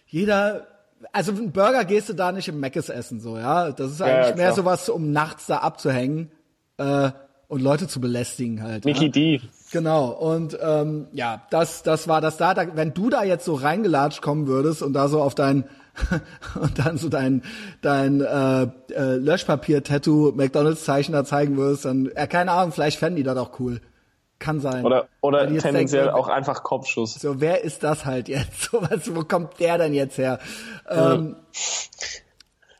jeder, also einen Burger gehst du da nicht im Mc's essen, so, ja. Das ist eigentlich ja, mehr sowas, um nachts da abzuhängen äh, und Leute zu belästigen halt. Mickey ja? D. Genau, und ähm, ja, das, das war das da, da. Wenn du da jetzt so reingelatscht kommen würdest und da so auf dein und dann so dein dein äh, äh, Löschpapier-Tattoo McDonalds-Zeichen da zeigen würdest, dann, ja, keine Ahnung, vielleicht fänden die das auch cool. Kann sein. Oder, oder tendenziell denken, auch einfach Kopfschuss. So, wer ist das halt jetzt? So, was, wo kommt der denn jetzt her? Ähm,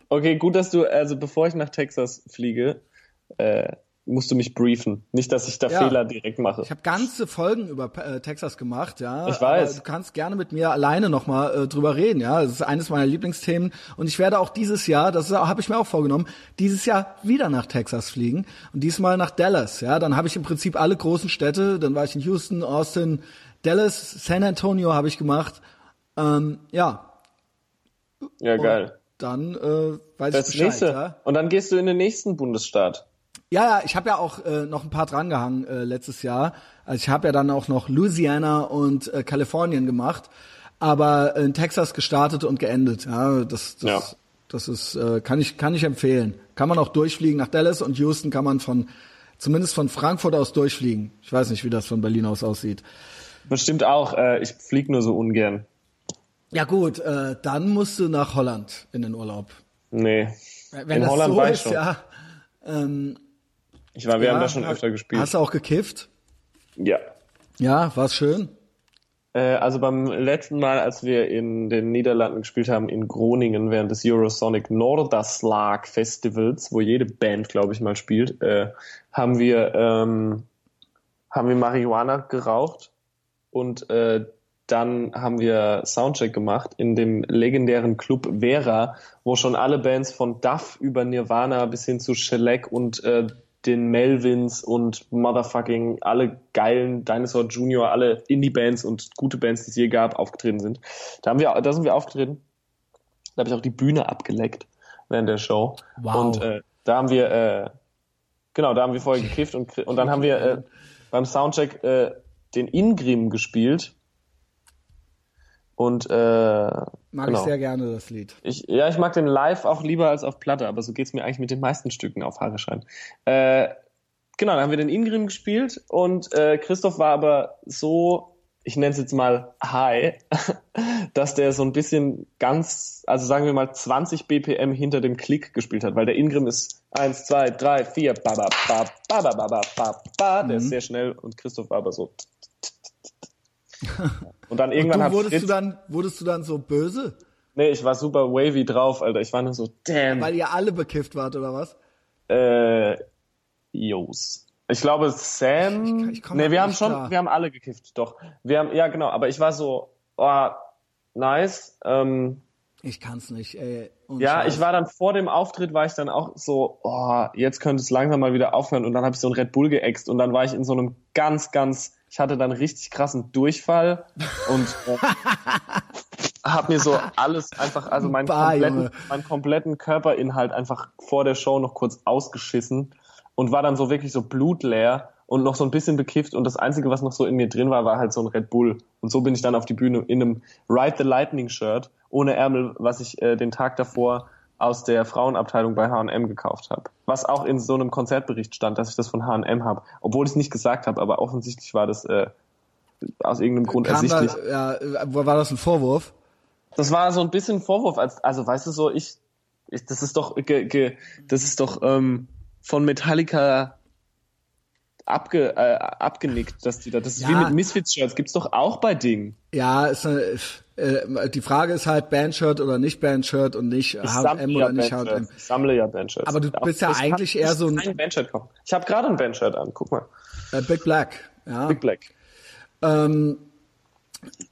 Okay, gut, dass du, also bevor ich nach Texas fliege, äh, musst du mich briefen. Nicht, dass ich da Ja. Fehler direkt mache. Ich habe ganze Folgen über äh, Texas gemacht, ja. Ich weiß. Aber du kannst gerne mit mir alleine nochmal äh, drüber reden, ja. Das ist eines meiner Lieblingsthemen. Und ich werde auch dieses Jahr, das habe ich mir auch vorgenommen, dieses Jahr wieder nach Texas fliegen. Und diesmal nach Dallas, ja. Dann habe ich im Prinzip alle großen Städte. Dann war ich in Houston, Austin, Dallas, San Antonio habe ich gemacht. Ähm, ja, ja, geil. dann äh, weiß Das ich Bescheid, nächste. ja. Und dann gehst du in den nächsten Bundesstaat. Ja, ja, ich habe ja auch äh, noch ein paar drangehangen äh, letztes Jahr. Also ich habe ja dann auch noch Louisiana und äh, Kalifornien gemacht, aber in Texas gestartet und geendet. Ja, das, das, Ja. das ist äh, kann ich kann ich empfehlen. Kann man auch durchfliegen nach Dallas und Houston kann man von zumindest von Frankfurt aus durchfliegen. Ich weiß nicht, wie das von Berlin aus aussieht. Bestimmt auch. Äh, ich flieg nur so ungern. Ja gut, äh, dann musst du nach Holland in den Urlaub. Nee. Wenn in das Holland so ist, ja. Ähm, Ich war, wir ja, haben da schon öfter gespielt. Hast du auch gekifft? ja. Ja, war's schön. Äh, also beim letzten Mal, als wir in den Niederlanden gespielt haben, in Groningen während des Eurosonic Norderslag Festivals, wo jede Band, glaube ich, mal spielt, äh, haben wir ähm, haben wir Marihuana geraucht und äh, dann haben wir Soundcheck gemacht in dem legendären Club Vera, wo schon alle Bands von Duff über Nirvana bis hin zu Shellac und äh, den Melvins und motherfucking alle geilen Dinosaur Junior, alle Indie-Bands und gute Bands, die es je gab, aufgetreten sind. Da haben wir, da sind wir aufgetreten. Da habe ich auch die Bühne abgeleckt während der Show. Wow. Und äh, da haben wir, äh, genau, da haben wir vorher gekifft und, und dann haben wir äh, beim Soundcheck äh, den Ingrim gespielt und äh, mag genau. ich sehr gerne das Lied. Ich, ja, ich mag den live auch lieber als auf Platte, aber so geht's mir eigentlich mit den meisten Stücken auf Haare schreien. Äh, genau, dann haben wir den Ingrim gespielt und äh, Christoph war aber so, ich nenne es jetzt mal high, dass der so ein bisschen ganz, also sagen wir mal 20 BPM hinter dem Klick gespielt hat, weil der Ingrim ist eins, zwei, drei, vier, ba ba ba ba ba ba ba ba, der ist mhm. sehr schnell und Christoph war aber so Und dann irgendwann und du, wurdest du dann wurdest du dann so böse? Nee, ich war super wavy drauf, Alter. Ich war nur so, damn. Weil ihr alle bekifft wart, oder was? Äh, Jos. Ich glaube, Sam. Ich, ich nee, wir haben schon, klar. wir haben alle gekifft, doch. Wir haben, ja genau, aber ich war so, oh, nice. Ähm, ich kann's nicht, ey. Ja, Scheiß. ich war dann vor dem Auftritt, war ich dann auch so, oh, jetzt könnte es langsam mal wieder aufhören. Und dann habe ich so ein Red Bull geäxt und dann war ich in so einem ganz, ganz ich hatte dann richtig krassen Durchfall und äh, habe mir so alles einfach, also meinen kompletten, meinen kompletten Körperinhalt einfach vor der Show noch kurz ausgeschissen und war dann so wirklich so blutleer und noch so ein bisschen bekifft und das Einzige, was noch so in mir drin war, war halt so ein Red Bull. Und so bin ich dann auf die Bühne in einem Ride the Lightning Shirt ohne Ärmel, was ich äh, den Tag davor aus der Frauenabteilung bei H&M gekauft habe. Was auch in so einem Konzertbericht stand, dass ich das von H&M habe. Obwohl ich es nicht gesagt habe, aber offensichtlich war das äh, aus irgendeinem Grund Kam ersichtlich. Da, ja, war das ein Vorwurf? Das war so ein bisschen ein Vorwurf, als, also weißt du so, ich, ich das ist doch, ge, ge, das ist doch ähm, von Metallica abge, äh, abgenickt, dass die da. Das ist ja. wie mit Misfits-Shirts, gibt's doch auch bei Dingen. Ja, ist eine, äh, die Frage ist halt Bandshirt oder nicht Bandshirt und nicht H&M oder ja nicht H&M. Ich sammle ja Bandshirts. Aber du bist ja eigentlich eher so ein... ein Bandshirt kaufen. Ich habe gerade ein Bandshirt an, guck mal. Äh, Big Black, ja. Big Black. Ähm,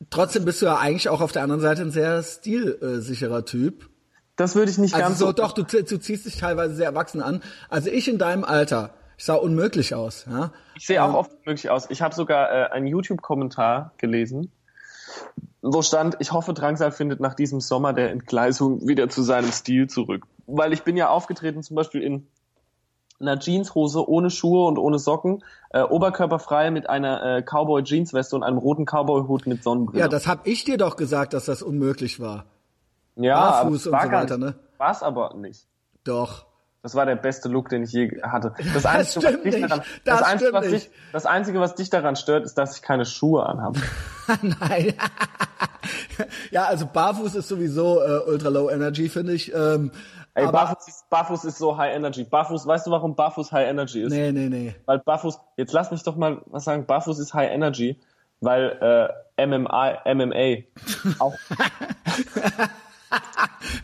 trotzdem bist du ja eigentlich auch auf der anderen Seite ein sehr stilsicherer Typ. Das würde ich nicht also ganz so. Doch, du, du ziehst dich teilweise sehr erwachsen an. Also ich in deinem Alter, ich sah unmöglich aus. Ja? Ich sehe auch ähm, oft unmöglich aus. Ich habe sogar äh, einen YouTube-Kommentar gelesen wo stand, ich hoffe, Drangsal findet nach diesem Sommer der Entgleisung wieder zu seinem Stil zurück. Weil ich bin ja aufgetreten zum Beispiel in einer Jeanshose ohne Schuhe und ohne Socken, äh, oberkörperfrei mit einer äh, Cowboy-Jeansweste und einem roten Cowboy-Hut mit Sonnenbrille. Ja, das hab ich dir doch gesagt, dass das unmöglich war. Ja, Barfuß und so weiter, ne? War's aber nicht. Doch. Das war der beste Look, den ich je hatte. Das, Einzige, was dich daran, das, das, Einzige, was dich, das Einzige, was dich daran stört, ist, dass ich keine Schuhe anhabe. Nein. ja, also Barfuß ist sowieso äh, ultra low energy, finde ich. Ähm, Ey, Barfuß ist, Barfuß ist so High Energy. Barfuß, weißt du, warum Barfuß High Energy ist? Nee, nee, nee. Weil Barfuß, jetzt lass mich doch mal was sagen, Barfuß ist High Energy, weil äh, MMA, MMA auch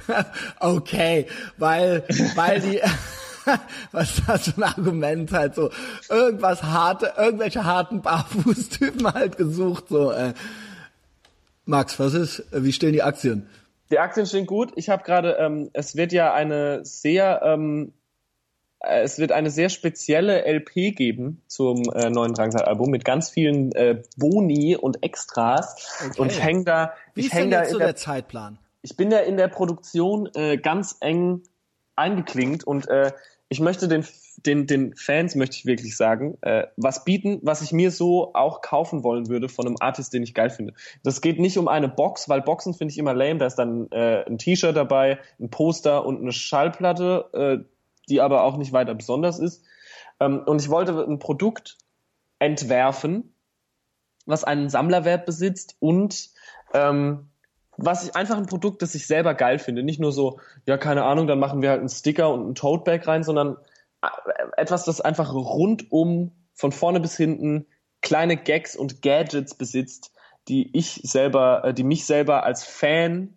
okay, weil, weil die, was ist das für ein Argument halt so, irgendwas harte, irgendwelche harten Barfußtypen halt gesucht, so, äh. Max, was ist, wie stehen die Aktien? Die Aktien stehen gut. Ich habe gerade, ähm, es wird ja eine sehr, ähm, äh, es wird eine sehr spezielle LP geben zum äh, neuen Drangsal-Album mit ganz vielen äh, Boni und Extras. Okay. Und ich häng da, wie ich ist häng denn da jetzt so der, der Zeitplan? Ich bin ja in der Produktion äh, ganz eng eingeklingt und äh, ich möchte den, den, den Fans, möchte ich wirklich sagen, äh, was bieten, was ich mir so auch kaufen wollen würde von einem Artist, den ich geil finde. Das geht nicht um eine Box, weil Boxen finde ich immer lame. Da ist dann äh, ein T-Shirt dabei, ein Poster und eine Schallplatte, äh, die aber auch nicht weiter besonders ist. Ähm, und ich wollte ein Produkt entwerfen, was einen Sammlerwert besitzt und ähm, was ich einfach ein Produkt, das ich selber geil finde. Nicht nur so, ja, keine Ahnung, dann machen wir halt einen Sticker und einen Toteback rein, sondern äh, etwas, das einfach rundum von vorne bis hinten kleine Gags und Gadgets besitzt, die ich selber, äh, die mich selber als Fan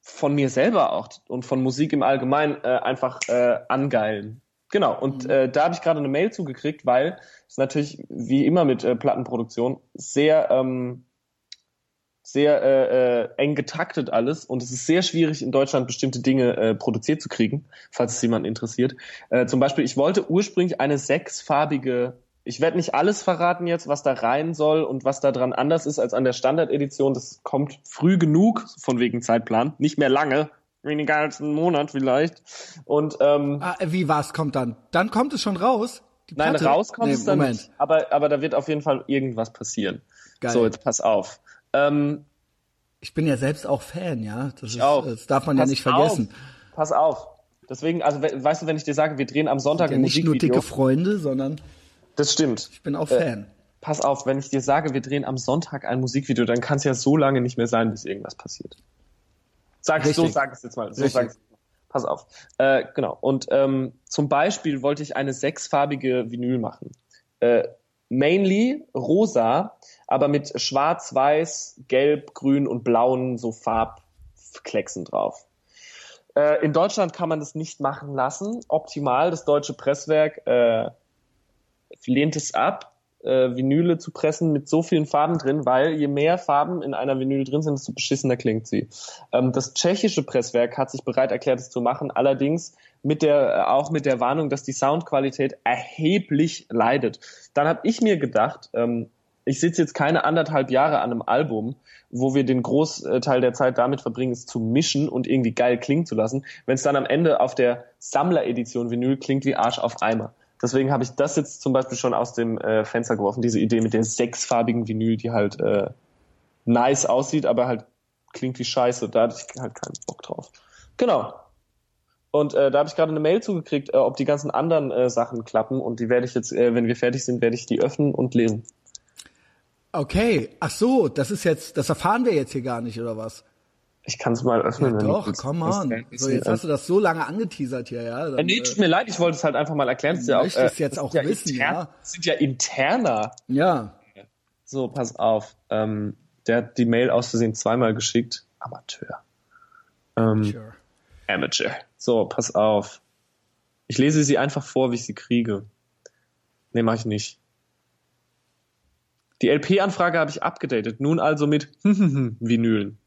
von mir selber auch und von Musik im Allgemeinen äh, einfach äh, angeilen. Genau, und mhm. äh, da habe ich gerade eine Mail zugekriegt, weil es natürlich wie immer mit äh, Plattenproduktion sehr ähm, sehr äh, äh, eng getaktet alles und es ist sehr schwierig in Deutschland bestimmte Dinge äh, produziert zu kriegen, falls es jemanden interessiert. Äh, zum Beispiel, ich wollte ursprünglich eine sechsfarbige, ich werde nicht alles verraten jetzt, was da rein soll und was da dran anders ist als an der Standardedition. Das kommt früh genug von wegen Zeitplan, nicht mehr lange, weniger als einen Monat vielleicht. Und ähm, ah, wie was kommt dann? Dann kommt es schon raus. Nein, raus kommt nee, es dann Moment. nicht. Aber aber da wird auf jeden Fall irgendwas passieren. Geil. So, jetzt pass auf. Ähm, ich bin ja selbst auch Fan, ja. Das, ist, das darf man Pass ja nicht vergessen. Auf. Pass auf. Deswegen, also weißt du, wenn ich dir sage, wir drehen am Sonntag ja ein Musikvideo. Nicht nur dicke Freunde, sondern. Das stimmt. Ich bin auch äh, Fan. Äh, pass auf, wenn ich dir sage, wir drehen am Sonntag ein Musikvideo, dann kann es ja so lange nicht mehr sein, bis irgendwas passiert. Sag Richtig. so, sag es jetzt mal. So sag Pass auf. Äh, genau. Und ähm, zum Beispiel wollte ich eine sechsfarbige Vinyl machen. Äh, mainly rosa, aber mit schwarz, weiß, gelb, grün und blauen so Farbklecksen drauf. Äh, in Deutschland kann man das nicht machen lassen. Optimal, das deutsche Presswerk äh, lehnt es ab, äh, Vinyle zu pressen mit so vielen Farben drin, weil je mehr Farben in einer Vinyl drin sind, desto beschissener klingt sie. Ähm, das tschechische Presswerk hat sich bereit erklärt, es zu machen, allerdings mit der, äh, auch mit der Warnung, dass die Soundqualität erheblich leidet. Dann habe ich mir gedacht, ähm, ich sitze jetzt keine anderthalb Jahre an einem Album, wo wir den Großteil der Zeit damit verbringen, es zu mischen und irgendwie geil klingen zu lassen, wenn es dann am Ende auf der Sammleredition Vinyl klingt wie Arsch auf Eimer. Deswegen habe ich das jetzt zum Beispiel schon aus dem äh, Fenster geworfen, diese Idee mit der sechsfarbigen Vinyl, die halt äh, nice aussieht, aber halt klingt wie Scheiße. Da hatte ich halt keinen Bock drauf. Genau. Und äh, da habe ich gerade eine Mail zugekriegt, äh, ob die ganzen anderen äh, Sachen klappen. Und die werde ich jetzt, äh, wenn wir fertig sind, werde ich die öffnen und lesen. Okay, ach so, das ist jetzt, das erfahren wir jetzt hier gar nicht, oder was? Ich kann es mal öffnen. Ja, doch, come on. So, jetzt hast du das so lange angeteasert hier, ja? Dann, nee, tut mir leid, ich wollte es halt einfach mal erklären. Du möchtest ja auch, äh, jetzt auch ja wissen, intern, ja? Das sind ja interner. Ja. So, pass auf. Ähm, der hat die Mail aus Versehen zweimal geschickt. Amateur. Ähm, Amateur. Amateur. So, pass auf. Ich lese sie einfach vor, wie ich sie kriege. Nee, mach ich nicht. Die LP-Anfrage habe ich abgedatet, nun also mit Vinylen.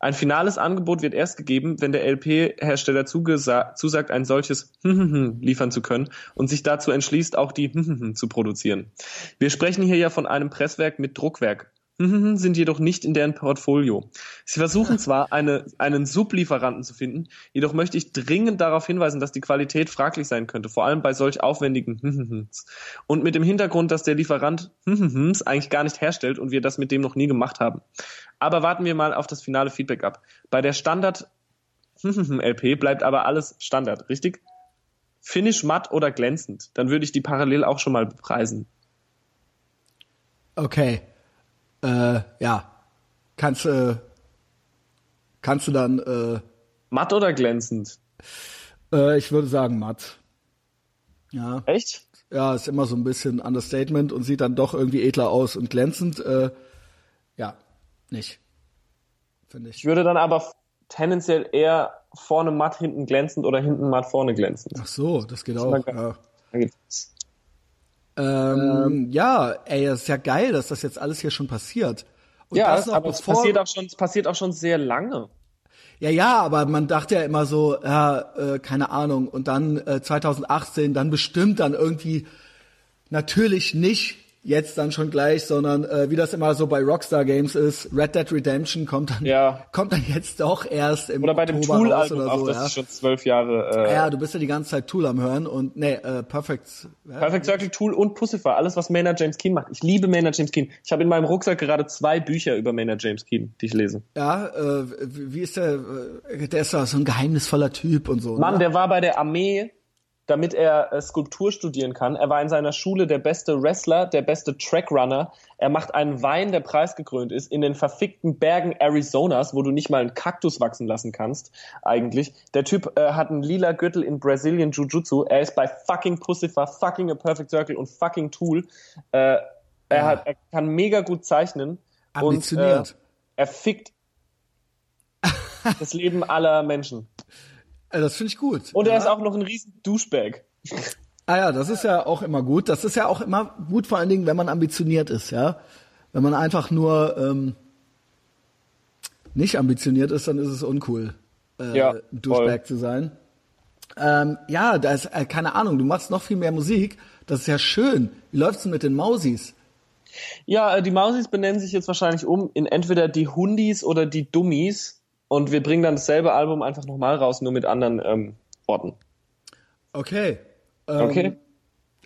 Ein finales Angebot wird erst gegeben, wenn der LP-Hersteller zusagt, ein solches liefern zu können und sich dazu entschließt, auch die zu produzieren. Wir sprechen hier ja von einem Presswerk mit Druckwerk. Sind jedoch nicht in deren Portfolio. Sie versuchen zwar, eine, einen Sublieferanten zu finden, jedoch möchte ich dringend darauf hinweisen, dass die Qualität fraglich sein könnte, vor allem bei solch aufwendigen und mit dem Hintergrund, dass der Lieferant eigentlich gar nicht herstellt und wir das mit dem noch nie gemacht haben. Aber warten wir mal auf das finale Feedback ab. Bei der Standard LP bleibt aber alles Standard, richtig? Finish matt oder glänzend, dann würde ich die parallel auch schon mal bepreisen. Okay äh, ja, kannst, äh, kannst du dann äh, matt oder glänzend? Äh, ich würde sagen matt. Ja. Echt? Ja, ist immer so ein bisschen Understatement und sieht dann doch irgendwie edler aus und glänzend. Äh, ja, nicht. Finde ich. Ich würde dann aber tendenziell eher vorne matt, hinten glänzend oder hinten matt, vorne glänzend. Ach so, das geht auch. Ja. Ähm, ja, ey, das ist ja geil, dass das jetzt alles hier schon passiert. Und ja, das aber es passiert auch schon, es passiert auch schon sehr lange. Ja, ja, aber man dachte ja immer so, ja, äh, keine Ahnung. Und dann äh, 2018, dann bestimmt dann irgendwie natürlich nicht jetzt dann schon gleich, sondern äh, wie das immer so bei Rockstar Games ist, Red Dead Redemption kommt dann ja. kommt dann jetzt doch erst im oder bei dem Tool Album oder so, das ja. ist schon zwölf Jahre. Äh, ja, du bist ja die ganze Zeit Tool am hören und nee, äh, Perfect. Ja. Perfect Circle Tool und Pussifer, alles was Maynard James Keen macht. Ich liebe Maynard James Keen. Ich habe in meinem Rucksack gerade zwei Bücher über Maynard James Keen, die ich lese. Ja, äh, wie ist der? Äh, der ist so ein geheimnisvoller Typ und so. Mann, ne? der war bei der Armee damit er äh, Skulptur studieren kann. Er war in seiner Schule der beste Wrestler, der beste Trackrunner. Er macht einen Wein, der preisgekrönt ist, in den verfickten Bergen Arizonas, wo du nicht mal einen Kaktus wachsen lassen kannst, eigentlich. Der Typ äh, hat einen lila Gürtel in Brazilian Jiu-Jitsu. Er ist bei fucking Pussifer, fucking A Perfect Circle und fucking Tool. Äh, er, ja. hat, er kann mega gut zeichnen. Ambitioniert. Und, äh, er fickt das Leben aller Menschen. Äh, Das finde ich gut. Und er ja. ist auch noch ein riesen Douchebag. Ah ja, das ist ja auch immer gut. Das ist ja auch immer gut, vor allen Dingen, wenn man ambitioniert ist, ja. Wenn man einfach nur ähm, nicht ambitioniert ist, dann ist es uncool, äh, Ja, ein Douchebag zu sein. Ähm, ja, da ist, äh, keine Ahnung, du machst noch viel mehr Musik. Das ist ja schön. Wie läuft's denn mit den Mausis? Ja, äh, die Mausis benennen sich jetzt wahrscheinlich um in entweder die Hundis oder die Dummies. Und wir bringen dann dasselbe Album einfach nochmal raus, nur mit anderen ähm, Worten. Okay. Ähm, Okay?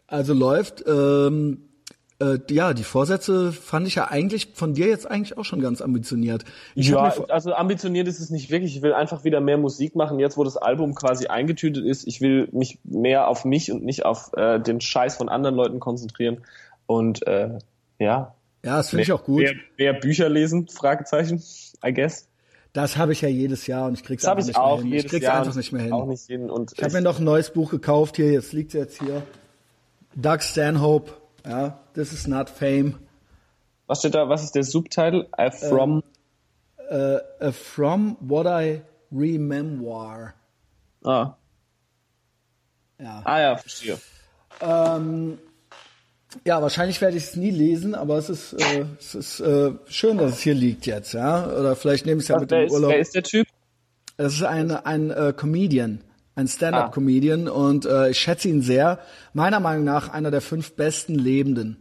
Also läuft. Ähm, äh, ja, die Vorsätze fand ich ja eigentlich von dir jetzt eigentlich auch schon ganz ambitioniert. Ich ja, also ambitioniert ist es nicht wirklich. Ich will einfach wieder mehr Musik machen, jetzt wo das Album quasi eingetütet ist. Ich will mich mehr auf mich und nicht auf äh, den Scheiß von anderen Leuten konzentrieren. Und äh, ja. ja, das finde ich auch gut. Mehr, mehr Bücher lesen? Fragezeichen, I guess. Das habe ich ja jedes Jahr und ich krieg's Das einfach ich nicht auch mehr hin. Ich krieg's Jahr. einfach nicht mehr hin. Auch nicht hin. Und Ich habe mir noch ein neues Buch gekauft hier, jetzt liegt jetzt hier. Doug Stanhope, ja, This is not fame. was steht da? Was ist der Subtitle? Uh, from Uh, uh, from what I remember. ah. Ja. ah ja, verstehe. Ähm, ja, wahrscheinlich werde ich es nie lesen, aber es ist, äh, es ist äh, schön, dass es hier liegt jetzt, ja. Oder vielleicht nehme ich es ja Was, mit dem Urlaub. wer ist der Typ? Es ist ein, ein äh, Comedian, ein Stand-up-Comedian und äh, ich schätze ihn sehr. Meiner Meinung nach einer der fünf besten lebenden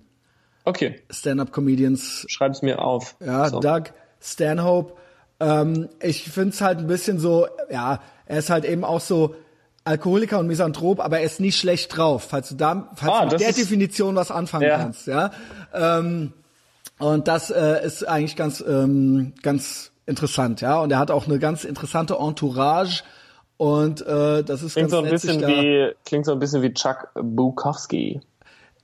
Okay, Stand-up-Comedians. schreib es mir auf. Ja, So. Doug Stanhope. Ähm, ich finde es halt ein bisschen so, ja, er ist halt eben auch so Alkoholiker und Misanthrop, aber er ist nie schlecht drauf, falls du da, falls Ah, du mit der ist- Definition was anfangen Ja. kannst, ja. Ähm, und das äh, ist eigentlich ganz, ähm, ganz interessant, ja. Und er hat auch eine ganz interessante Entourage und äh, das ist Klingt ganz so ein nett, bisschen wie klingt so ein bisschen wie Chuck Bukowski.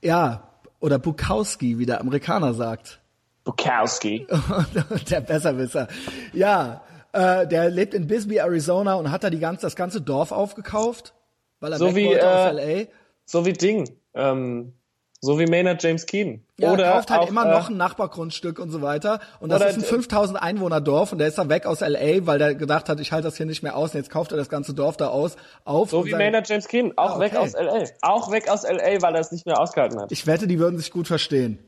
ja, oder Bukowski, wie der Amerikaner sagt. Bukowski. der Besserwisser. Ja, äh, der lebt in Bisbee, Arizona und hat da die ganze, das ganze Dorf aufgekauft, weil er So weg wie, wollte aus äh, LA. So wie Ding. Ähm, so wie Maynard James Keen. Ja, Oder er kauft halt auch, immer äh, noch ein Nachbargrundstück und so weiter. Und das ist ein d- 5000 Einwohner Dorf und der ist da weg aus LA, weil der gedacht hat, ich halte das hier nicht mehr aus. Und jetzt kauft er das ganze Dorf da aus auf. So wie Maynard James Keen. Auch Ah, weg okay. aus L.A. Auch weg aus L.A., weil er es nicht mehr ausgehalten hat. Ich wette, die würden sich gut verstehen.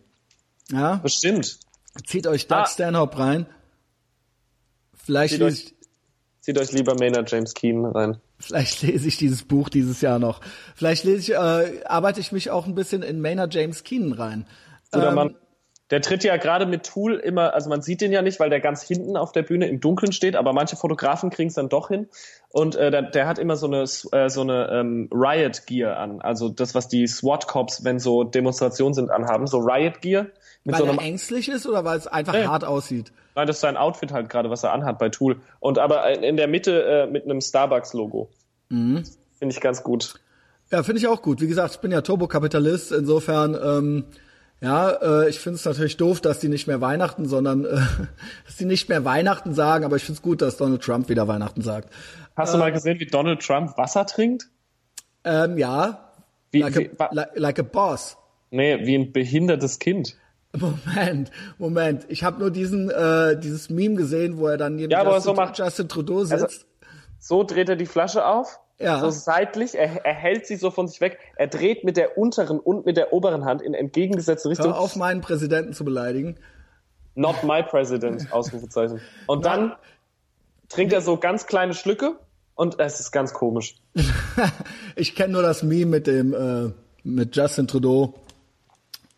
Ja, Bestimmt. zieht euch Doug Ah. Stanhope rein. Vielleicht Zieht lese euch- ich, Zieht euch lieber Maynard James Keen rein. Vielleicht lese ich dieses Buch dieses Jahr noch. Vielleicht lese ich, äh, arbeite ich mich auch ein bisschen in Maynard James Keenan rein. Guter Ähm, Mann. Der tritt ja gerade mit Tool immer, also man sieht den ja nicht, weil der ganz hinten auf der Bühne im Dunkeln steht, aber manche Fotografen kriegen es dann doch hin. Und äh, der, der hat immer so eine äh, so eine ähm, Riot Gear an, also das, was die SWAT Cops, wenn so Demonstrationen sind, anhaben, so Riot Gear mit Weil so einem er ängstlich ist oder weil es einfach Nee. hart aussieht? Nein, das ist sein Outfit halt gerade, was er anhat bei Tool. Und aber in der Mitte äh, mit einem Starbucks-Logo. Mhm. Finde ich ganz gut. Ja, finde ich auch gut. Wie gesagt, ich bin ja Turbokapitalist, insofern, ähm, ja, äh, ich finde es natürlich doof, dass die nicht mehr Weihnachten, sondern äh, dass die nicht mehr Weihnachten sagen, aber ich finde es gut, dass Donald Trump wieder Weihnachten sagt. Hast du mal gesehen, wie Donald Trump Wasser trinkt? Ähm, ja, Wie, like, wie, a, like, like a boss. nee, wie ein behindertes Kind. Moment, Moment. Ich habe nur diesen äh, dieses Meme gesehen, wo er dann neben Ja, Justin, so macht- Justin Trudeau sitzt. Also- So dreht er die Flasche auf. Ja. So seitlich, er, er hält sie so von sich weg. Er dreht mit der unteren und mit der oberen Hand in entgegengesetzte Richtung. Hör auf, meinen Präsidenten zu beleidigen. Not my president, Ausrufezeichen. Und dann trinkt er so ganz kleine Schlücke und es ist ganz komisch. Ich kenne nur das Meme mit dem äh, mit Justin Trudeau.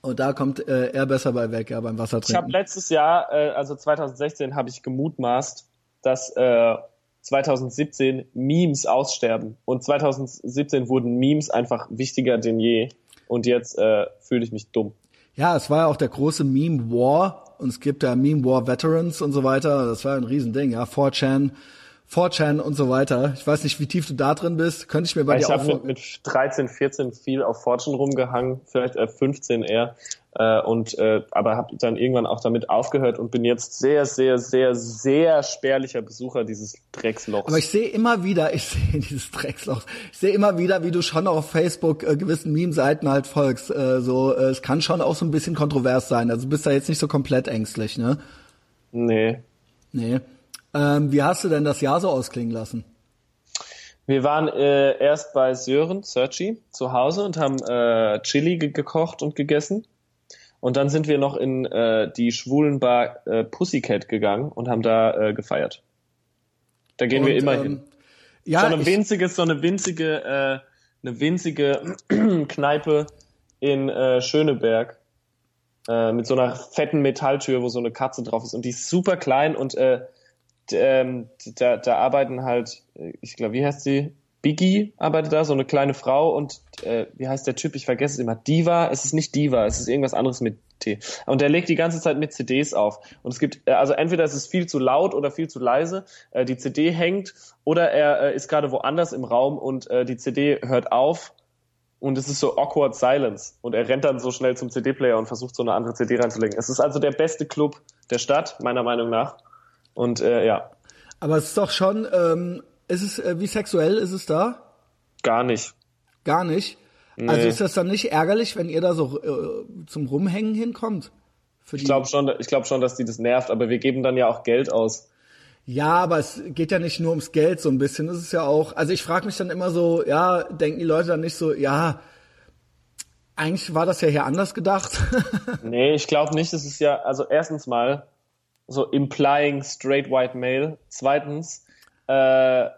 Und da kommt äh, er besser bei weg, ja, beim Ich habe Wassertrinken. letztes Jahr, äh, also 2016, habe ich gemutmaßt, dass äh, 2017 Memes aussterben. Und 2017 wurden Memes einfach wichtiger denn je. Und jetzt äh, fühle ich mich dumm. Ja, es war ja auch der große Meme War und es gibt ja Meme War Veterans und so weiter. Das war ein Riesending, ja. 4chan, 4chan und so weiter. Ich weiß nicht, wie tief du da drin bist. Könnte ich mir bei Ich dir auch habe mit, mit 13, 14 viel auf Fortune rumgehangen, vielleicht äh, 15 eher. Äh, und äh, aber habe dann irgendwann auch damit aufgehört und bin jetzt sehr, sehr, sehr, sehr spärlicher Besucher dieses Dreckslochs. Aber ich sehe immer wieder, ich sehe dieses Drecksloch, ich sehe immer wieder, wie du schon auf Facebook äh, gewissen Meme-Seiten halt folgst. Äh, so, äh, es kann schon auch so ein bisschen kontrovers sein. Also du bist da jetzt nicht so komplett ängstlich, ne? Nee. Nee. Ähm, wie hast du denn das Jahr so ausklingen lassen? Wir waren äh, erst bei Sören, Searchy, zu Hause und haben äh, Chili ge gekocht und gegessen. Und dann sind wir noch in äh, die schwulen Bar äh, Pussycat gegangen und haben da äh, gefeiert. Da gehen Und, wir immer ähm, hin. Ja, so eine winzige, so eine winzige, äh, eine winzige Kneipe in äh, Schöneberg äh, mit so einer fetten Metalltür, wo so eine Katze drauf ist und die ist super klein und äh, d- ähm, da, da arbeiten halt, äh, ich glaube, wie heißt sie? Biggie arbeitet da, so eine kleine Frau und äh, wie heißt der Typ? Ich vergesse es immer. Diva? Es ist nicht Diva, es ist irgendwas anderes mit T. Und der legt die ganze Zeit mit CDs auf. Und es gibt, äh, also entweder ist es viel zu laut oder viel zu leise, äh, die CD hängt oder er äh, ist gerade woanders im Raum und äh, die CD hört auf und es ist so awkward silence und er rennt dann so schnell zum CD-Player und versucht so eine andere CD reinzulegen. Es ist also der beste Club der Stadt, meiner Meinung nach. Und äh, ja, aber es ist doch schon, ähm, ist es, äh, wie sexuell ist es da? gar nicht. Gar nicht. Also ist das dann nicht ärgerlich, wenn ihr da so äh, zum Rumhängen hinkommt? Ich glaube schon, ich glaube schon, dass die das nervt, aber wir geben dann ja auch Geld aus. Ja, aber es geht ja nicht nur ums Geld so ein bisschen. Es ist ja auch, also ich frage mich dann immer so, ja, denken die Leute dann nicht so, ja, eigentlich war das ja hier anders gedacht. Nee, ich glaube nicht. Es ist ja, also erstens mal so implying straight white male. Zweitens, äh,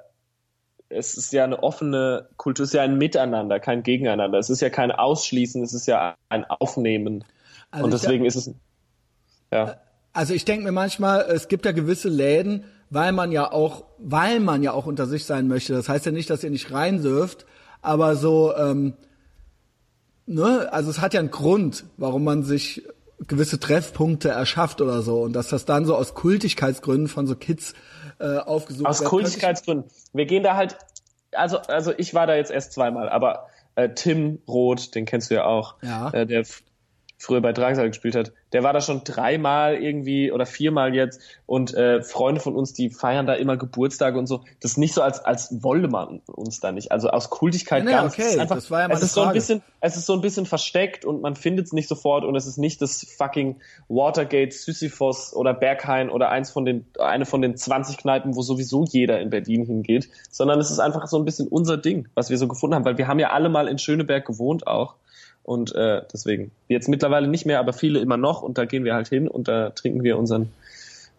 es ist ja eine offene Kultur, es ist ja ein Miteinander, kein Gegeneinander. Es ist ja kein Ausschließen, es ist ja ein Aufnehmen. Also Und deswegen ist es, ja. Also ich denke mir manchmal, es gibt ja gewisse Läden, weil man ja auch, weil man ja auch unter sich sein möchte. Das heißt ja nicht, dass ihr nicht rein dürft, aber so, ähm, ne, also es hat ja einen Grund, warum man sich gewisse Treffpunkte erschafft oder so und dass das dann so aus Kultigkeitsgründen von so Kids äh, aufgesucht Aus. Kultigkeitsgründen. Wir gehen da halt, also, also ich war da jetzt erst zweimal, aber äh, Tim Roth, den kennst du ja auch, Ja. äh, der früher bei Drangsal gespielt hat, der war da schon dreimal irgendwie oder viermal jetzt und äh, Freunde von uns, die feiern da immer Geburtstage und so. Das ist nicht so, als, als wolle man uns da nicht. Also aus Kultigkeit Nee, nee, gar nicht. Es okay, ist einfach, das war ja es ist so ein bisschen, es ist so ein bisschen versteckt und man findet es nicht sofort und es ist nicht das fucking Watergate, Sisyphos oder Berghain oder eins von den, eine von den 20 Kneipen, wo sowieso jeder in Berlin hingeht, sondern es ist einfach so ein bisschen unser Ding, was wir so gefunden haben, weil wir haben ja alle mal in Schöneberg gewohnt auch. Und äh, deswegen. Jetzt mittlerweile nicht mehr, aber viele immer noch und da gehen wir halt hin und da trinken wir unseren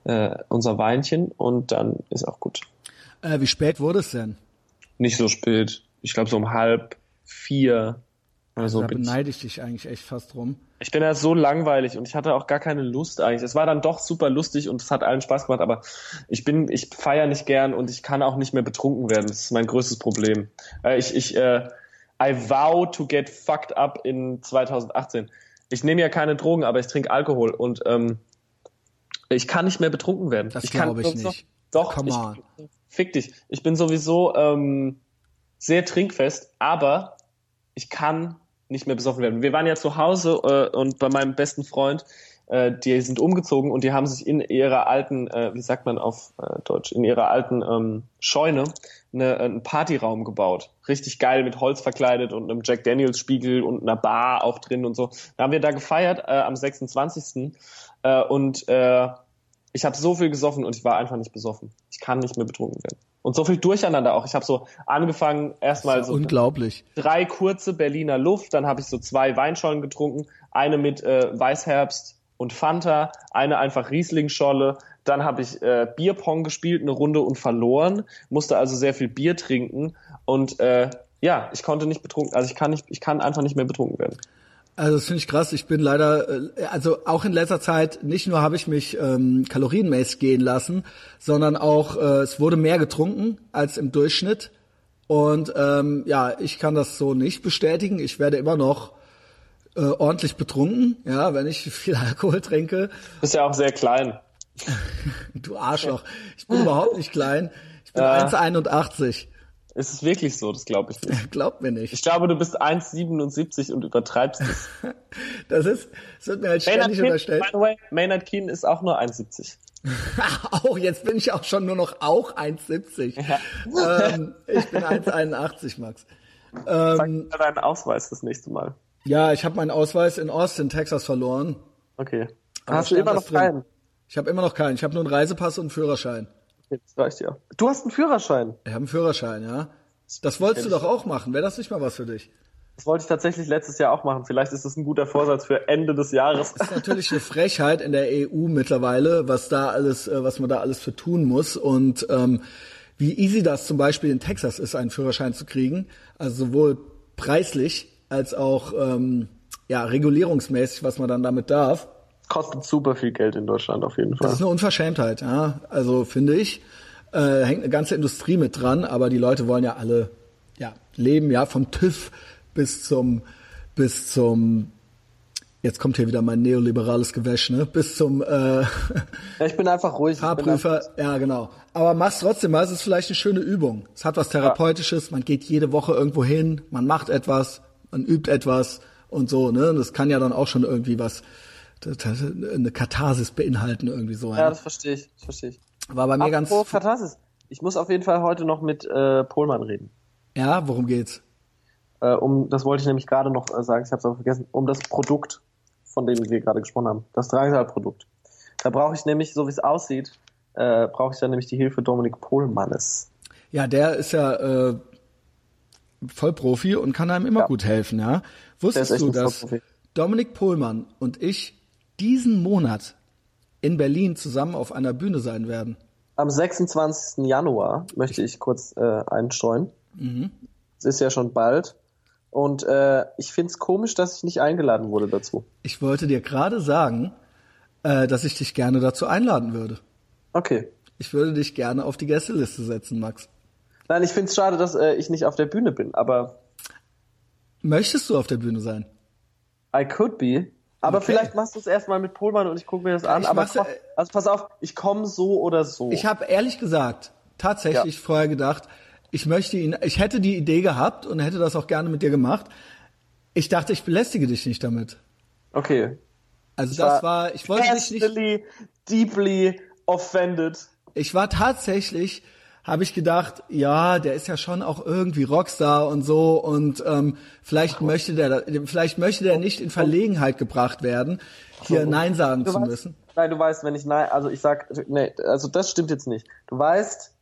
äh, unser Weinchen und dann ist auch gut. Äh, wie spät wurde es denn? Nicht so spät. Ich glaube so um halb vier oder so da beneide ich dich eigentlich echt fast drum. Ich bin ja so langweilig und ich hatte auch gar keine Lust eigentlich. Es war dann doch super lustig und es hat allen Spaß gemacht, aber ich bin, ich feiere nicht gern und ich kann auch nicht mehr betrunken werden. Das ist mein größtes Problem. Äh, ich, ich, äh, I vow to get fucked up in 2018. Ich nehme ja keine Drogen, aber ich trinke Alkohol und ähm, ich kann nicht mehr betrunken werden. Das ich glaube ich sowieso- nicht. Doch, Come ich, on. fick dich. Ich bin sowieso ähm, sehr trinkfest, aber ich kann nicht mehr besoffen werden. Wir waren ja zu Hause äh, und bei meinem besten Freund, äh, die sind umgezogen und die haben sich in ihrer alten, äh, wie sagt man auf äh, Deutsch, in ihrer alten ähm, Scheune eine, einen Partyraum gebaut. Richtig geil mit Holz verkleidet und einem Jack Daniels Spiegel und einer Bar auch drin und so. Da haben wir da gefeiert äh, am 26. Äh, und äh, ich habe so viel gesoffen und ich war einfach nicht besoffen. Ich kann nicht mehr betrunken werden. Und so viel Durcheinander auch. Ich habe so angefangen, erstmal so Unglaublich. drei kurze Berliner Luft, dann habe ich so zwei Weinschollen getrunken, eine mit äh, Weißherbst und Fanta, eine einfach Rieslingscholle, dann habe ich äh, Bierpong gespielt, eine Runde und verloren, musste also sehr viel Bier trinken und äh, ja, ich konnte nicht betrunken, also ich kann nicht, ich kann einfach nicht mehr betrunken werden. Also das finde ich krass. Ich bin leider, äh, also auch in letzter Zeit, nicht nur habe ich mich ähm, kalorienmäßig gehen lassen, sondern auch, äh, es wurde mehr getrunken als im Durchschnitt. Und ähm, ja, ich kann das so nicht bestätigen. Ich werde immer noch äh, ordentlich betrunken, ja, wenn ich viel Alkohol trinke. Bist ja auch sehr klein. Du Arschloch. Ich bin überhaupt nicht klein. Ich bin Ja. 1,81. Ist es wirklich so? Das glaube ich nicht. Glaubt mir nicht. Ich glaube, du bist 1,77 und übertreibst es. Das ist, es wird mir halt Maynard ständig Keen, unterstellt. by the way, Maynard Keen ist auch nur 1,70. auch, jetzt bin ich auch schon nur noch auch 1,70. ähm, ich bin 1,81, Max. Sag mir deinen Ausweis das nächste Mal. Ja, ich habe meinen Ausweis in Austin, Texas verloren. Okay. Aber Hast du immer das noch keinen? Ich habe immer noch keinen. Ich habe nur einen Reisepass und einen Führerschein. Jetzt reicht ja. Du hast einen Führerschein. Ich habe einen Führerschein, ja. Das wolltest du doch auch machen. Wäre das nicht mal was für dich? Das wollte ich tatsächlich letztes Jahr auch machen. Vielleicht ist das ein guter Vorsatz für Ende des Jahres. Das ist natürlich eine Frechheit in der EU mittlerweile, was da alles, äh, was man da alles für tun muss und ähm, wie easy das zum Beispiel in Texas ist, einen Führerschein zu kriegen. Also sowohl preislich als auch ähm, ja regulierungsmäßig, was man dann damit darf. Kostet super viel Geld in Deutschland auf jeden Fall. Das ist eine Unverschämtheit, ja. Also finde ich, äh, hängt eine ganze Industrie mit dran, aber die Leute wollen ja alle ja leben, ja vom TÜV bis zum bis zum Jetzt kommt hier wieder mein neoliberales Gewäsch, ne? Bis zum äh, ja, ich bin einfach ruhig. Fahrprüfer, ja genau. Aber mach's trotzdem mal, es ist vielleicht eine schöne Übung. Es hat was Therapeutisches, man geht jede Woche irgendwo hin, man macht etwas, man übt etwas und so, ne? Das kann ja dann auch schon irgendwie was, eine Katharsis beinhalten, irgendwie so. Ja, ja das verstehe ich, das verstehe ich. War bei mir ganz. Katharsis. Ich muss auf jeden Fall heute noch mit äh, Pohlmann reden. Ja, worum geht's? Äh, um, das wollte ich nämlich gerade noch äh, sagen, ich habe es aber vergessen, um das Produkt von dem wir gerade gesprochen haben, das Drangsal-Produkt. Da brauche ich nämlich, so wie es aussieht, äh, brauche ich dann nämlich die Hilfe Dominik Pohlmannes. Ja, der ist ja äh, Vollprofi und kann einem immer ja. gut helfen, ja. Wusstest du, dass Dominik Pohlmann und ich diesen Monat in Berlin zusammen auf einer Bühne sein werden? Am 26. Januar möchte ich kurz äh, einstreuen. Mhm. Es ist ja schon bald. Und äh, ich finde es komisch, dass ich nicht eingeladen wurde dazu. Ich wollte dir gerade sagen, äh, dass ich dich gerne dazu einladen würde. Okay. Ich würde dich gerne auf die Gästeliste setzen, Max. Nein, ich finde es schade, dass äh, ich nicht auf der Bühne bin, aber. Möchtest du auf der Bühne sein? I could be. Aber okay. vielleicht machst du es erstmal mit Pohlmann und ich gucke mir das an. Ich aber komm, also pass auf, ich komme so oder so. Ich habe ehrlich gesagt tatsächlich ja. vorher gedacht, ich möchte ihn, ich hätte die Idee gehabt und hätte das auch gerne mit dir gemacht. Ich dachte, ich belästige dich nicht damit. Okay. Also ich das war, war, ich wollte dich nicht. Deeply offended. Ich war tatsächlich, habe ich gedacht, ja, der ist ja schon auch irgendwie Rockstar und so und ähm, vielleicht Ach, möchte der, vielleicht möchte der nicht in Verlegenheit gebracht werden, hier Nein sagen zu weißt, müssen. Nein, du weißt, wenn ich nein, also ich sag, nee, also das stimmt jetzt nicht. Du weißt,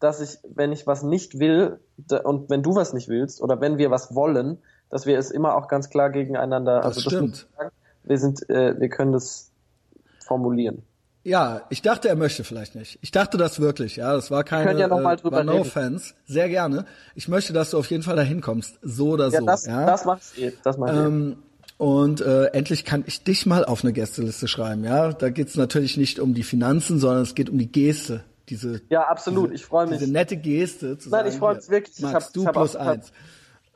dass ich, wenn ich was nicht will und wenn du was nicht willst oder wenn wir was wollen, dass wir es immer auch ganz klar gegeneinander. Das also stimmt. Das wir sind, äh, wir können das formulieren. Ja, ich dachte, er möchte vielleicht nicht. Ich dachte das wirklich, ja. Das war keine, ja noch mal drüber war no reden. offense. Sehr gerne. Ich möchte, dass du auf jeden Fall dahin kommst. So oder ja, so. Das, ja, das macht's eh. Das macht ähm, und äh, endlich kann ich dich mal auf eine Gästeliste schreiben, ja. Da geht's natürlich nicht um die Finanzen, sondern es geht um die Geste diese ja absolut diese, ich freue mich diese nette Geste zu nein sagen, ich freue mich wirklich Max, ich du hab, plus eins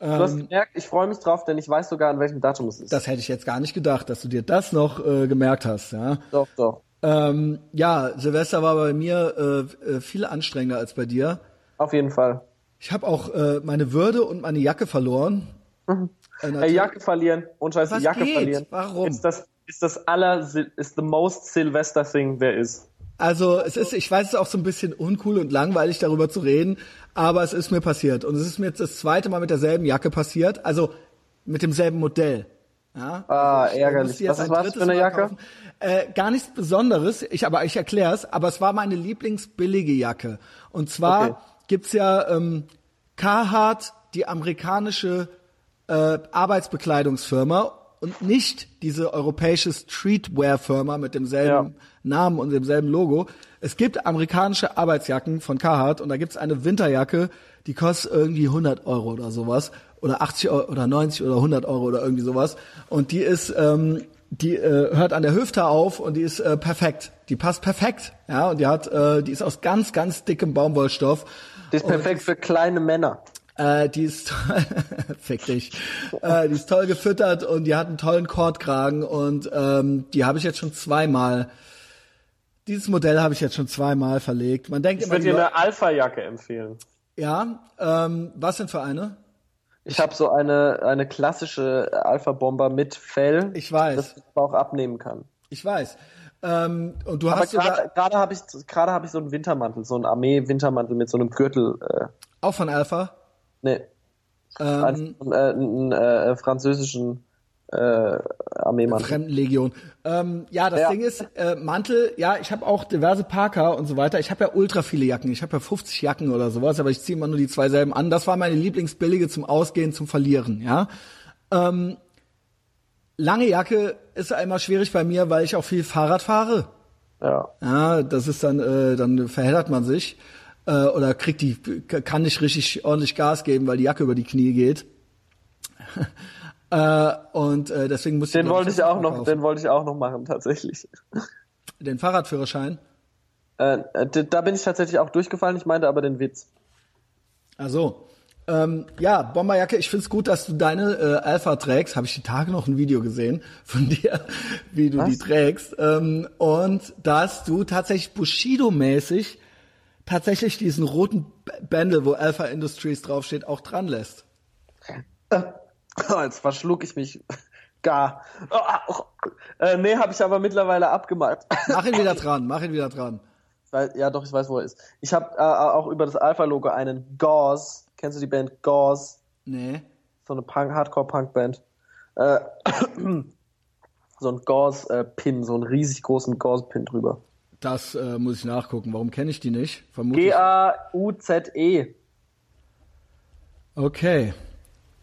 du hast ähm, gemerkt ich freue mich drauf denn ich weiß sogar an welchem Datum es ist das hätte ich jetzt gar nicht gedacht dass du dir das noch äh, gemerkt hast ja doch doch ähm, ja Silvester war bei mir äh, äh, viel anstrengender als bei dir. Auf jeden Fall. Ich habe auch äh, meine Würde und meine Jacke verloren. Mhm. äh, Jacke verlieren und scheiße Jacke geht? verlieren. Warum? Ist das ist das aller ist the most Silvester thing there is. Also es ist, ich weiß es ist auch so ein bisschen uncool und langweilig darüber zu reden, aber es ist mir passiert. Und es ist mir jetzt das zweite Mal mit derselben Jacke passiert, also mit demselben Modell. Ja, ah, also ärgerlich. Was ist was für eine Jacke? Äh, gar nichts Besonderes, ich aber ich erkläre es, aber es war meine Lieblingsbillige Jacke. Und zwar okay. gibt's ja ähm, Carhartt, die amerikanische äh, Arbeitsbekleidungsfirma und nicht diese europäische Streetwear-Firma mit demselben ja. Namen und demselben Logo. Es gibt amerikanische Arbeitsjacken von Carhartt und da gibt's eine Winterjacke, die kostet irgendwie 100 Euro oder sowas oder 80 Euro oder 90 oder 100 Euro oder irgendwie sowas und die ist ähm, die äh, hört an der Hüfte auf und die ist äh, perfekt. Die passt perfekt, ja und die hat äh, die ist aus ganz ganz dickem Baumwollstoff. Die ist perfekt und, für kleine Männer. Äh, die ist fick dich. Äh, die ist toll gefüttert und die hat einen tollen Kordkragen und ähm, die habe ich jetzt schon zweimal. Dieses Modell habe ich jetzt schon zweimal verlegt. Man denkt ich immer. Ich würde dir eine Alpha-Jacke empfehlen. Ja, ähm, was denn für eine? Ich habe so eine eine klassische Alpha-Bomber mit Fell, ich weiß, das man auch abnehmen kann. Ich weiß. Ähm, und du Aber hast gerade gerade habe ich gerade habe ich so einen Wintermantel, so einen Armee-Wintermantel mit so einem Gürtel. Äh, auch von Alpha? Nee. Ähm, einen, äh, einen äh, französischen äh, Armeemantel. Fremdenlegion. Ähm, ja, das Ja. Ding ist, äh, Mantel, ja, ich habe auch diverse Parker und so weiter. Ich habe ja ultra viele Jacken. Ich habe ja 50 Jacken oder sowas, aber ich ziehe immer nur die zwei selben an. Das war meine Lieblingsbillige zum Ausgehen, zum Verlieren, ja. Ähm, lange Jacke ist immer schwierig bei mir, weil ich auch viel Fahrrad fahre. Ja. Ja, das ist dann, äh, dann verheddert man sich äh, oder kriegt die, kann nicht richtig ordentlich Gas geben, weil die Jacke über die Knie geht. äh, und äh, deswegen muss ich Den wollte ich auch noch, kaufen. den wollte ich auch noch machen, tatsächlich. den Fahrradführerschein. Äh, äh, da bin ich tatsächlich auch durchgefallen, ich meinte aber den Witz. Also, ähm, ja, Bomberjacke, ich find's gut, dass du deine äh, Alpha trägst. Habe ich die Tage noch ein Video gesehen von dir, wie du Was? die trägst. Ähm, und dass du tatsächlich Bushido-mäßig tatsächlich diesen roten Bändel, wo Alpha Industries draufsteht, auch dran lässt. Oh, jetzt verschluck ich mich gar. Oh, oh. Äh, nee, habe ich aber mittlerweile abgemacht. Mach ihn wieder dran, mach ihn wieder dran. Ja, doch, ich weiß, wo er ist. Ich habe äh, auch über das Alpha-Logo einen Gauze. Kennst du die Band Gauze? Nee. So eine Punk, Hardcore-Punk-Band. Äh, so ein Gauze-Pin, so einen riesig großen Gauze-Pin drüber. Das äh, muss ich nachgucken. Warum kenne ich die nicht? G-A-U-Z-E. Okay.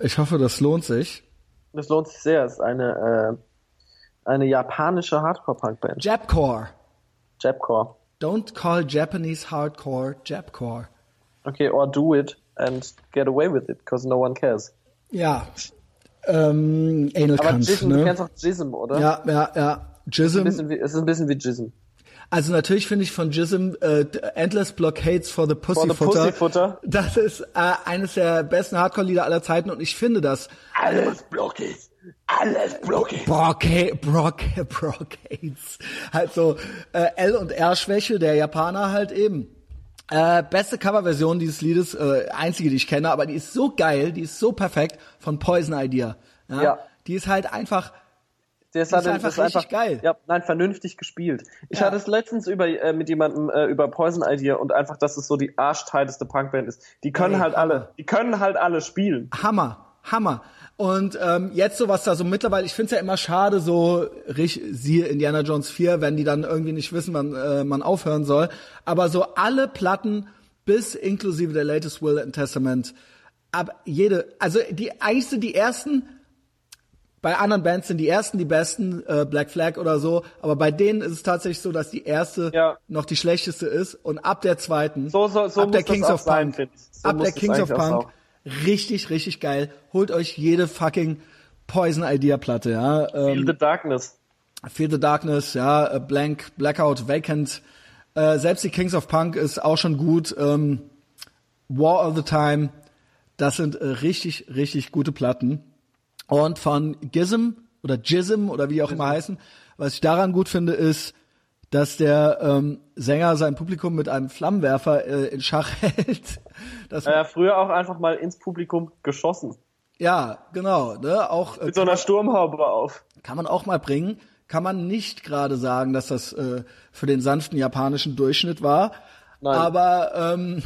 Ich hoffe, das lohnt sich. Das lohnt sich sehr. Es ist eine, äh, eine japanische Hardcore-Punk-Band. Japcore. Japcore. Don't call Japanese hardcore Japcore. Okay, or do it and get away with it, because no one cares. Ja. Ähm, Anal Aber Jism, du ne? kennst auch Jism, oder? Ja, ja, ja. Ein Jism. bisschen wie, es ist ein bisschen wie Jism. Also natürlich finde ich von Jism äh, Endless Blockades for the Pussyfooter. Pussyfooter. Das ist äh, eines der besten Hardcore-Lieder aller Zeiten und ich finde das Alles Blockades. Alles Blockades. Brocade, Brock, Brocades. Halt so äh, L und R Schwäche der Japaner halt eben. Äh, beste Coverversion dieses Liedes, äh, einzige, die ich kenne, aber die ist so geil, die ist so perfekt von Poison Idea. Ja. Ja. Die ist halt einfach Der ist, Das ist einfach das einfach geil. Ja, nein, vernünftig gespielt. Ich Ja. hatte es letztens über äh, mit jemandem äh, über Poison Idea und einfach, dass es so die arschteilste Punkband ist. Die können Ey, halt Hammer. alle, die können halt alle spielen. Hammer, Hammer. Und ähm, jetzt so was da so mittlerweile, ich finde es ja immer schade, so rich, siehe Indiana Jones 4, wenn die dann irgendwie nicht wissen, wann äh, man aufhören soll. Aber so alle Platten bis inklusive der latest Will and Testament, ab jede, also die eigentlich sind die ersten, bei anderen Bands sind die ersten die besten, äh, Black Flag oder so, aber bei denen ist es tatsächlich so, dass die erste Ja. noch die schlechteste ist und ab der zweiten, So- so- so ab der Kings of Punk. So ab der Kings of Punk, richtig, richtig geil. Holt euch jede fucking Poison Idea Platte, ja. Feel Ähm, the Darkness. Feel the Darkness, ja, äh, Blank, Blackout, Vacant. Äh, selbst die Kings of Punk ist auch schon gut. Ähm, War of the Time, das sind äh, richtig, richtig gute Platten. Und von Gizm oder Jism oder wie die auch immer heißen, was ich daran gut finde, ist, dass der ähm, Sänger sein Publikum mit einem Flammenwerfer äh, in Schach hält. Das, Äh, früher auch einfach mal ins Publikum geschossen. ja, genau. Ne? Auch äh, Mit so einer Sturmhaube auf. kann man auch mal bringen. Kann man nicht gerade sagen, dass das äh, für den sanften japanischen Durchschnitt war. Nein. Aber ähm,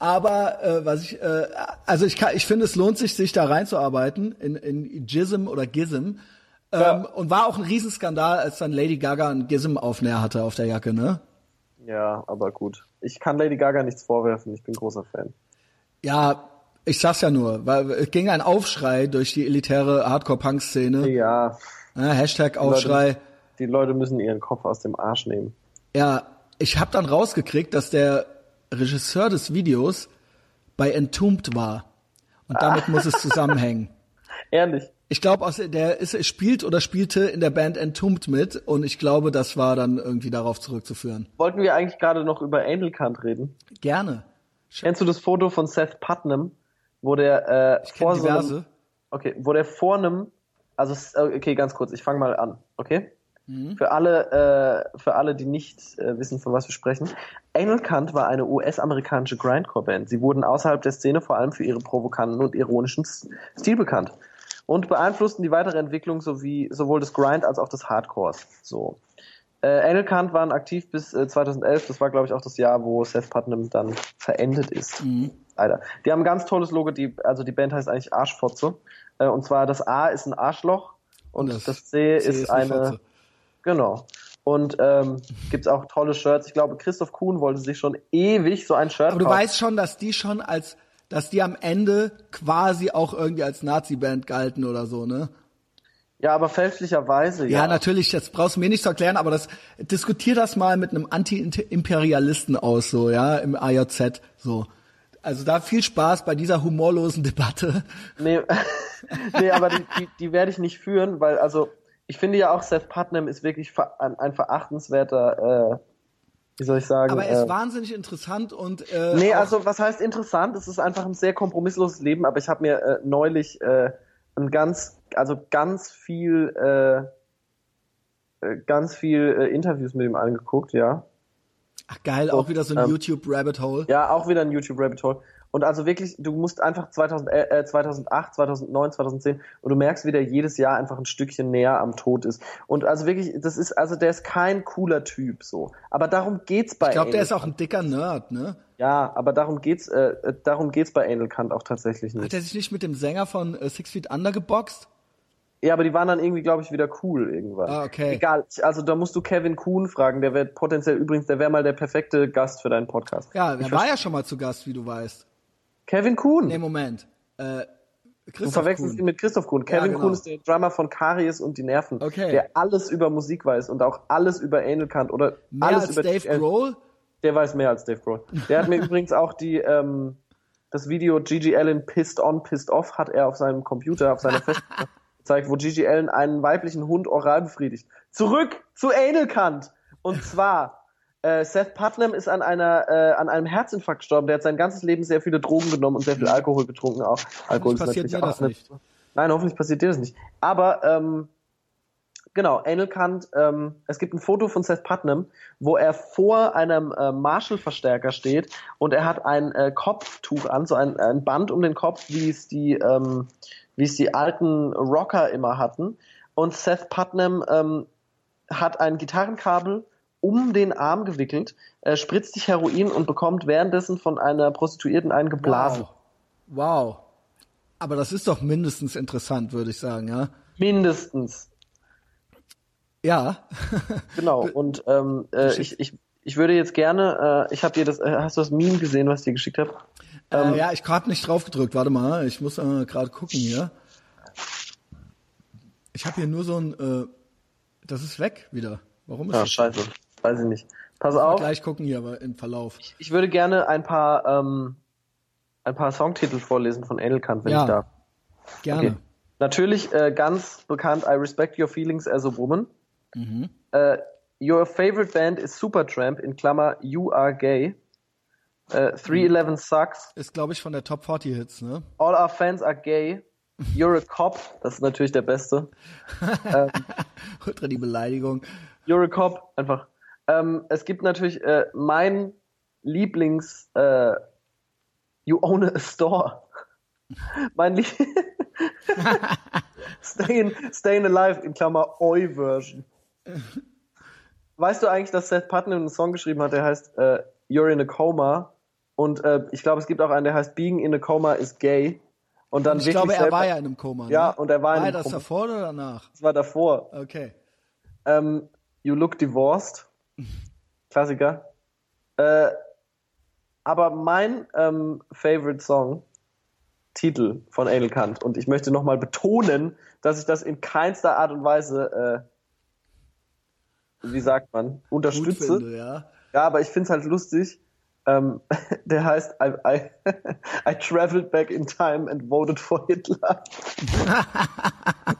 aber äh, was ich äh, also ich kann, ich finde es lohnt sich sich da reinzuarbeiten in in Gizm oder Gizm. Ähm, Ja. Und war auch ein Riesenskandal, als dann Lady Gaga einen Gizm-Aufnäher hatte auf der Jacke, ne? Ja, aber gut. Ich kann Lady Gaga nichts vorwerfen. Ich bin großer Fan. Ja, ich sag's ja nur, weil es ging ein Aufschrei durch die elitäre Hardcore-Punk-Szene. Ja, Ja, Hashtag Aufschrei. die Leute müssen ihren Kopf aus dem Arsch nehmen. Ja, ich habe dann rausgekriegt, dass der Regisseur des Videos bei Entombed war. Und damit muss es zusammenhängen. Ehrlich. Ich glaube, der ist, spielt oder spielte in der Band Entombed mit und ich glaube, das war dann irgendwie darauf zurückzuführen. Wollten wir eigentlich gerade noch über Anal Kant reden? Gerne. Kennst du das Foto von Seth Putnam, wo der äh, vor kenne so einem, diverse. okay, wo der vor einem, also äh, okay, ganz kurz, ich fange mal an, okay? Mhm. Für alle, äh, für alle, die nicht äh, wissen, von was wir sprechen. Anal Kant war eine US-amerikanische Grindcore-Band. Sie wurden außerhalb der Szene vor allem für ihre provokanten und ironischen Stil bekannt und beeinflussten die weitere Entwicklung sowie sowohl des Grind als auch des Hardcores. So. Äh, Anal Kant waren aktiv bis äh, 2011. Das war, glaube ich, auch das Jahr, wo Seth Putnam dann verendet ist. Alter. Die haben ein ganz tolles Logo. Die, also die Band heißt eigentlich Arschfotze. Äh, und zwar das A ist ein Arschloch Und Das das, C ist, C ist die eine. Fotze. Genau. Und ähm, gibt's auch tolle Shirts. Ich glaube, Christoph Kuhn wollte sich schon ewig so ein Shirt Aber du kaufen. weißt schon, dass die schon als, dass die am Ende quasi auch irgendwie als Nazi-Band galten oder so, ne? Ja, aber fälschlicherweise, Ja, ja. natürlich, das brauchst du mir nicht zu erklären, aber das, diskutier das mal mit einem Anti-Imperialisten aus, so, ja, im AJZ, so. Also da viel Spaß bei dieser humorlosen Debatte. Nee, nee aber die, die, die werde ich nicht führen, weil, also, ich finde ja auch, Seth Putnam ist wirklich ein, ein verachtenswerter, äh, wie soll ich sagen? Aber er äh, ist wahnsinnig interessant und äh, Nee, also was heißt interessant? Es ist einfach ein sehr kompromissloses Leben, aber ich habe mir äh, neulich äh, ein ganz, also ganz viel, äh, äh, ganz viel äh, Interviews mit ihm angeguckt, ja. ach geil, auch wieder so ein ähm, YouTube Rabbit Hole. Ja, auch wieder ein YouTube Rabbit Hole. Und also wirklich, du musst einfach 2000, äh, 2008, 2009, 2010 und du merkst, wie der jedes Jahr einfach ein Stückchen näher am Tod ist. Und also wirklich, das ist, also der ist kein cooler Typ so. Aber darum geht's bei Ich glaube, der ist auch ein dicker Nerd, ne? Ja, aber darum geht's, äh, äh, darum geht's bei Anal Kant auch tatsächlich nicht. Hat er sich nicht mit dem Sänger von äh, Six Feet Under geboxt? Ja, aber die waren dann irgendwie, glaube ich, wieder cool irgendwann. Ah, okay. Egal, also da musst du Kevin Kuhn fragen, der wäre potenziell übrigens, der wäre mal der perfekte Gast für deinen Podcast. Ja, Ich er war ja schon mal zu Gast, wie du weißt. Kevin Kuhn. Nee, Moment. Äh, du Christoph verwechselst Kuhn. ihn mit Christoph Kuhn. Kevin genau. Kuhn ist der Drummer von Karies und die Nerven, Okay. der alles über Musik weiß und auch alles über Anal Kant oder Mehr alles als über Dave äh, Grohl? Der weiß mehr als Dave Grohl. Der hat mir übrigens auch die ähm, das Video Gigi Allen Pissed On, Pissed Off hat er auf seinem Computer, auf seiner Festplatte gezeigt, wo Gigi Allen einen weiblichen Hund oral befriedigt. Zurück zu Anal Kant. Und zwar, äh, Seth Putnam ist an einer äh, an einem Herzinfarkt gestorben. Der hat sein ganzes Leben sehr viele Drogen genommen und sehr viel Alkohol getrunken auch. Alkohol ist passiert natürlich auch das eine- nicht. Nein, hoffentlich passiert dir das nicht. Aber ähm, genau, Anal Kant, ähm, es gibt ein Foto von Seth Putnam, wo er vor einem äh, Marshall-Verstärker steht und er hat ein äh, Kopftuch an, so ein, ein Band um den Kopf, wie es die, ähm, wie es die alten Rocker immer hatten. Und Seth Putnam ähm, hat ein Gitarrenkabel um den Arm gewickelt, äh, spritzt sich Heroin und bekommt währenddessen von einer Prostituierten einen geblasen. Wow. wow. Aber das ist doch mindestens interessant, würde ich sagen, ja. Mindestens. Ja. Genau, und ähm, äh, ich, ich, ich würde jetzt gerne, äh, ich habe dir das, äh, hast du das Meme gesehen, was ich dir geschickt habe? Ähm, äh, ja, ich habe nicht drauf gedrückt. Warte mal, ich muss äh, gerade gucken hier. Ich habe hier nur so ein. Äh, das ist weg wieder. Warum ist Ja, das? scheiße, weiß ich nicht. Pass auf, gleich gucken hier, aber im Verlauf. ich würde gerne ein paar, ähm, ein paar Songtitel vorlesen von Edelkant, wenn Ja. ich darf. Gerne. Okay. Natürlich äh, ganz bekannt, I Respect Your Feelings as a Woman. Mhm. Äh, your favorite band is Supertramp, in Klammer, You Are Gay. Äh, 311 Sucks. Ist, glaube ich, von der Top 40 Hits, ne? All our fans are gay. You're a cop. Das ist natürlich der Beste. Ultra die Beleidigung. You're a cop. Einfach. Ähm, es gibt natürlich äh, mein Lieblings äh, You own a store. mein Lie Stayin, Stayin Alive in Klammer Oi Version. Weißt du eigentlich, dass Seth Putnam einen Song geschrieben hat, der heißt äh, You're in a Coma und äh, ich glaube, es gibt auch einen, der heißt Being in a Coma is gay und dann Ich wirklich glaube, er war ja in einem Koma. Ne? Ja, und er war in war einem das Koma. davor oder danach? das war davor. Okay. Ähm, you Look Divorced. Klassiker. Äh, aber mein ähm, Favorite Song, Titel von Anal Kant, und ich möchte nochmal betonen, dass ich das in keinster Art und Weise, äh, wie sagt man, Gut unterstütze. finde, ja. Ja, aber ich find's halt lustig. Ähm, der heißt I, I, I traveled back in time and voted for Hitler.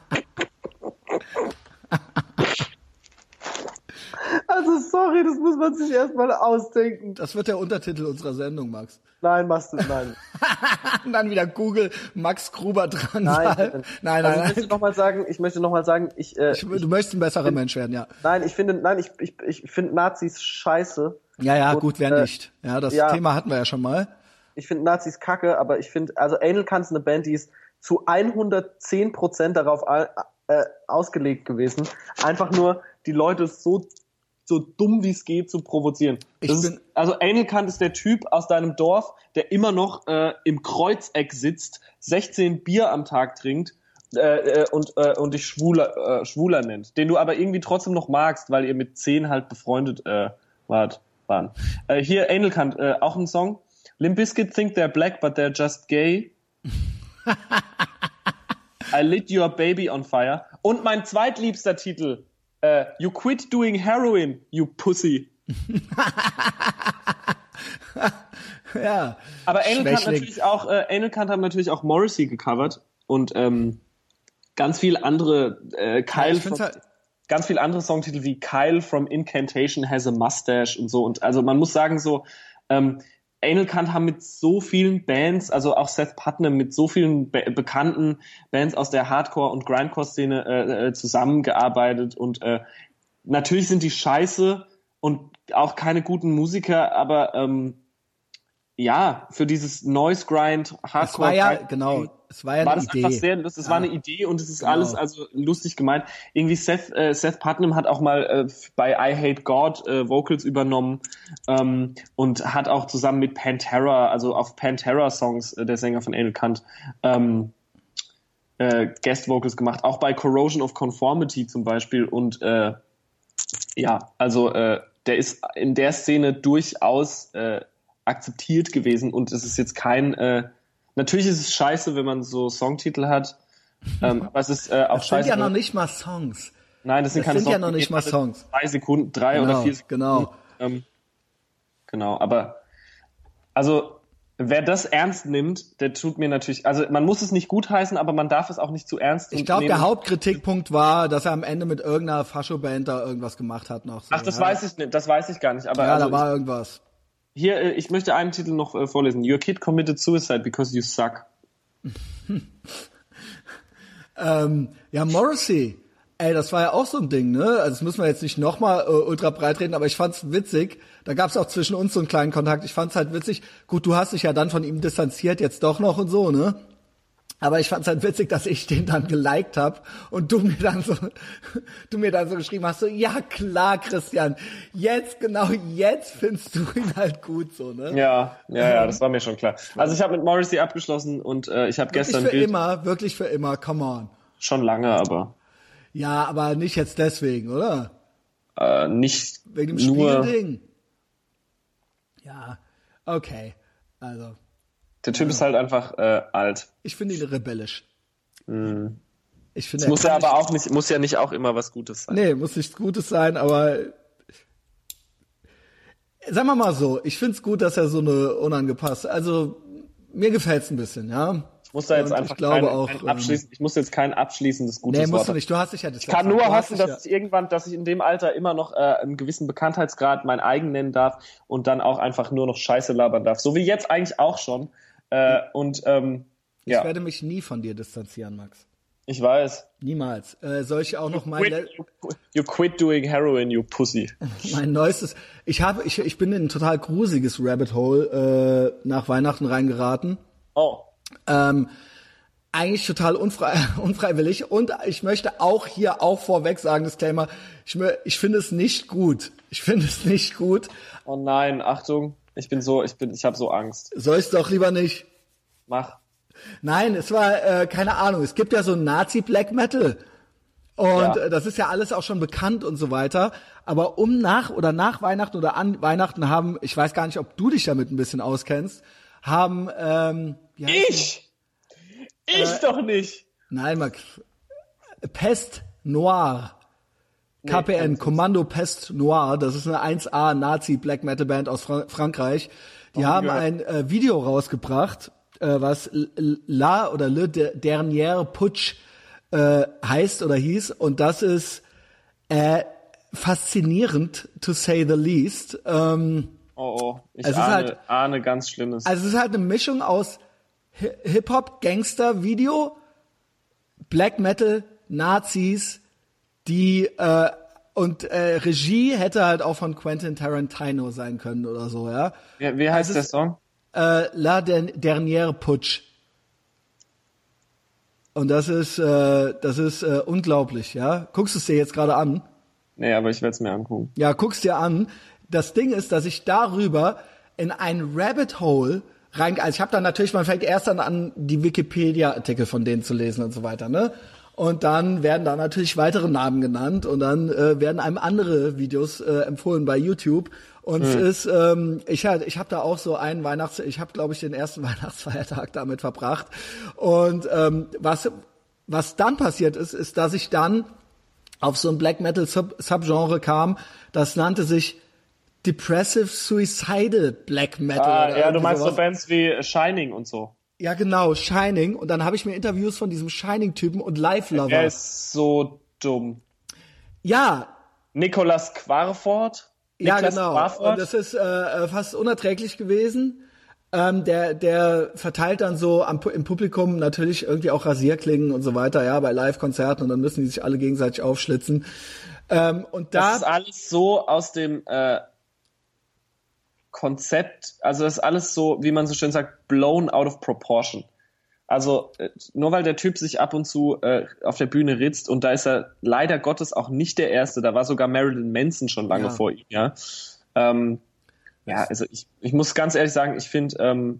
Also sorry, das muss man sich erstmal ausdenken. Das wird der Untertitel unserer Sendung, Max. Nein, machst du nein. Und dann wieder Google Max Gruber dran. Nein, nein, nein. Also ich nein. möchte noch mal sagen, ich möchte noch mal sagen, ich, äh, Ich, du möchtest ein besserer Mensch werden, ja. nein, ich finde, nein, ich, ich, ich finde Nazis scheiße. Ja, ja, Und, gut, wer äh, nicht. Ja, das ja. Thema hatten wir ja schon mal. Ich finde Nazis kacke, aber ich finde, also Anal ist eine Band, die ist zu 110 Prozent darauf äh, ausgelegt gewesen, einfach nur die Leute so so dumm wie es geht zu provozieren. Ist, also Anal Kant ist der Typ aus deinem Dorf, der immer noch äh, im Kreuzeck sitzt, 16 Bier am Tag trinkt äh, äh, und, äh, und dich schwuler, äh, schwuler nennt, den du aber irgendwie trotzdem noch magst, weil ihr mit zehn halt befreundet äh, wart, waren. Äh, hier Anal Kant, äh, auch ein Song. Limp Bizkit think they're black, but they're just gay. I lit your baby on fire. Und mein zweitliebster Titel, äh, You quit doing heroin, you pussy. ja. Aber Anal Kant Schwächling. natürlich auch, äh, Anal haben natürlich auch Morrissey gecovert und ähm, ganz viel andere äh, Kyle find's from, halt- ganz viel andere Songtitel wie Kyle from Incantation has a mustache und so und also man muss sagen so ähm, Anal Kant haben mit so vielen Bands, also auch Seth Putnam mit so vielen be bekannten Bands aus der Hardcore und Grindcore Szene äh, äh, zusammengearbeitet und äh, natürlich sind die scheiße und auch keine guten Musiker, aber ähm, ja, für dieses Noise Grind, Hardcore. Es war ja, genau, es war ja war eine das Idee. einfach sehr, das, das war eine Idee und es ist Genau. alles also lustig gemeint. Irgendwie Seth, äh, Seth Putnam hat auch mal äh, bei I Hate God äh, Vocals übernommen ähm, und hat auch zusammen mit Pantera, also auf Pantera Songs, äh, der Sänger von Anal Kant, ähm, äh, Guest Vocals gemacht, auch bei Corrosion of Conformity zum Beispiel und äh, ja, also äh, der ist in der Szene durchaus äh, akzeptiert gewesen und es ist jetzt kein äh, natürlich ist es scheiße, wenn man so Songtitel hat, ähm, aber es ist äh, auch Das sind scheiße. ja noch nicht mal Songs. Nein, das sind das keine sind ja Songs, noch die nicht gehen mal alle Songs. Drei Sekunden, drei Genau, oder vier Sekunden. genau. Ähm, genau, aber also wer das ernst nimmt, der tut mir natürlich, also man muss es nicht gutheißen, aber man darf es auch nicht zu ernst Ich glaube, der Hauptkritikpunkt war, dass er am Ende mit irgendeiner Fascho-Band da irgendwas gemacht hat noch. So, Ach, das ja. weiß ich nicht, das weiß ich gar nicht, aber Ja, also da war irgendwas. Hier, äh, ich möchte einen Titel noch äh, vorlesen. Your kid committed suicide because you suck. Ähm, ja, Morrissey. Ey, das war ja auch so ein Ding, ne? Also das müssen wir jetzt nicht nochmal äh, ultra breit reden, aber ich fand's witzig. Da gab's auch zwischen uns so einen kleinen Kontakt. Ich fand's halt witzig. Gut, du hast dich ja dann von ihm distanziert, jetzt doch noch und so, ne? Aber ich fand's halt witzig, dass ich den dann geliked hab und du mir dann so, du mir dann so geschrieben hast, so, ja klar, Christian, jetzt, genau jetzt findest du ihn halt gut, so, ne? Ja, ja, ja, das war mir schon klar. Also ich habe mit Morrissey abgeschlossen und äh, ich habe Wirklich gestern für Bild immer, wirklich für immer, come on. schon lange, aber Ja, aber nicht jetzt deswegen, oder? äh, nicht Wegen dem nur. Spielding. Ja, okay. Also, Der Typ ist halt einfach äh, alt. ich finde ihn rebellisch. Ich finde, Es Mhm. muss ja aber auch nicht, muss ja nicht auch immer was Gutes sein. nee, muss nichts Gutes sein, aber sagen wir mal so, ich finde es gut, dass er so eine unangepasste, also mir gefällt's ein bisschen, ja. Ich muss da jetzt Und einfach ich glaube kein, auch, kein ähm, ich muss jetzt kein abschließendes gutes Nee, musst Wort du nicht, du hast dich ja Ich kann nur hoffen, dass dass ich irgendwann, dass ich in dem Alter immer noch äh, einen gewissen Bekanntheitsgrad mein eigen nennen darf und dann auch einfach nur noch Scheiße labern darf. So wie jetzt eigentlich auch schon. Äh, und ähm, Ich ja, werde mich nie von dir distanzieren, Max. ich weiß. Niemals. Äh, soll ich auch noch mein, Quit, you, you quit doing heroin, you pussy. mein neuestes, ich habe, ich, ich bin in ein total gruseliges Rabbit Hole äh, nach Weihnachten reingeraten. Oh. Ähm, eigentlich total unfrei, unfreiwillig. Und ich möchte auch hier auch vorweg sagen, Disclaimer, ich, ich finde es nicht gut. Ich finde es nicht gut. Oh nein, Achtung. Ich bin so, ich bin, ich habe so Angst. Soll ich doch lieber nicht. Mach. Nein, es war, äh, keine Ahnung, es gibt ja so Nazi-Black Metal. Und Ja. äh, das ist ja alles auch schon bekannt und so weiter. Aber um nach oder nach Weihnachten oder an Weihnachten haben, ich weiß gar nicht, ob du dich damit ein bisschen auskennst, haben, ähm? Ich? Ich doch nicht. Nein, Max. Pest Noir. KPN, Kommando Pest Noir, das ist eine 1A Nazi Black Metal Band aus Fra Frankreich. Die haben gehört. ein äh, Video rausgebracht, äh, was La oder Le De- Dernier Putsch äh, heißt oder hieß und das ist äh, faszinierend, to say the least. Ähm, Oh, oh. Ich Es ist ahne, halt- ahne ganz Schlimmes. also es ist halt eine Mischung aus Hi- Hip-Hop, Gangster-Video, Black Metal, Nazis, die äh, und äh, Regie hätte halt auch von Quentin Tarantino sein können oder so, ja. wie, wie heißt also der Song? Äh, La Der- Dernière Putsch. Und das ist äh, das ist äh, unglaublich, ja. Guckst du es dir jetzt gerade an? Nee, aber ich werde es mir angucken. Ja, guck's dir an. Das Ding ist, dass ich darüber in ein Rabbit Hole rein, also ich habe dann natürlich, man fängt erst dann an, die Wikipedia-Artikel von denen zu lesen und so weiter, ne? Und dann werden da natürlich weitere Namen genannt und dann äh, werden einem andere Videos äh, empfohlen bei YouTube. Und es ist, ähm, ich, ich habe da auch so einen Weihnachts, ich habe glaube ich den ersten Weihnachtsfeiertag damit verbracht. Und ähm, was was dann passiert ist, ist, dass ich dann auf so ein Black Metal Sub Subgenre kam, das nannte sich Depressive Suicidal Black Metal. Ah, ja, du meinst so sowas. Bands wie Shining und so. Ja, genau, Shining. Und dann habe ich mir Interviews von diesem Shining-Typen und Live Lover. Er ist so dumm. ja, Nicolas Quarford? ja, Niklas genau. Quarford? Und das ist äh, fast unerträglich gewesen. Ähm, der, der verteilt dann so am, im Publikum natürlich irgendwie auch Rasierklingen und so weiter, ja, bei Live-Konzerten und dann müssen die sich alle gegenseitig aufschlitzen. Ähm, und da das ist alles so aus dem äh, Konzept, also das ist alles so, wie man so schön sagt, blown out of proportion. Also äh, nur weil der Typ sich ab und zu äh, auf der Bühne ritzt und da ist er leider Gottes auch nicht der Erste, da war sogar Marilyn Manson schon lange Ja. vor ihm, ja. Ähm, ja, also ich, ich muss ganz ehrlich sagen, ich finde, ähm,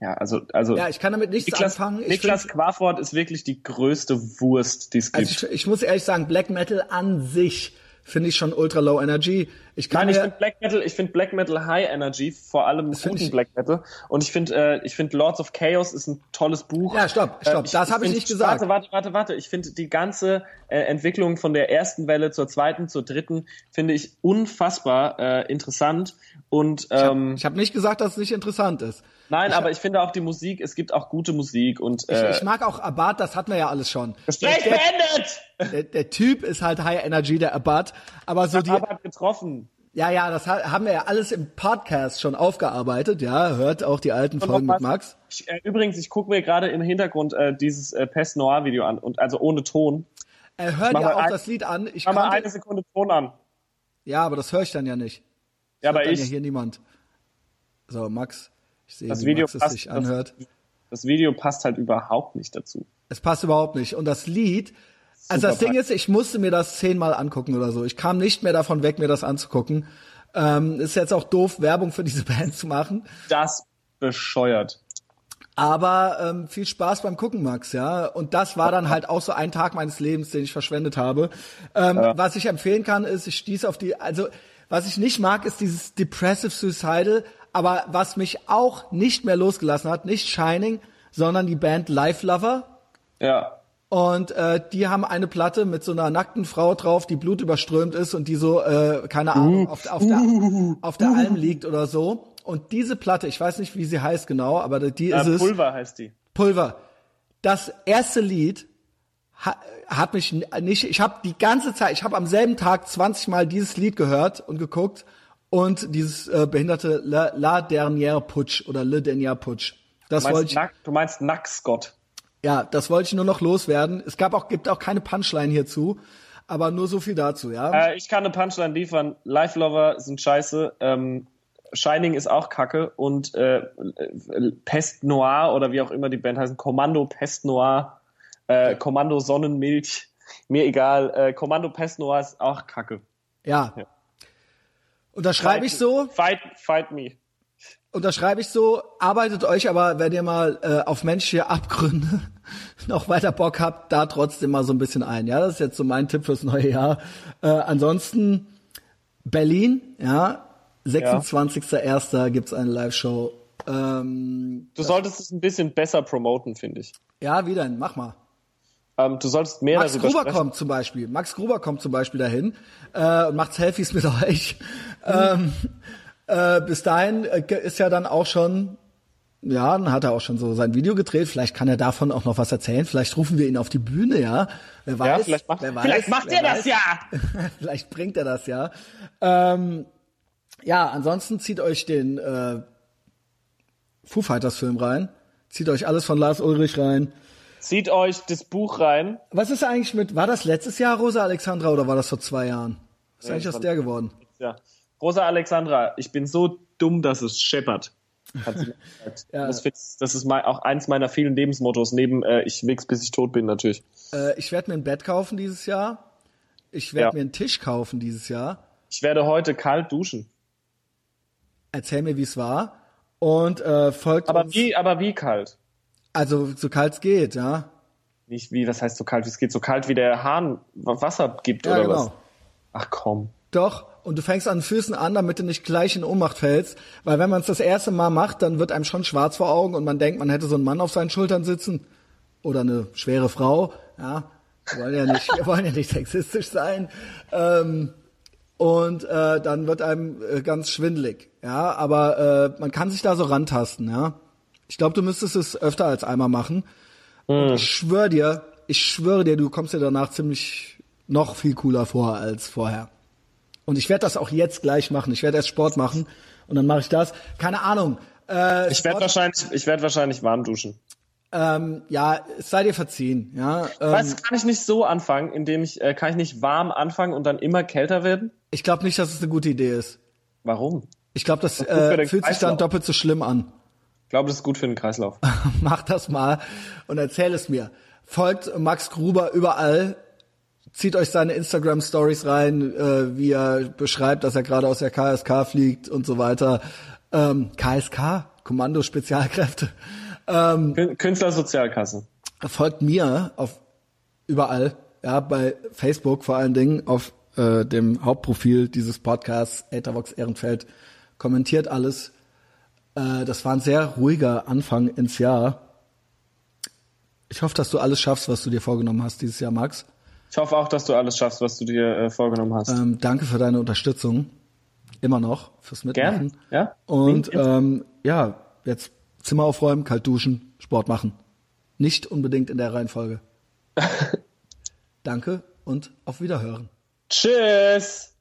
ja, also, also ja, ich kann damit nichts Niklas, anfangen. Ich Niklas find- Quaford ist wirklich die größte Wurst, die es gibt. also ich, ich muss ehrlich sagen, Black Metal an sich finde ich schon ultra low energy. Ich kann Nein, ich finde Black Metal, ich finde Black Metal High Energy, vor allem guten ich- Black Metal. Und ich finde, äh, ich finde Lords of Chaos ist ein tolles Buch. Ja, stopp, stopp, Äh, das hab ich nicht gesagt. Warte, warte, warte, warte. Ich finde die ganze äh, Entwicklung von der ersten Welle zur zweiten, zur dritten, finde ich unfassbar äh, interessant. Und ähm, ich habe nicht gesagt, dass es nicht interessant ist. nein, aber ich finde auch die Musik, es gibt auch gute Musik und äh, Ich mag auch Abad, das hatten wir ja alles schon. Gespräch beendet! der, der Typ ist halt High Energy, der Abad, aber so die, hat getroffen. Ja, ja, das ha- haben wir ja alles im Podcast schon aufgearbeitet, ja, hört auch die alten Folgen mit Max. Ich, äh, übrigens, ich gucke mir gerade im Hintergrund äh, dieses äh, Pest Noir Video an und also ohne Ton. Äh, hör dir auch ein- das Lied an. Ich Mach mal eine Sekunde Ton an. ja, aber das höre ich dann ja nicht. Ja, aber dann ja ich, hier niemand. So, Max, ich sehe, das wie Video Max es passt, sich das, anhört. das Video passt halt überhaupt nicht dazu. Es passt überhaupt nicht. Und das Lied, also das Ding ist, ich musste mir das zehnmal angucken oder so. Ich kam nicht mehr davon weg, mir das anzugucken. Ähm, ist jetzt auch doof, Werbung für diese Band zu machen. Das bescheuert. Aber ähm, viel Spaß beim Gucken, Max, ja. Und das war dann halt auch so ein Tag meines Lebens, den ich verschwendet habe. Ähm, Was ich empfehlen kann, ist, ich stieß auf die, also was ich nicht mag, ist dieses Depressive Suicidal, aber was mich auch nicht mehr losgelassen hat, nicht Shining, sondern die Band Life Lover. Ja. Und äh, die haben eine Platte mit so einer nackten Frau drauf, die blutüberströmt ist und die so, äh, keine Ahnung, auf, auf, der, auf der Alm liegt oder so. Und diese Platte, ich weiß nicht, wie sie heißt genau, aber die ist Äh, es. Pulver heißt die. Pulver. Das erste Lied ha, hat mich nicht, ich habe die ganze Zeit, ich habe am selben Tag 20 Mal dieses Lied gehört und geguckt und dieses äh, behinderte La, La Dernière Putsch oder Le Dernier Putsch. Das Du wollte meinst, ich, Nack, du meinst Nackscott. Ja, das wollte ich nur noch loswerden. Es gab auch, gibt auch keine Punchline hierzu, aber nur so viel dazu, ja. Äh, ich kann eine Punchline liefern. Life Lover sind scheiße. Ähm, Shining ist auch kacke. Und äh, Pest Noir oder wie auch immer die Band heißen, Kommando Pest Noir, äh, Kommando Sonnenmilch, mir egal. Äh, Kommando Pest Noir ist auch kacke. ja. ja. Und da schreibe ich so, Fight, fight me. Und da schreibe ich so, arbeitet euch aber, wenn ihr mal äh, auf menschliche Abgründe noch weiter Bock habt, da trotzdem mal so ein bisschen ein. Ja, das ist jetzt so mein Tipp fürs neue Jahr. Äh, ansonsten Berlin, ja, 26.01. gibt's eine Live-Show. Ähm, Du solltest es ein bisschen besser promoten, finde ich. ja, wie denn? Mach mal. Ähm, du solltest mehr Max darüber Gruber sprechen. kommt zum Beispiel. Max Gruber kommt zum Beispiel dahin äh, und macht Selfies mit euch. Ähm, äh, bis dahin äh, ist ja dann auch schon, ja, dann hat er auch schon so sein Video gedreht. Vielleicht kann er davon auch noch was erzählen. Vielleicht rufen wir ihn auf die Bühne, ja. Wer weiß, Ja, vielleicht macht, wer weiß, vielleicht macht wer er das weiß. ja. Vielleicht bringt er das ja. Ähm, ja, ansonsten zieht euch den äh, Foo Fighters Film rein. Zieht euch alles von Lars Ulrich rein. Zieht euch das Buch rein. Was ist eigentlich mit, war das letztes Jahr Rosa Alexandra oder war das vor zwei Jahren? Was ist eigentlich das aus der geworden? Ja. Rosa Alexandra, ich bin so dumm, dass es scheppert. Ja. das, das ist mein, auch eins meiner vielen Lebensmottos, neben äh, ich wichs, bis ich tot bin, natürlich. Äh, ich werde mir ein Bett kaufen dieses Jahr. Ich werde Ja. mir einen Tisch kaufen dieses Jahr. Ich werde heute kalt duschen. Erzähl mir, wie es war. und äh, folgt Aber uns, wie, aber wie kalt? also so kalt es geht, ja. Nicht wie, was heißt so kalt, wie es geht? So kalt, wie der Hahn Wasser gibt Ja, oder genau. was? Ach komm. Doch, und du fängst an den Füßen an, damit du nicht gleich in Ohnmacht fällst. Weil wenn man es das erste Mal macht, dann wird einem schon schwarz vor Augen und man denkt, man hätte so einen Mann auf seinen Schultern sitzen. Oder eine schwere Frau. Ja, wir wollen ja nicht, wir wollen ja nicht sexistisch sein. Ähm, und äh, dann wird einem äh, ganz schwindelig. Ja, aber äh, man kann sich da so rantasten, ja. Ich glaube, du müsstest es öfter als einmal machen. Und ich schwöre dir, ich schwöre dir, du kommst dir danach ziemlich noch viel cooler vor als vorher. Und ich werde das auch jetzt gleich machen. Ich werde erst Sport machen und dann mache ich das. Keine Ahnung. Äh, Ich werde wahrscheinlich, ich werde wahrscheinlich warm duschen. ähm, ja, es sei dir verziehen. Ja, ähm, Weißt, kann ich nicht so anfangen, indem ich, äh, kann ich nicht warm anfangen und dann immer kälter werden? ich glaube nicht, dass es eine gute Idee ist. Warum? Ich glaube, das für äh, fühlt sich dann doppelt so schlimm an. Ich glaube, das ist gut für den Kreislauf. Mach das mal und erzähl es mir. Folgt Max Gruber überall. Zieht euch seine Instagram Stories rein, äh, wie er beschreibt, dass er gerade aus der KSK fliegt und so weiter. Ähm, KSK, Kommando Spezialkräfte. Ähm, Kün- Künstlersozialkasse. folgt mir auf überall, ja, bei Facebook vor allen Dingen, auf äh, dem Hauptprofil dieses Podcasts, Ethervox Ehrenfeld, kommentiert alles. Äh, das war ein sehr ruhiger Anfang ins Jahr. Ich hoffe, dass du alles schaffst, was du dir vorgenommen hast dieses Jahr, Max. Ich hoffe auch, dass du alles schaffst, was du dir äh, vorgenommen hast. Ähm, danke für deine Unterstützung. Immer noch fürs Mitmachen. Gern, ja. Und ähm, ja, jetzt Zimmer aufräumen, kalt duschen, Sport machen. Nicht unbedingt in der Reihenfolge. Danke und auf Wiederhören. Tschüss!